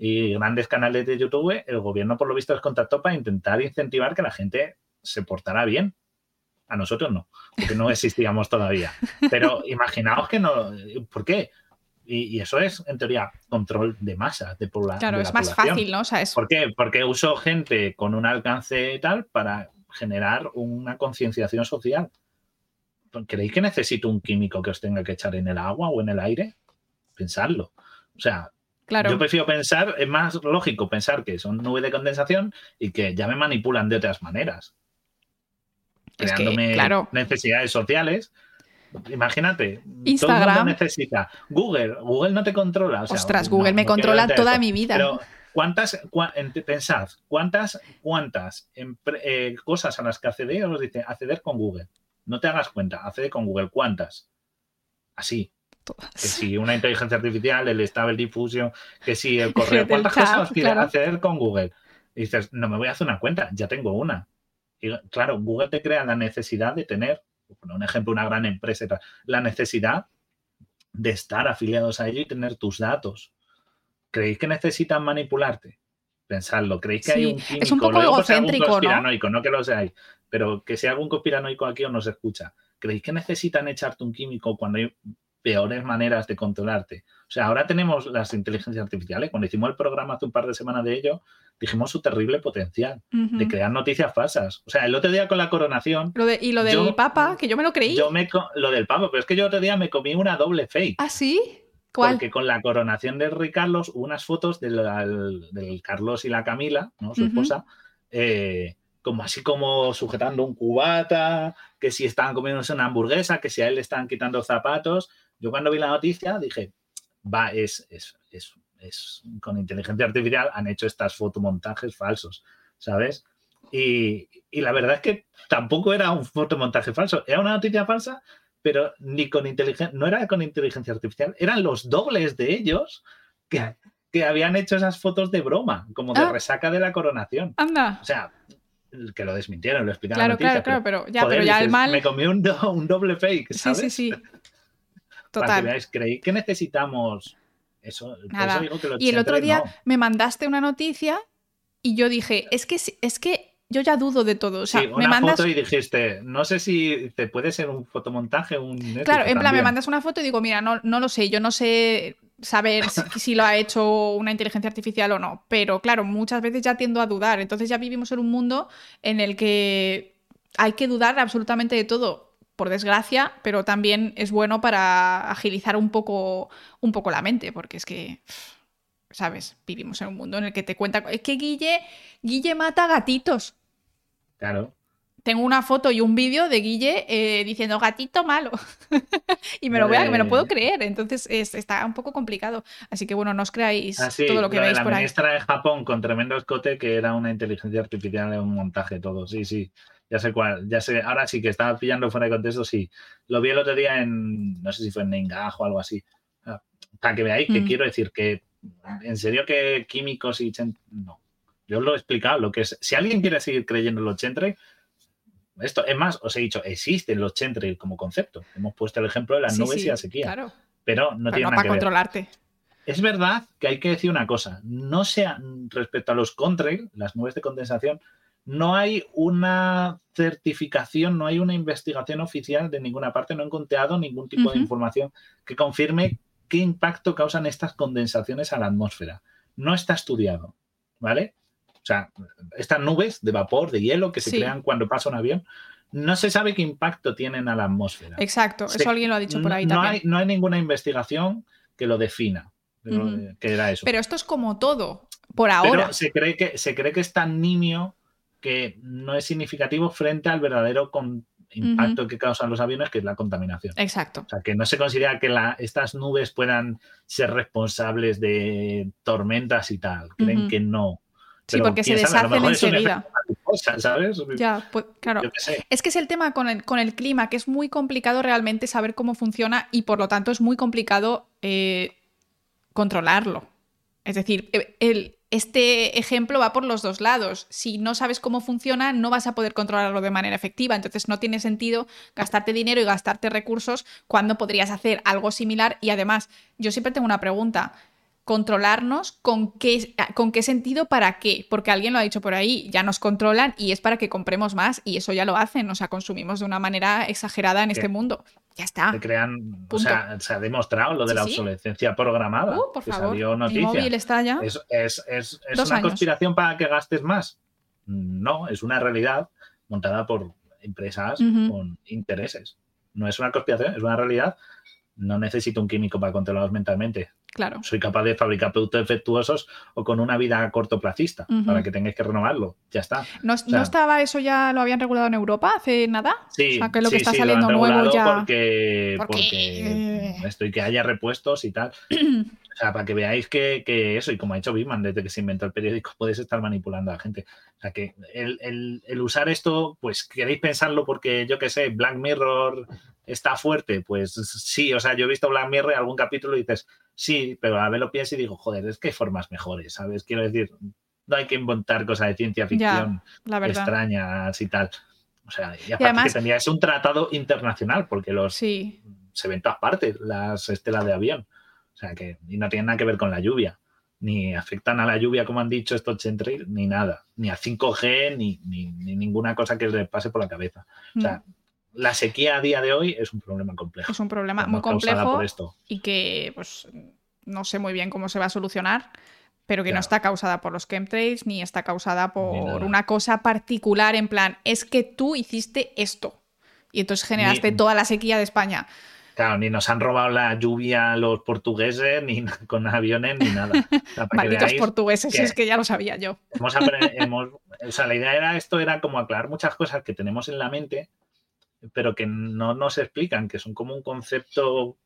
B: y grandes canales de YouTube, el gobierno por lo visto les contactó para intentar incentivar que la gente se portara bien. A nosotros no, porque no existíamos todavía. Pero imaginaos que no. ¿Por qué? Y, y eso es, en teoría, control de masas, de, pobla-
A: claro,
B: de
A: es más
B: población.
A: fácil, ¿no? O sea, es
B: ¿Por qué? Porque uso gente con un alcance tal para generar una concienciación social. ¿Creéis que necesito un químico que os tenga que echar en el agua o en el aire? Pensadlo. O sea,
A: claro.
B: yo prefiero pensar, es más lógico pensar que son nubes de condensación y que ya me manipulan de otras maneras.
A: Es que,
B: Creándome
A: claro.
B: necesidades sociales. Imagínate, todo el
A: Instagram.
B: mundo necesita. Google, Google no te controla. o sea,
A: Ostras,
B: no,
A: Google me
B: no
A: controla toda
B: esto.
A: mi vida.
B: Pero, ¿cuántas, cua- pensad, cuántas, cuántas empre- eh, cosas a las que accedéis os dice acceder con Google? No te hagas cuenta, accede con Google. ¿Cuántas? Así.
A: Todas.
B: Que si una inteligencia artificial, el Stable Diffusion, que si el correo. ¿Cuántas
A: chat,
B: cosas
A: claro.
B: acceder con Google? Y dices, no me voy a hacer una cuenta, ya tengo una. Y claro, Google te crea la necesidad de tener, por un ejemplo, una gran empresa, la necesidad de estar afiliados a ello y tener tus datos. ¿Creéis que necesitan manipularte? Pensadlo. ¿Creéis que hay un químico?
A: es un poco
B: algún
A: egocéntrico, ¿no?
B: conspiranoico, ¿no? que lo seáis, pero que si algún conspiranoico aquí os nos escucha. ¿Creéis que necesitan echarte un químico cuando hay peores maneras de controlarte? O sea, ahora tenemos las inteligencias artificiales. Cuando hicimos el programa hace un par de semanas de ello, dijimos su terrible potencial
A: Ujú.
B: de crear noticias falsas. O sea, el otro día con la coronación,
A: Lo de- y lo del
B: Yo-
A: Papa, que yo me lo creí.
B: yo me lo del pavo, pero es que yo otro día me comí una doble fake.
A: ¿Ah, sí? ¿Cuál?
B: Porque con la coronación del rey Carlos hubo unas fotos del, del Carlos y la Camila, ¿no? su
A: Ujú.
B: esposa, eh, como así como sujetando un cubata, que si estaban comiéndose una hamburguesa, que si a él le estaban quitando zapatos. Yo cuando vi la noticia dije, va, es, es, es, es- con inteligencia artificial han hecho estas fotomontajes falsos, ¿sabes? Y, y la verdad es que tampoco era un fotomontaje falso, era una noticia falsa, pero ni con inteligencia, no era con inteligencia artificial, eran los dobles de ellos que, que habían hecho esas fotos de broma, como de
A: Ah.
B: resaca de la coronación.
A: Anda.
B: O sea, que lo desmintieron, lo explicaron.
A: Claro,
B: la noticia,
A: claro, claro, pero ya,
B: joder,
A: pero ya el mal.
B: Me comí un, do- un doble fake,
A: Sí,
B: ¿sabes?
A: sí,
B: Para que
A: Total.
B: veáis, creí que necesitamos eso.
A: Nada.
B: eso digo que los
A: Y el otro día
B: no.
A: me mandaste una noticia y yo dije, es que, es que yo ya dudo de todo. O sea,
B: Sí,
A: me
B: una
A: mandas.
B: foto y dijiste, no sé si te puede ser un fotomontaje un...
A: Claro, en plan, me mandas una foto y digo, mira, no, no lo sé, yo no sé saber si, si lo ha hecho una inteligencia artificial o no. Pero claro, muchas veces ya tiendo a dudar. Entonces ya vivimos en un mundo en el que hay que dudar absolutamente de todo, por desgracia, pero también es bueno para agilizar un poco, un poco la mente, porque es que, ¿sabes? Vivimos en un mundo en el que te cuenta... Es que Guille, Guille mata gatitos.
B: Claro.
A: Tengo una foto y un vídeo de Guille eh, diciendo gatito malo. y me lo, voy a- me lo puedo creer. Entonces es- está un poco complicado. Así que bueno, no os creáis
B: Ah, sí,
A: todo lo que
B: de
A: veis
B: la
A: por ahí.
B: ministra de Japón con tremendo escote que era una inteligencia artificial de un montaje todo. Sí, sí. Ya sé cuál. Ya sé. Ahora sí que estaba pillando fuera de contexto, sí. Lo vi el otro día en. No sé si fue en Nengaj o algo así. Ah, Para que veáis que
A: Mm.
B: quiero decir que. En serio que químicos y. chen- No. Yo os lo he explicado. Lo que es. Si alguien quiere seguir creyendo en los chemtrails. Esto, es más, os he dicho, existen los chemtrails como concepto. Hemos puesto el ejemplo de las
A: Sí,
B: nubes
A: sí,
B: y la sequía.
A: Claro,
B: Pero no
A: pero
B: tiene
A: no
B: nada
A: para
B: que ver.
A: controlarte.
B: Es verdad que hay que decir una cosa, no sea respecto a los contrails, las nubes de condensación, no hay una certificación, no hay una investigación oficial de ninguna parte, no he encontrado ningún tipo de información que confirme qué impacto causan estas condensaciones a la atmósfera. No está estudiado, ¿vale? O sea, estas nubes de vapor, de hielo que se
A: Sí.
B: crean cuando pasa un avión, no se sabe qué impacto tienen a la atmósfera.
A: Exacto, eso alguien lo ha dicho por ahí
B: no,
A: también.
B: hay, no hay ninguna investigación que lo defina, que era eso.
A: Pero esto es como todo, por
B: Pero
A: ahora.
B: se cree, que, se cree que es tan nimio que no es significativo frente al verdadero con- impacto que causan los aviones, que es la contaminación.
A: Exacto.
B: O sea, que no se considera que la- estas nubes puedan ser responsables de tormentas y tal. Creen que no.
A: Sí, porque se deshacen enseguida.
B: ¿sabes?
A: Ya, pues claro. Es que es el tema con el, con el clima, que es muy complicado realmente saber cómo funciona y por lo tanto es muy complicado eh, controlarlo. Es decir, e- el, este ejemplo va por los dos lados. Si no sabes cómo funciona, no vas a poder controlarlo de manera efectiva. Entonces no tiene sentido gastarte dinero y gastarte recursos cuando podrías hacer algo similar. Y además, yo siempre tengo una pregunta. Controlarnos, ¿con qué, ¿con qué sentido? ¿Para qué? Porque alguien lo ha dicho por ahí, ya nos controlan y es para que compremos más y eso ya lo hacen, o sea, consumimos de una manera exagerada en este mundo. Ya está.
B: Se crean, o sea, se ha demostrado lo de
A: Sí,
B: la
A: sí.
B: obsolescencia programada.
A: Uh, por
B: que
A: favor,
B: salió noticia.
A: móvil está ya.
B: ¿Es, es, es- es una
A: años.
B: conspiración para que gastes más? No, es una realidad montada por empresas con intereses. No es una conspiración, es una realidad. No necesito un químico para controlarlos mentalmente.
A: Claro.
B: Soy capaz de fabricar productos defectuosos o con una vida cortoplacista
A: Ujú.
B: para que tengáis que renovarlo. Ya está.
A: ¿No,
B: sea-
A: no estaba eso ya, lo habían regulado en Europa hace nada?
B: Sí,
A: o sea, que es lo que
B: sí,
A: está
B: sí, lo
A: saliendo
B: han
A: nuevo ya.
B: Porque,
A: Porque-
B: porque esto y que haya repuestos y tal. O sea, para que veáis que, que eso, y como ha hecho Bitman desde que se inventó el periódico, puedes estar manipulando a la gente. O sea, que el, el- el usar esto, pues queréis pensarlo porque yo qué sé, Black Mirror está fuerte. Pues sí, o sea, yo he visto Black Mirror algún capítulo y dices, sí, pero a ver lo pienso y digo, joder, es que hay formas mejores, ¿sabes? Quiero decir, no hay que inventar cosas de ciencia ficción
A: La
B: extrañas y tal. O sea, y aparte
A: además-
B: que tendrías un tratado internacional, porque los
A: Sí.
B: se ven en todas partes, las estelas de avión. O sea que, y no tienen nada que ver con la lluvia. Ni afectan a la lluvia, como han dicho estos chemtrails, ni nada. Ni a 5G, ni, ni, ni ninguna cosa que les pase por la cabeza. O sea, la sequía a día de hoy es un problema complejo.
A: es un problema muy complejo
B: por esto.
A: y que pues no sé muy bien cómo se va a solucionar, pero que no está causada por los chemtrails ni está causada por una cosa particular en plan, es que tú hiciste esto y entonces generaste
B: Ni-
A: toda la sequía de España.
B: Claro, ni nos han robado la lluvia los portugueses, ni con aviones, ni nada. O sea,
A: Malditos portugueses,
B: que-
A: es que ya lo sabía yo.
B: hemos apre- hemos- o sea, la idea era esto, era como aclarar muchas cosas que tenemos en la mente, pero que no nos explican, que son como un concepto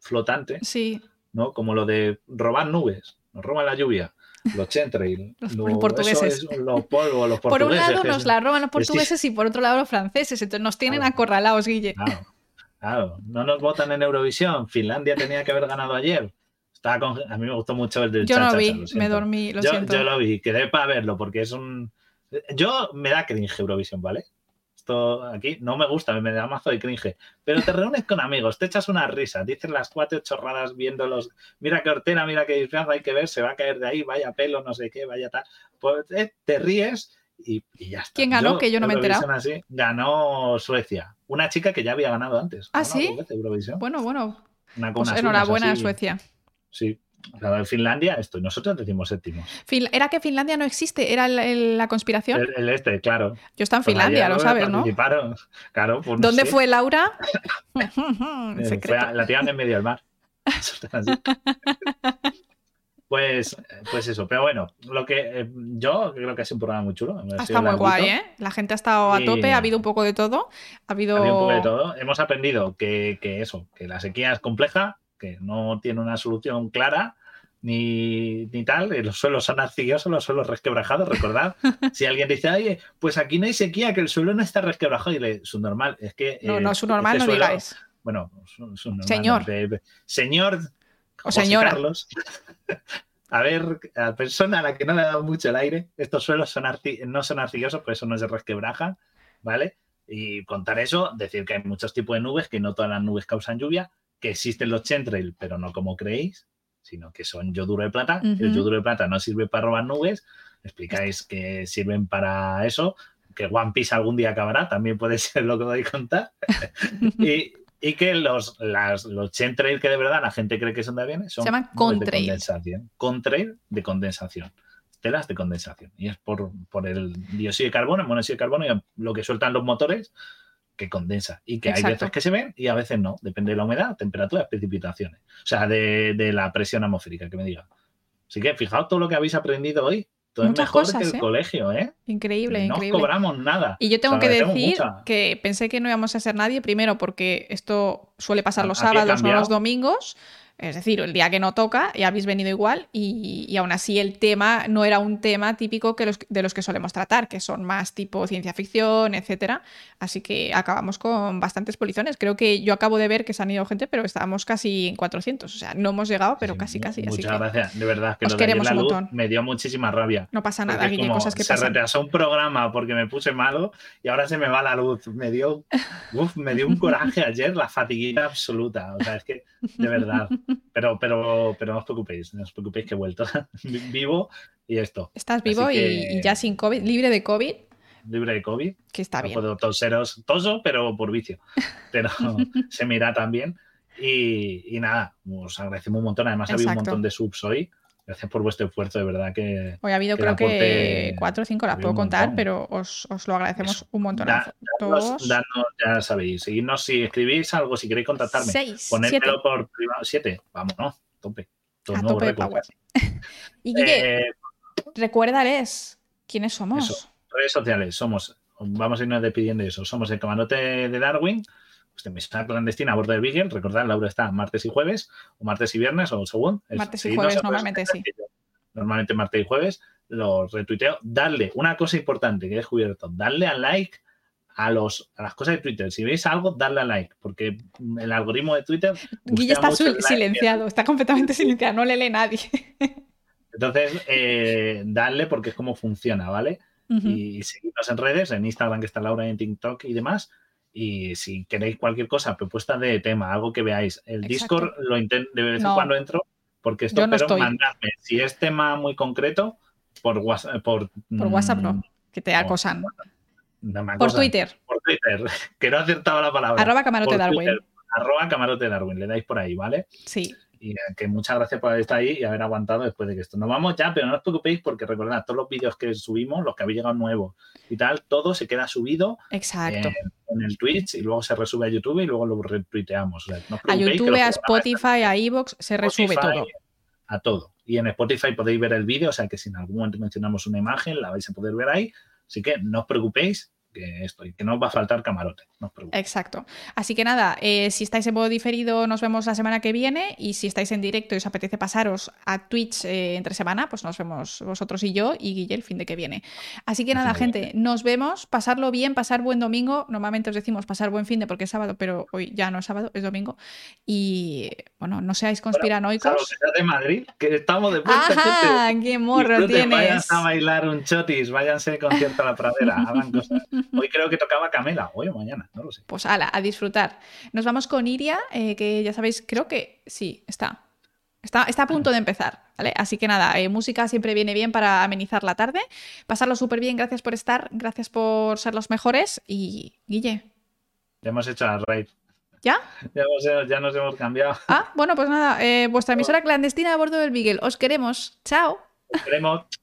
B: flotante,
A: Sí,
B: ¿no? Como lo de robar nubes, nos roban la lluvia, los chemtrails,
A: Los-
B: lo-
A: los portugueses.
B: es, los polvos, los
A: por
B: portugueses.
A: un lado nos la roban los
B: sí.
A: portugueses y por otro lado los franceses, entonces nos tienen
B: Claro.
A: acorralados, Guille.
B: Claro, claro, no nos votan en Eurovisión, Finlandia tenía que haber ganado ayer. Estaba con- a mí me gustó mucho el del
A: Yo no lo vi,
B: lo
A: me dormí, lo
B: yo,
A: siento.
B: yo lo vi, quedé para verlo porque es un. Yo me da cringe Eurovisión, ¿vale? Esto aquí no me gusta, me da mazo de cringe. Pero te reúnes con amigos, te echas una risa, dices las cuatro chorradas viendo los. Mira qué hortera, mira qué disfraz, hay que ver, se va a caer de ahí, vaya pelo, no sé qué, vaya tal. Pues eh, te ríes y, y ya está.
A: ¿Quién ganó? Que yo no me he
B: Así, ganó Suecia. Una chica que ya había ganado antes.
A: ¿Ah, sí? Bueno, bueno,
B: Una
A: pues enhorabuena a. Suecia.
B: Sí, Finlandia esto, y nosotros decimos séptimos.
A: ¿Era que Finlandia no existe? ¿Era el- el- la conspiración?
B: El, el este, claro.
A: Yo estaba en
B: Pues
A: Finlandia, lo sabes, ¿no?
B: Claro, pues no
A: ¿Dónde
B: sé.
A: fue Laura?
B: Fue a- la tiraron en medio del mar. Está. Pues, pues eso, pero bueno, lo que eh, yo creo que ha sido un programa muy chulo.
A: Ha estado muy guay, ¿eh? La gente ha estado a
B: Y-
A: tope, ha habido un poco de todo. Ha habido...
B: Un poco de todo. Hemos aprendido que, que eso, que la sequía es compleja, que no tiene una solución clara ni, ni tal. Los suelos son arcillosos, los suelos resquebrajados. Recordad, si alguien dice, oye, pues aquí no hay sequía, que el suelo no está resquebrajado, y le, normal, es que.
A: No,
B: eh,
A: no, su normal
B: este
A: no
B: suelo-
A: digáis.
B: Bueno,
A: Señor.
B: de- señor.
A: O
B: José
A: señora.
B: Carlos. A ver, a la persona a la que no le ha dado mucho el aire, estos suelos son no son arcillosos, por eso no se resquebrajan, ¿vale? Y contar eso, decir que hay muchos tipos de nubes, que no todas las nubes causan lluvia, que existen los chemtrails, pero no como creéis, sino que son yoduro de plata. El
A: Ujú.
B: yoduro de plata no sirve para robar nubes, explicáis que sirven para eso, que One Piece algún día acabará, también puede ser lo que voy a contar. y, y que los, las, los chemtrails que de verdad la gente cree que son de aviones son
A: Se llaman
B: nubes de
A: contrail.
B: condensación. Contrail de condensación. Telas de condensación. Y es por, por el dióxido de carbono, el monóxido de carbono y lo que sueltan los motores que condensa. Y que
A: Exacto.
B: hay veces que se ven y a veces no. Depende de la humedad, temperatura, precipitaciones. O sea, de, de la presión atmosférica, que me diga. Así que fijaos todo lo que habéis aprendido hoy. Todo
A: Muchas
B: es mejor
A: cosas,
B: que el
A: ¿eh?
B: colegio, ¿eh?
A: Increíble,
B: no
A: increíble.
B: cobramos nada.
A: Y yo tengo que decir que pensé que no íbamos a ser nadie, primero porque esto suele pasar los
B: Aquí
A: sábados, no
B: cambiado.
A: los domingos. Es decir, el día que no toca, y habéis venido igual, y, y aún así el tema no era un tema típico que los, de los que solemos tratar, que son más tipo ciencia ficción, etcétera. Así que acabamos con bastantes polizones. Creo que yo acabo de ver que se han ido gente, pero estábamos casi en 400. O sea, no hemos llegado, pero
B: Sí,
A: casi, casi. Así
B: Muchas
A: que
B: gracias. De verdad, que
A: os queremos
B: la
A: un
B: luz
A: montón.
B: me dio muchísima rabia.
A: no pasa nada, Guille, cosas que
B: se
A: pasan.
B: retrasó un programa porque me puse malo y ahora se me va la luz. Me dio, uf, me dio un coraje ayer, la fatiguita absoluta. O sea, es que, de verdad. Pero, pero, pero no os preocupéis, no os preocupéis que he vuelto vivo y esto,
A: Estás vivo y-
B: que-
A: y ya sin COVID, libre de COVID,
B: libre de COVID.
A: que está
B: no
A: bien.
B: puedo toseros, toso, pero por vicio. Pero se me irá también. Y, y nada, os agradecemos un montón. Además, ha habido un
A: Exacto.
B: montón de subs hoy. Gracias por vuestro esfuerzo, de verdad que
A: Hoy ha habido
B: que
A: creo que cuatro o cinco, las puedo contar, pero os, os lo agradecemos
B: Eso.
A: un montón.
B: Da- danos, danos, ya sabéis, seguidnos si escribís algo, si queréis contactarme.
A: Seis,
B: Ponérmelo
A: siete.
B: por privado. Siete, vámonos, tope. Todo
A: A tope de power. Y Guille,
B: Eh,
A: recuérdales quiénes somos.
B: Eso. redes sociales, somos, vamos a irnos despidiendo de eso. Somos el camarote de Darwin, me está clandestina a bordo del Beagle. Recordad, Laura está martes y jueves, o martes y viernes, o según. Es-
A: Martes y jueves normalmente,
B: yo Normalmente martes y jueves, lo retuiteo. Darle una cosa importante que he descubierto, darle a like a, los, a las cosas de Twitter. Si veis algo, darle a like, porque el algoritmo de Twitter.
A: Guille está
B: like.
A: silenciado, está completamente silenciado, no le lee nadie.
B: Entonces, eh, darle porque es como funciona, ¿vale? Y seguidnos en redes, en Instagram que está Laura, en TikTok y demás. Y si queréis cualquier cosa, propuesta de tema, algo que veáis, el
A: Exacto.
B: Discord lo intento de vez en
A: No.
B: cuando entro, porque esto,
A: no
B: pero
A: estoy.
B: mandadme, si es tema muy concreto, por WhatsApp, por,
A: Por WhatsApp
B: mm,
A: no, que te acosan.
B: no
A: Por
B: acosan.
A: Twitter,
B: Por Twitter, que no he acertado la palabra.
A: arroba camarote
B: Por
A: Darwin.
B: Twitter, arroba camarote Darwin, le dais por ahí, ¿vale?
A: Sí,
B: Y que muchas gracias por haber estado ahí y haber aguantado después de que esto. Nos vamos ya, pero no os preocupéis porque recordad, todos los vídeos que subimos, los que habéis llegado nuevos y tal, todo se queda subido
A: exacto.
B: en, en el Twitch y luego se resube a YouTube y luego lo retuiteamos. O sea, no os
A: A YouTube, a Spotify, a Evox, se resube
B: Spotify,
A: todo.
B: A todo. Y en Spotify podéis ver el vídeo, o sea que si en algún momento mencionamos una imagen, la vais a poder ver ahí. Así que no os preocupéis que esto, y que no os va a faltar camarote. No os.
A: Exacto. Así que nada, eh, si estáis en modo diferido, nos vemos la semana que viene. Y si estáis en directo y os apetece pasaros a Twitch eh, entre semana, pues nos vemos vosotros y yo y Guille el fin de que viene. Así que nada, gente, nos vemos. Pasarlo bien, pasar buen domingo. Normalmente os decimos pasar buen fin de porque es sábado, pero hoy ya no es sábado, es domingo. Y bueno, no seáis conspiranoicos.
B: que seas de Madrid, que estamos de gente.
A: ¡Ajá! ¡Qué morro tienes!
B: Váyanse a bailar un chotis, váyanse de concierto a la pradera, hagan cosas. Hoy creo que tocaba Camela, hoy o mañana, no lo sé.
A: Pues ala, a disfrutar. Nos vamos con Iria, eh, que ya sabéis, creo que sí, está. Está, está a punto de empezar, ¿vale? Así que nada, eh, música siempre viene bien para amenizar la tarde. Pasarlo súper bien, gracias por estar, gracias por ser los mejores y Guille,
B: Ya hemos hecho la raid.
A: ¿Ya?
B: Ya nos, hemos- ya nos hemos cambiado.
A: Ah, bueno, pues nada, eh, vuestra emisora clandestina a bordo del Beagle. Os queremos. Chao.
B: Esperemos.